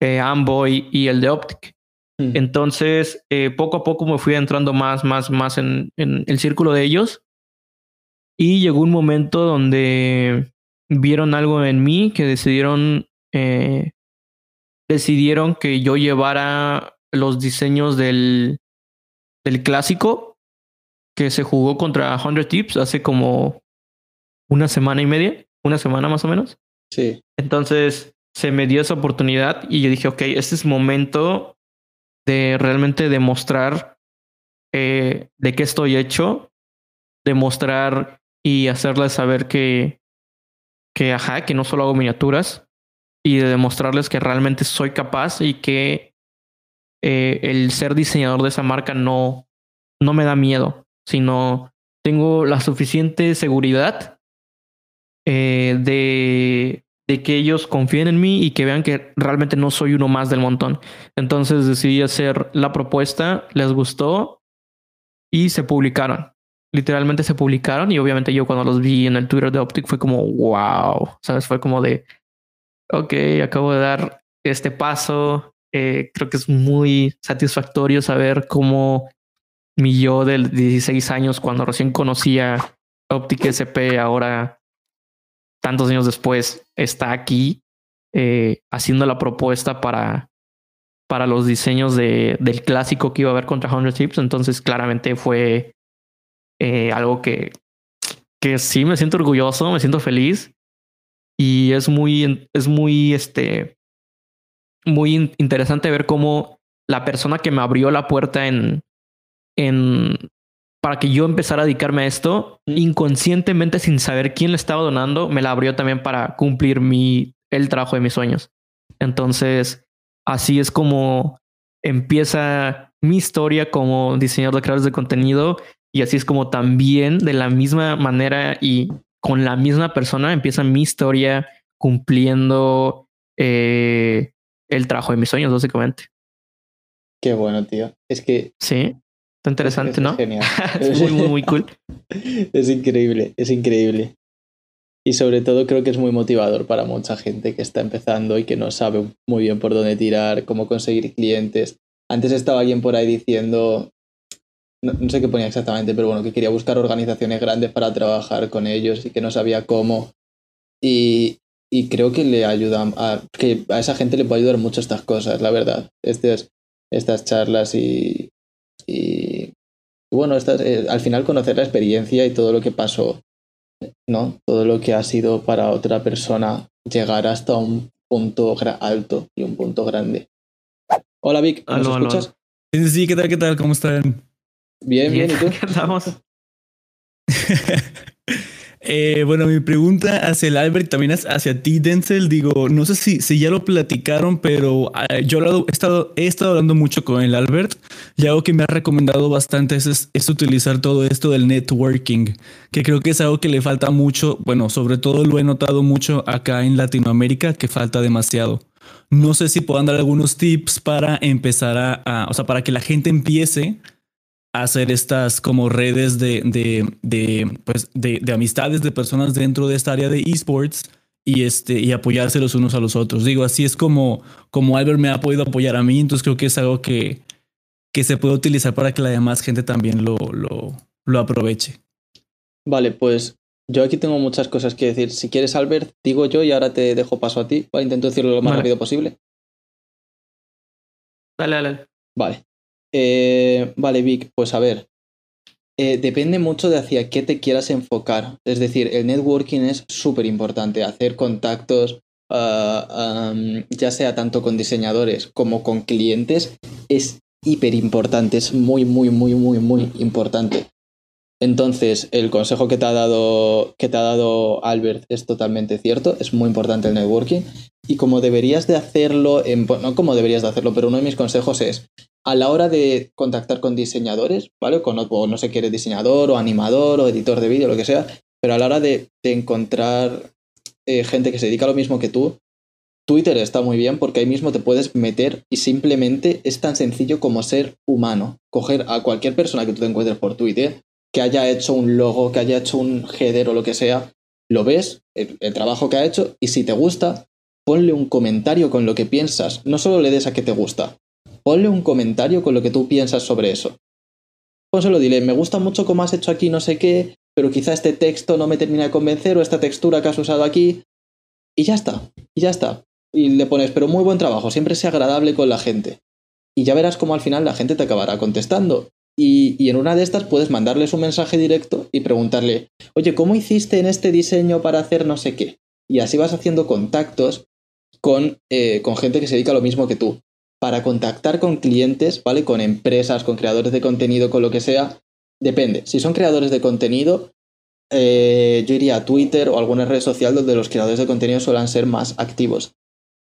Speaker 2: eh, Amboy y el de Optic. Mm. Entonces, eh, poco a poco me fui entrando más, más, más en, en, el círculo de ellos. Y llegó un momento donde vieron algo en mí que decidieron, eh, decidieron que yo llevara los diseños del, del clásico que se jugó contra 100 Tips hace como una semana y media una semana más o menos.
Speaker 1: Sí.
Speaker 2: Entonces se me dio esa oportunidad y yo dije, ok, este es momento de realmente demostrar eh, de qué estoy hecho, demostrar y hacerles saber que, que, ajá, que no solo hago miniaturas y de demostrarles que realmente soy capaz y que eh, el ser diseñador de esa marca no, no me da miedo, sino tengo la suficiente seguridad eh, de, de que ellos confíen en mí y que vean que realmente no soy uno más del montón. Entonces decidí hacer la propuesta, les gustó y se publicaron. Literalmente se publicaron y obviamente yo cuando los vi en el Twitter de Optic fue como, wow, ¿sabes? Fue como de, ok, acabo de dar este paso. Eh, creo que es muy satisfactorio saber cómo mi yo de 16 años, cuando recién conocía Optic SP, ahora tantos años después, está aquí eh, haciendo la propuesta para, para los diseños de, del clásico que iba a haber contra 100 Tips. Entonces, claramente fue eh, algo que, que sí me siento orgulloso, me siento feliz. Y es muy, es muy, este, muy interesante ver cómo la persona que me abrió la puerta en, en, para que yo empezara a dedicarme a esto, inconscientemente sin saber quién le estaba donando, me la abrió también para cumplir mi, el trabajo de mis sueños. Entonces, así es como empieza mi historia como diseñador de creadores de contenido y así es como también de la misma manera y con la misma persona empieza mi historia cumpliendo eh, el trabajo de mis sueños, básicamente.
Speaker 1: Qué bueno, tío. Es que
Speaker 2: sí. Está interesante, ¿no? Genial. es muy, muy, muy cool.
Speaker 1: es increíble, es increíble. Y sobre todo creo que es muy motivador para mucha gente que está empezando y que no sabe muy bien por dónde tirar, cómo conseguir clientes. Antes estaba alguien por ahí diciendo, no, sé qué ponía exactamente, pero bueno, que quería buscar organizaciones grandes para trabajar con ellos y que no sabía cómo. Y, y creo que le ayudan a, que a esa gente le puede ayudar mucho estas cosas, la verdad. Estas, estas charlas y, y bueno, eh, al final conocer la experiencia y todo lo que pasó, ¿no? Todo lo que ha sido para otra persona llegar hasta un punto alto y un punto grande. Hola Vic, ¿nos escuchas?
Speaker 4: Sí, sí, ¿qué tal, qué tal? ¿Cómo están?
Speaker 1: Bien, bien, ¿y tú?
Speaker 2: ¿Qué estamos?
Speaker 4: Eh, bueno, mi pregunta hacia el Albert también es hacia ti, Denzel. Digo, no sé si, si ya lo platicaron, pero ah, yo he estado, he estado hablando mucho con el Albert y algo que me ha recomendado bastante es, es, utilizar todo esto del networking, que creo que es algo que le falta mucho. Bueno, sobre todo lo he notado mucho acá en Latinoamérica, que falta demasiado. No sé si puedan dar algunos tips para empezar a o sea, para que la gente empiece hacer estas como redes de, de, de, pues de, de, amistades de personas dentro de esta área de esports y, este, y apoyarse los unos a los otros. Digo, así es como, como Albert me ha podido apoyar a mí, entonces creo que es algo que, que se puede utilizar para que la demás gente también lo, lo, lo aproveche.
Speaker 1: Vale, pues yo aquí tengo muchas cosas que decir. Si quieres, Albert, digo yo y ahora te dejo paso a ti. Vale, intento decirlo lo más rápido posible.
Speaker 2: Dale, dale.
Speaker 1: Vale. Eh, vale, Vic, pues a ver. eh, depende mucho de hacia qué te quieras enfocar. Es decir, el networking es súper importante, hacer contactos, ah, ya sea tanto con diseñadores como con clientes, es hiper importante, es muy, muy, muy, muy, muy importante. Entonces, el consejo que te ha dado, que te ha dado Albert es totalmente cierto, es muy importante el networking. Y como deberías de hacerlo, no como deberías de hacerlo, pero uno de mis consejos es, a la hora de contactar con diseñadores, ¿vale? Con, o no sé qué eres diseñador o animador o editor de vídeo, lo que sea, pero a la hora de, encontrar eh, gente que se dedica a lo mismo que tú, Twitter está muy bien porque ahí mismo te puedes meter y simplemente es tan sencillo como ser humano. Coger a cualquier persona que tú te encuentres por Twitter, que haya hecho un logo, que haya hecho un header o lo que sea, lo ves, el trabajo que ha hecho, y si te gusta, ponle un comentario con lo que piensas. No solo le des a que te gusta, ponle un comentario con lo que tú piensas sobre eso. Pónselo, dile, me gusta mucho cómo has hecho aquí no sé qué, pero quizá este texto no me termina de convencer o esta textura que has usado aquí. Y ya está, y ya está. Y le pones, pero muy buen trabajo, siempre sea agradable con la gente. Y ya verás cómo al final la gente te acabará contestando. Y, y en una de estas puedes mandarles un mensaje directo y preguntarle, oye, ¿cómo hiciste en este diseño para hacer no sé qué? Y así vas haciendo contactos con, eh, con gente que se dedica a lo mismo que tú. Para contactar con clientes, ¿vale? Con empresas, con creadores de contenido, con lo que sea, depende. Si son creadores de contenido, eh, yo iría a Twitter o alguna red social donde los creadores de contenido suelen ser más activos.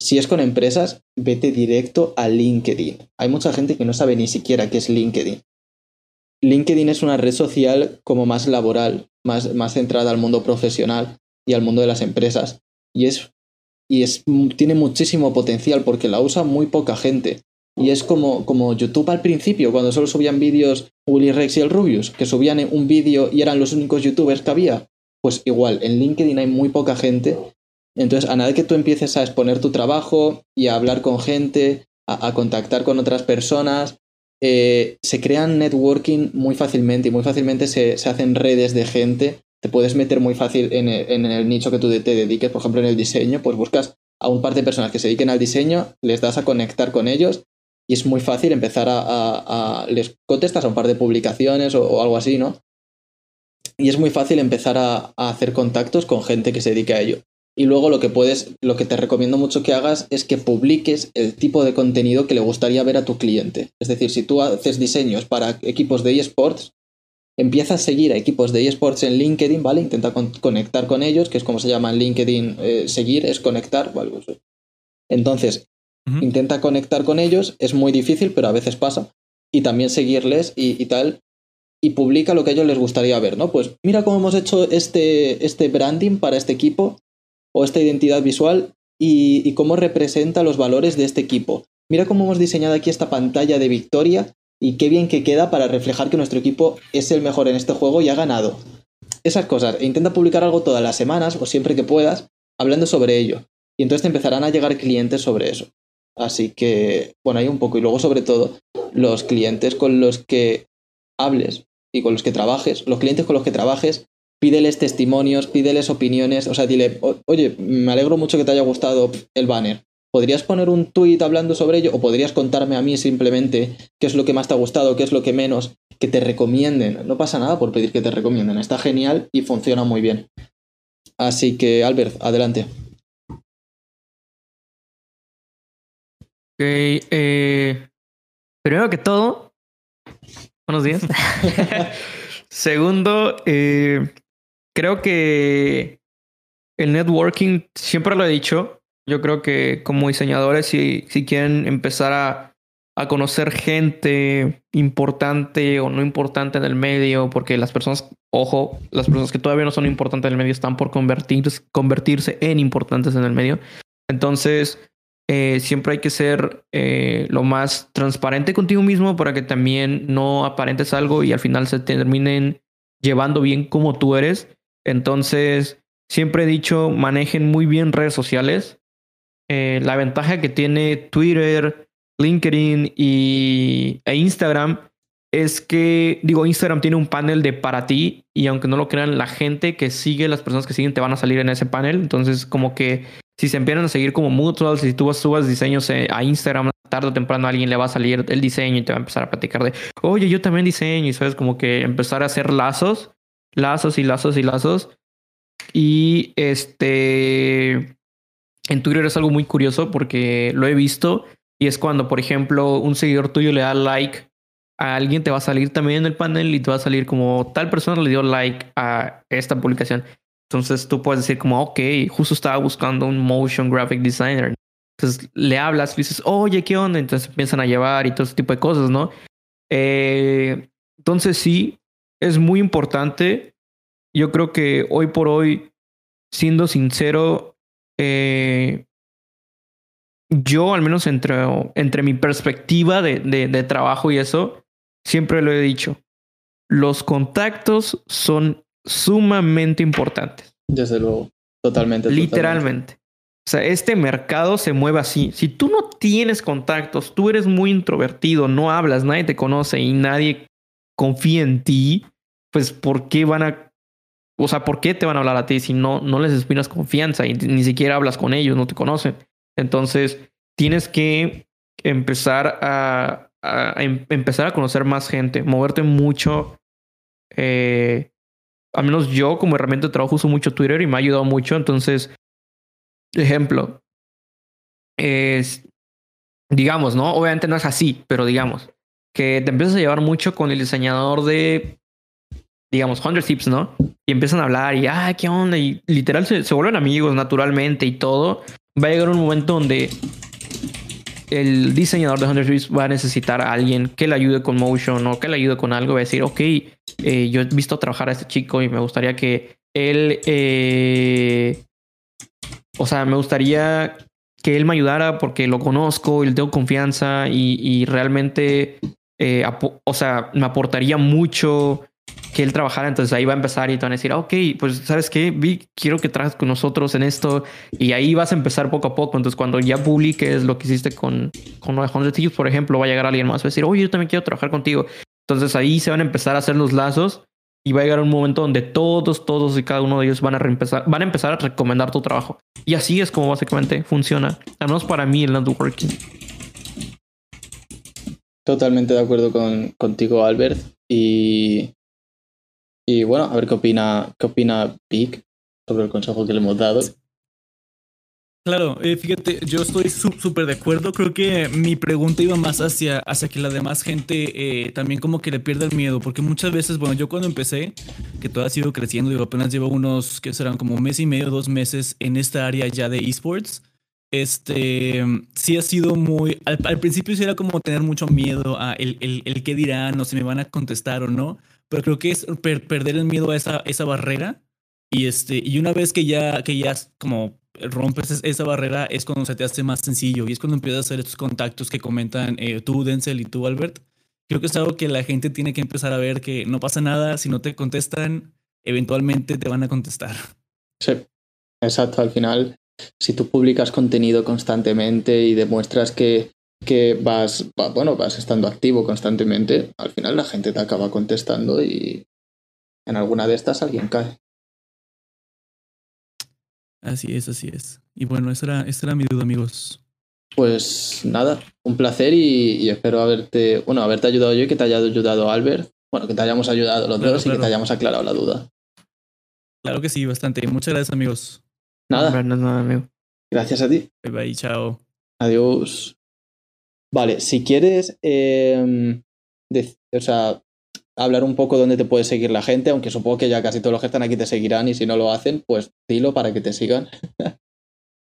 Speaker 1: Si es con empresas, vete directo a LinkedIn. Hay mucha gente que no sabe ni siquiera qué es LinkedIn. LinkedIn es una red social como más laboral, más, más centrada al mundo profesional y al mundo de las empresas. Y es y es, tiene muchísimo potencial porque la usa muy poca gente. Y es como, como YouTube al principio, cuando solo subían vídeos Willy Rex y el Rubius, que subían un vídeo y eran los únicos youtubers que había. Pues igual, en LinkedIn hay muy poca gente. Entonces, a nada que tú empieces a exponer tu trabajo y a hablar con gente, a, a contactar con otras personas, eh, se crean networking muy fácilmente y muy fácilmente se, se hacen redes de gente te puedes meter muy fácil en el, en el nicho que tú te dediques, por ejemplo en el diseño, pues buscas a un par de personas que se dediquen al diseño, les das a conectar con ellos y es muy fácil empezar a, les contestas a un par de publicaciones o, o, algo así, ¿no? Y es muy fácil empezar a, a, hacer contactos con gente que se dedique a ello. Y luego lo que puedes, lo que te recomiendo mucho que hagas es que publiques el tipo de contenido que le gustaría ver a tu cliente. Es decir, si tú haces diseños para equipos de eSports, empieza a seguir a equipos de eSports en LinkedIn, ¿vale? Intenta con conectar con ellos, que es como se llama en LinkedIn, eh, seguir es conectar, ¿vale? Entonces, uh -huh. intenta conectar con ellos, es muy difícil, pero a veces pasa, y también seguirles y, y, tal, y publica lo que a ellos les gustaría ver, ¿no? Pues mira cómo hemos hecho este, este branding para este equipo, o esta identidad visual, y, y cómo representa los valores de este equipo. Mira cómo hemos diseñado aquí esta pantalla de victoria y qué bien que queda para reflejar que nuestro equipo es el mejor en este juego y ha ganado. Esas cosas. E intenta publicar algo todas las semanas o siempre que puedas hablando sobre ello. Y entonces te empezarán a llegar clientes sobre eso. Así que, bueno, hay un poco. Y luego, sobre todo, los clientes con los que hables y con los que trabajes, los clientes con los que trabajes, pídeles testimonios, pídeles opiniones. O sea, dile, oye, me alegro mucho que te haya gustado el banner. ¿Podrías poner un tweet hablando sobre ello? ¿O podrías contarme a mí simplemente qué es lo que más te ha gustado, qué es lo que menos? Que te recomienden. No pasa nada por pedir que te recomienden. Está genial y funciona muy bien. Así que, Albert, adelante.
Speaker 2: Ok. Eh, primero que todo, buenos días. Segundo, eh, creo que el networking, siempre lo he dicho, yo creo que como diseñadores, si, si quieren empezar a, a, conocer gente importante o no importante en el medio, porque las personas, ojo, las personas que todavía no son importantes en el medio están por convertirse, convertirse en importantes en el medio. Entonces, eh, siempre hay que ser eh, lo más transparente contigo mismo para que también no aparentes algo y al final se terminen llevando bien como tú eres. Entonces, siempre he dicho, manejen muy bien redes sociales eh, la ventaja que tiene Twitter, LinkedIn y, e Instagram es que, digo, Instagram tiene un panel de para ti y aunque no lo crean, la gente que sigue, las personas que siguen te van a salir en ese panel. Entonces, como que si se empiezan a seguir como mutuals, si tú subas diseños eh, a Instagram, tarde o temprano a alguien le va a salir el diseño y te va a empezar a platicar de, oye, yo también diseño y sabes, como que empezar a hacer lazos, lazos y lazos y lazos. Y este, en Twitter es algo muy curioso porque lo he visto y es cuando, por ejemplo, un seguidor tuyo le da like a alguien, te va a salir también en el panel y te va a salir como tal persona le dio like a esta publicación. Entonces tú puedes decir como, ok, justo estaba buscando un motion graphic designer. Entonces le hablas y dices, oye, ¿qué onda? Entonces empiezan a llevar y todo ese tipo de cosas, ¿no? Eh, entonces sí, es muy importante. Yo creo que hoy por hoy, siendo sincero, eh, yo al menos entre, entre mi perspectiva de, de trabajo y eso, siempre lo he dicho, los contactos son sumamente importantes.
Speaker 1: Desde luego, totalmente.
Speaker 2: Literalmente. O sea, este mercado se mueve así. Si tú no tienes contactos, tú eres muy introvertido, no hablas, nadie te conoce y nadie confía en ti, pues ¿por qué van a... O sea, ¿por qué te van a hablar a ti si no, no les inspiras confianza y ni siquiera hablas con ellos, no te conocen? Entonces, tienes que empezar a, em, empezar a conocer más gente, moverte mucho eh, al menos yo como herramienta de trabajo uso mucho Twitter y me ha ayudado mucho. Entonces, ejemplo, es, digamos, ¿no? Obviamente no es así, pero digamos, que te empiezas a llevar mucho con el diseñador de, digamos, 100 Tips, ¿no? Y empiezan a hablar y, ah, ¿qué onda? Y literal se, vuelven amigos naturalmente y todo. Va a llegar un momento donde el diseñador de 100 Tips va a necesitar a alguien que le ayude con motion o que le ayude con algo. Va a decir, ok, eh, yo he visto trabajar a este chico y me gustaría que él, eh, o sea, me gustaría que él me ayudara porque lo conozco y le tengo confianza y, realmente, eh, o sea, me aportaría mucho que él trabajara. Entonces ahí va a empezar y te van a decir, ok, pues sabes qué, Vi, quiero que trabajes con nosotros en esto. Y ahí vas a empezar poco a poco. Entonces cuando ya publiques lo que hiciste con, con 100 Tips, por ejemplo, va a llegar alguien más, va a decir, oye, yo también quiero trabajar contigo. Entonces ahí se van a empezar a hacer los lazos y va a llegar un momento donde todos, todos y cada uno de ellos van a, van a empezar a recomendar tu trabajo. Y así es como básicamente funciona, al menos para mí el networking.
Speaker 1: Totalmente de acuerdo con, contigo, Albert. Y, y bueno, a ver qué opina, qué opina sobre el consejo que le hemos dado.
Speaker 4: Claro, eh, fíjate, yo estoy súper de acuerdo. Creo que mi pregunta iba más hacia, hacia que la demás gente eh, también como que le pierda el miedo, porque muchas veces, bueno, yo cuando empecé, que todo ha sido creciendo, digo, apenas llevo unos, que serán como mes y medio, dos meses en esta área ya de esports. Este, sí ha sido muy, al, principio sí era como tener mucho miedo a el, el, el qué dirán o si me van a contestar o no, pero creo que es perder el miedo a esa, esa barrera. Y este, y una vez que ya, que ya como rompes esa barrera es cuando se te hace más sencillo y es cuando empiezas a hacer estos contactos que comentan eh, tú, Denzel, y tú, Albert. Creo que es algo que la gente tiene que empezar a ver que no pasa nada, si no te contestan, eventualmente te van a contestar.
Speaker 1: Sí, exacto. Al final, si tú publicas contenido constantemente y demuestras que, que vas, bueno, vas estando activo constantemente, al final la gente te acaba contestando y en alguna de estas alguien cae.
Speaker 4: Así es, así es. Y bueno, esa era, esa era mi duda, amigos.
Speaker 1: Pues nada, un placer y, espero haberte, bueno, haberte ayudado yo y que te haya ayudado Albert. Bueno, que te hayamos ayudado los dos y que te hayamos aclarado la duda.
Speaker 4: Claro que sí, bastante. Muchas gracias, amigos.
Speaker 1: Nada. nada, amigo. Gracias a ti.
Speaker 4: Bye bye, chao.
Speaker 1: Adiós. Vale, si quieres, eh, o sea, hablar un poco dónde te puede seguir la gente, aunque supongo que ya casi todos los que están aquí te seguirán y si no lo hacen, pues dilo para que te sigan.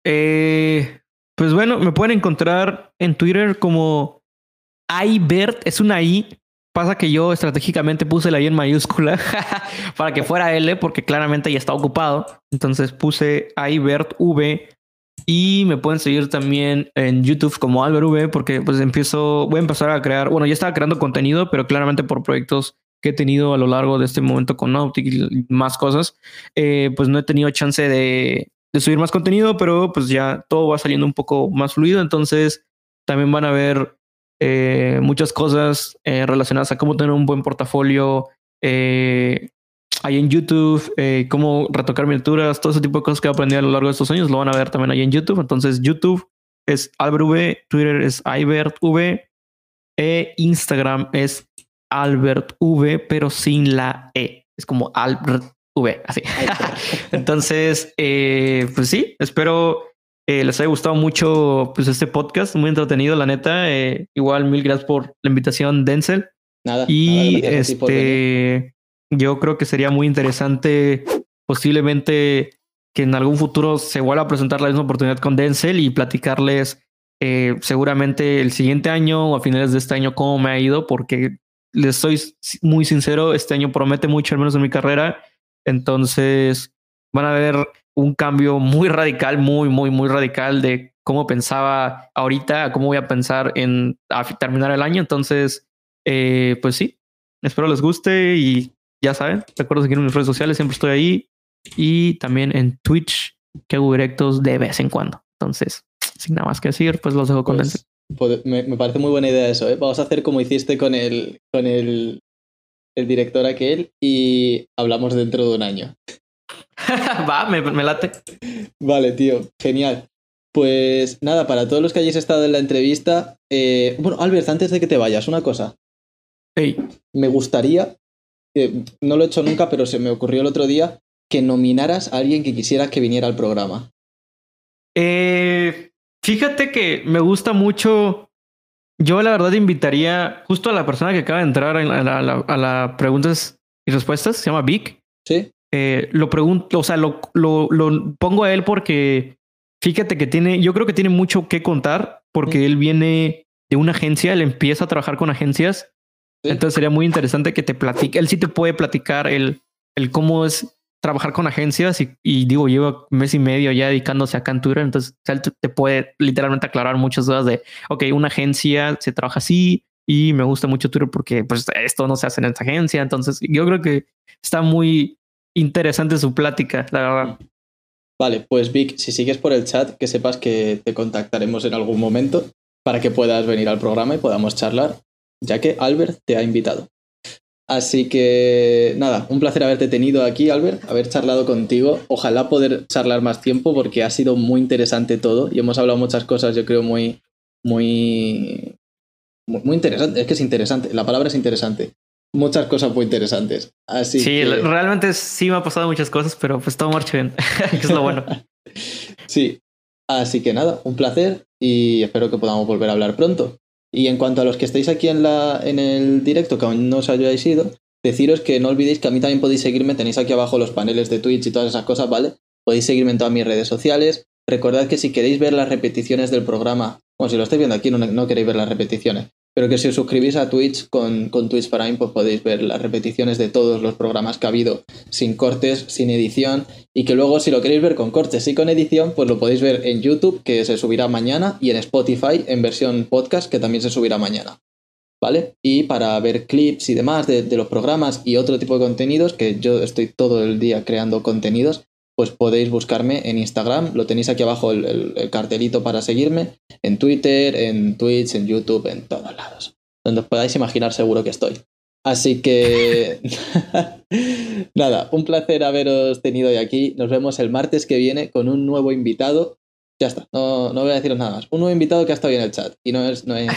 Speaker 2: eh, pues bueno, me pueden encontrar en Twitter como iBert, es una I. Pasa que yo estratégicamente puse la I en mayúscula para que fuera L, porque claramente ya está ocupado. Entonces puse iBertV y me pueden seguir también en YouTube como Albert V, porque pues empiezo, voy a empezar a crear, bueno, ya estaba creando contenido, pero claramente por proyectos que he tenido a lo largo de este momento con Nautic y más cosas, eh, pues no he tenido chance de, subir más contenido, pero pues ya todo va saliendo un poco más fluido, entonces también van a ver eh, muchas cosas eh, relacionadas a cómo tener un buen portafolio, ahí en YouTube, eh, cómo retocar miniaturas, todo ese tipo de cosas que he aprendido a lo largo de estos años, lo van a ver también ahí en YouTube. Entonces, YouTube, es AlbertV, Twitter es IbertV, e Instagram es AlbertV, pero sin la E. Es como AlbertV, así. Entonces, eh, pues sí, espero eh, les haya gustado mucho pues, este podcast, muy entretenido, la neta. Igual, mil gracias por la invitación, Denzel.
Speaker 1: Nada.
Speaker 2: Y
Speaker 1: nada,
Speaker 2: este, yo creo que sería muy interesante, posiblemente que en algún futuro se vuelva a presentar la misma oportunidad con Denzel y platicarles eh, seguramente el siguiente año o a finales de este año cómo me ha ido, porque les soy muy sincero, este año promete mucho, al menos en mi carrera. Entonces van a ver un cambio muy radical, muy, muy, muy radical de cómo pensaba ahorita cómo voy a pensar en a terminar el año. Entonces, eh, pues sí, espero les guste y ya saben, recuerden seguirme en mis redes sociales, siempre estoy ahí y también en Twitch que hago directos de vez en cuando. Entonces, sin nada más que decir, pues los dejo con
Speaker 1: Pues, pod- me, me parece muy buena idea eso, ¿eh? Vamos a hacer como hiciste con el, con el, el director aquel y hablamos dentro de un año.
Speaker 2: Va, me, me late.
Speaker 1: Vale, tío, genial. Pues nada, para todos los que hayáis estado en la entrevista, eh, bueno, Albert, antes de que te vayas, una cosa.
Speaker 2: Hey,
Speaker 1: Me gustaría, no lo he hecho nunca, pero se me ocurrió el otro día, que nominaras a alguien que quisieras que viniera al programa.
Speaker 2: Eh, fíjate que me gusta mucho. Yo la verdad invitaría justo a la persona que acaba de entrar a la, a la- a la preguntas y respuestas, se llama Vic.
Speaker 1: ¿Sí?
Speaker 2: Eh, lo pregunto, o sea, lo, lo, lo pongo a él porque fíjate que tiene, yo creo que tiene mucho que contar porque él viene de una agencia, él empieza a trabajar con agencias.
Speaker 1: Sí.
Speaker 2: Entonces sería muy interesante que te platique. Él sí te puede platicar el, el cómo es trabajar con agencias y, y digo, lleva mes y medio ya dedicándose acá en Twitter. Entonces él te- te puede literalmente aclarar muchas dudas de, ok, una agencia se trabaja así y me gusta mucho Twitter porque pues esto no se hace en esta agencia. Entonces yo creo que está muy interesante su plática, la verdad.
Speaker 1: Vale, pues Vic, si sigues por el chat, que sepas que te contactaremos en algún momento para que puedas venir al programa y podamos charlar, ya que Albert te ha invitado. Así que nada, un placer haberte tenido aquí, Albert, haber charlado contigo. Ojalá poder charlar más tiempo porque ha sido muy interesante todo y hemos hablado muchas cosas, yo creo, muy, muy, muy, interesante. Es que es interesante, la palabra es interesante. Muchas cosas muy interesantes. Así
Speaker 2: Sí,
Speaker 1: que...
Speaker 2: realmente sí me ha pasado muchas cosas, pero pues todo marcha bien, que es lo bueno.
Speaker 1: Sí, así que nada, un placer y espero que podamos volver a hablar pronto. Y en cuanto a los que estáis aquí en, la, en el directo, que aún no os hayáis ido, deciros que no olvidéis que a mí también podéis seguirme, tenéis aquí abajo los paneles de Twitch y todas esas cosas, ¿vale? Podéis seguirme en todas mis redes sociales. Recordad que si queréis ver las repeticiones del programa, bueno, si lo estáis viendo aquí no, no queréis ver las repeticiones, pero que si os suscribís a Twitch con, con Twitch Prime, pues podéis ver las repeticiones de todos los programas que ha habido, sin cortes, sin edición, y que luego si lo queréis ver con cortes y con edición, pues lo podéis ver en YouTube, que se subirá mañana, y en Spotify en versión podcast, que también se subirá mañana. ¿Vale? Y para ver clips y demás de, de los programas y otro tipo de contenidos, que yo estoy todo el día creando contenidos, pues podéis buscarme en Instagram, lo tenéis aquí abajo el, el- el cartelito para seguirme, en Twitter, en Twitch, en YouTube, en todos lados. Donde os podáis imaginar seguro que estoy. Así que nada, un placer haberos tenido hoy aquí. Nos vemos el martes que viene con un nuevo invitado. Ya está, no, no voy a deciros nada más. Un nuevo invitado que ha estado hoy en el chat. Y no es, no es,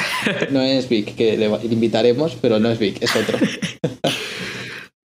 Speaker 1: no es Vic, que le invitaremos, pero no es Vic, es otro.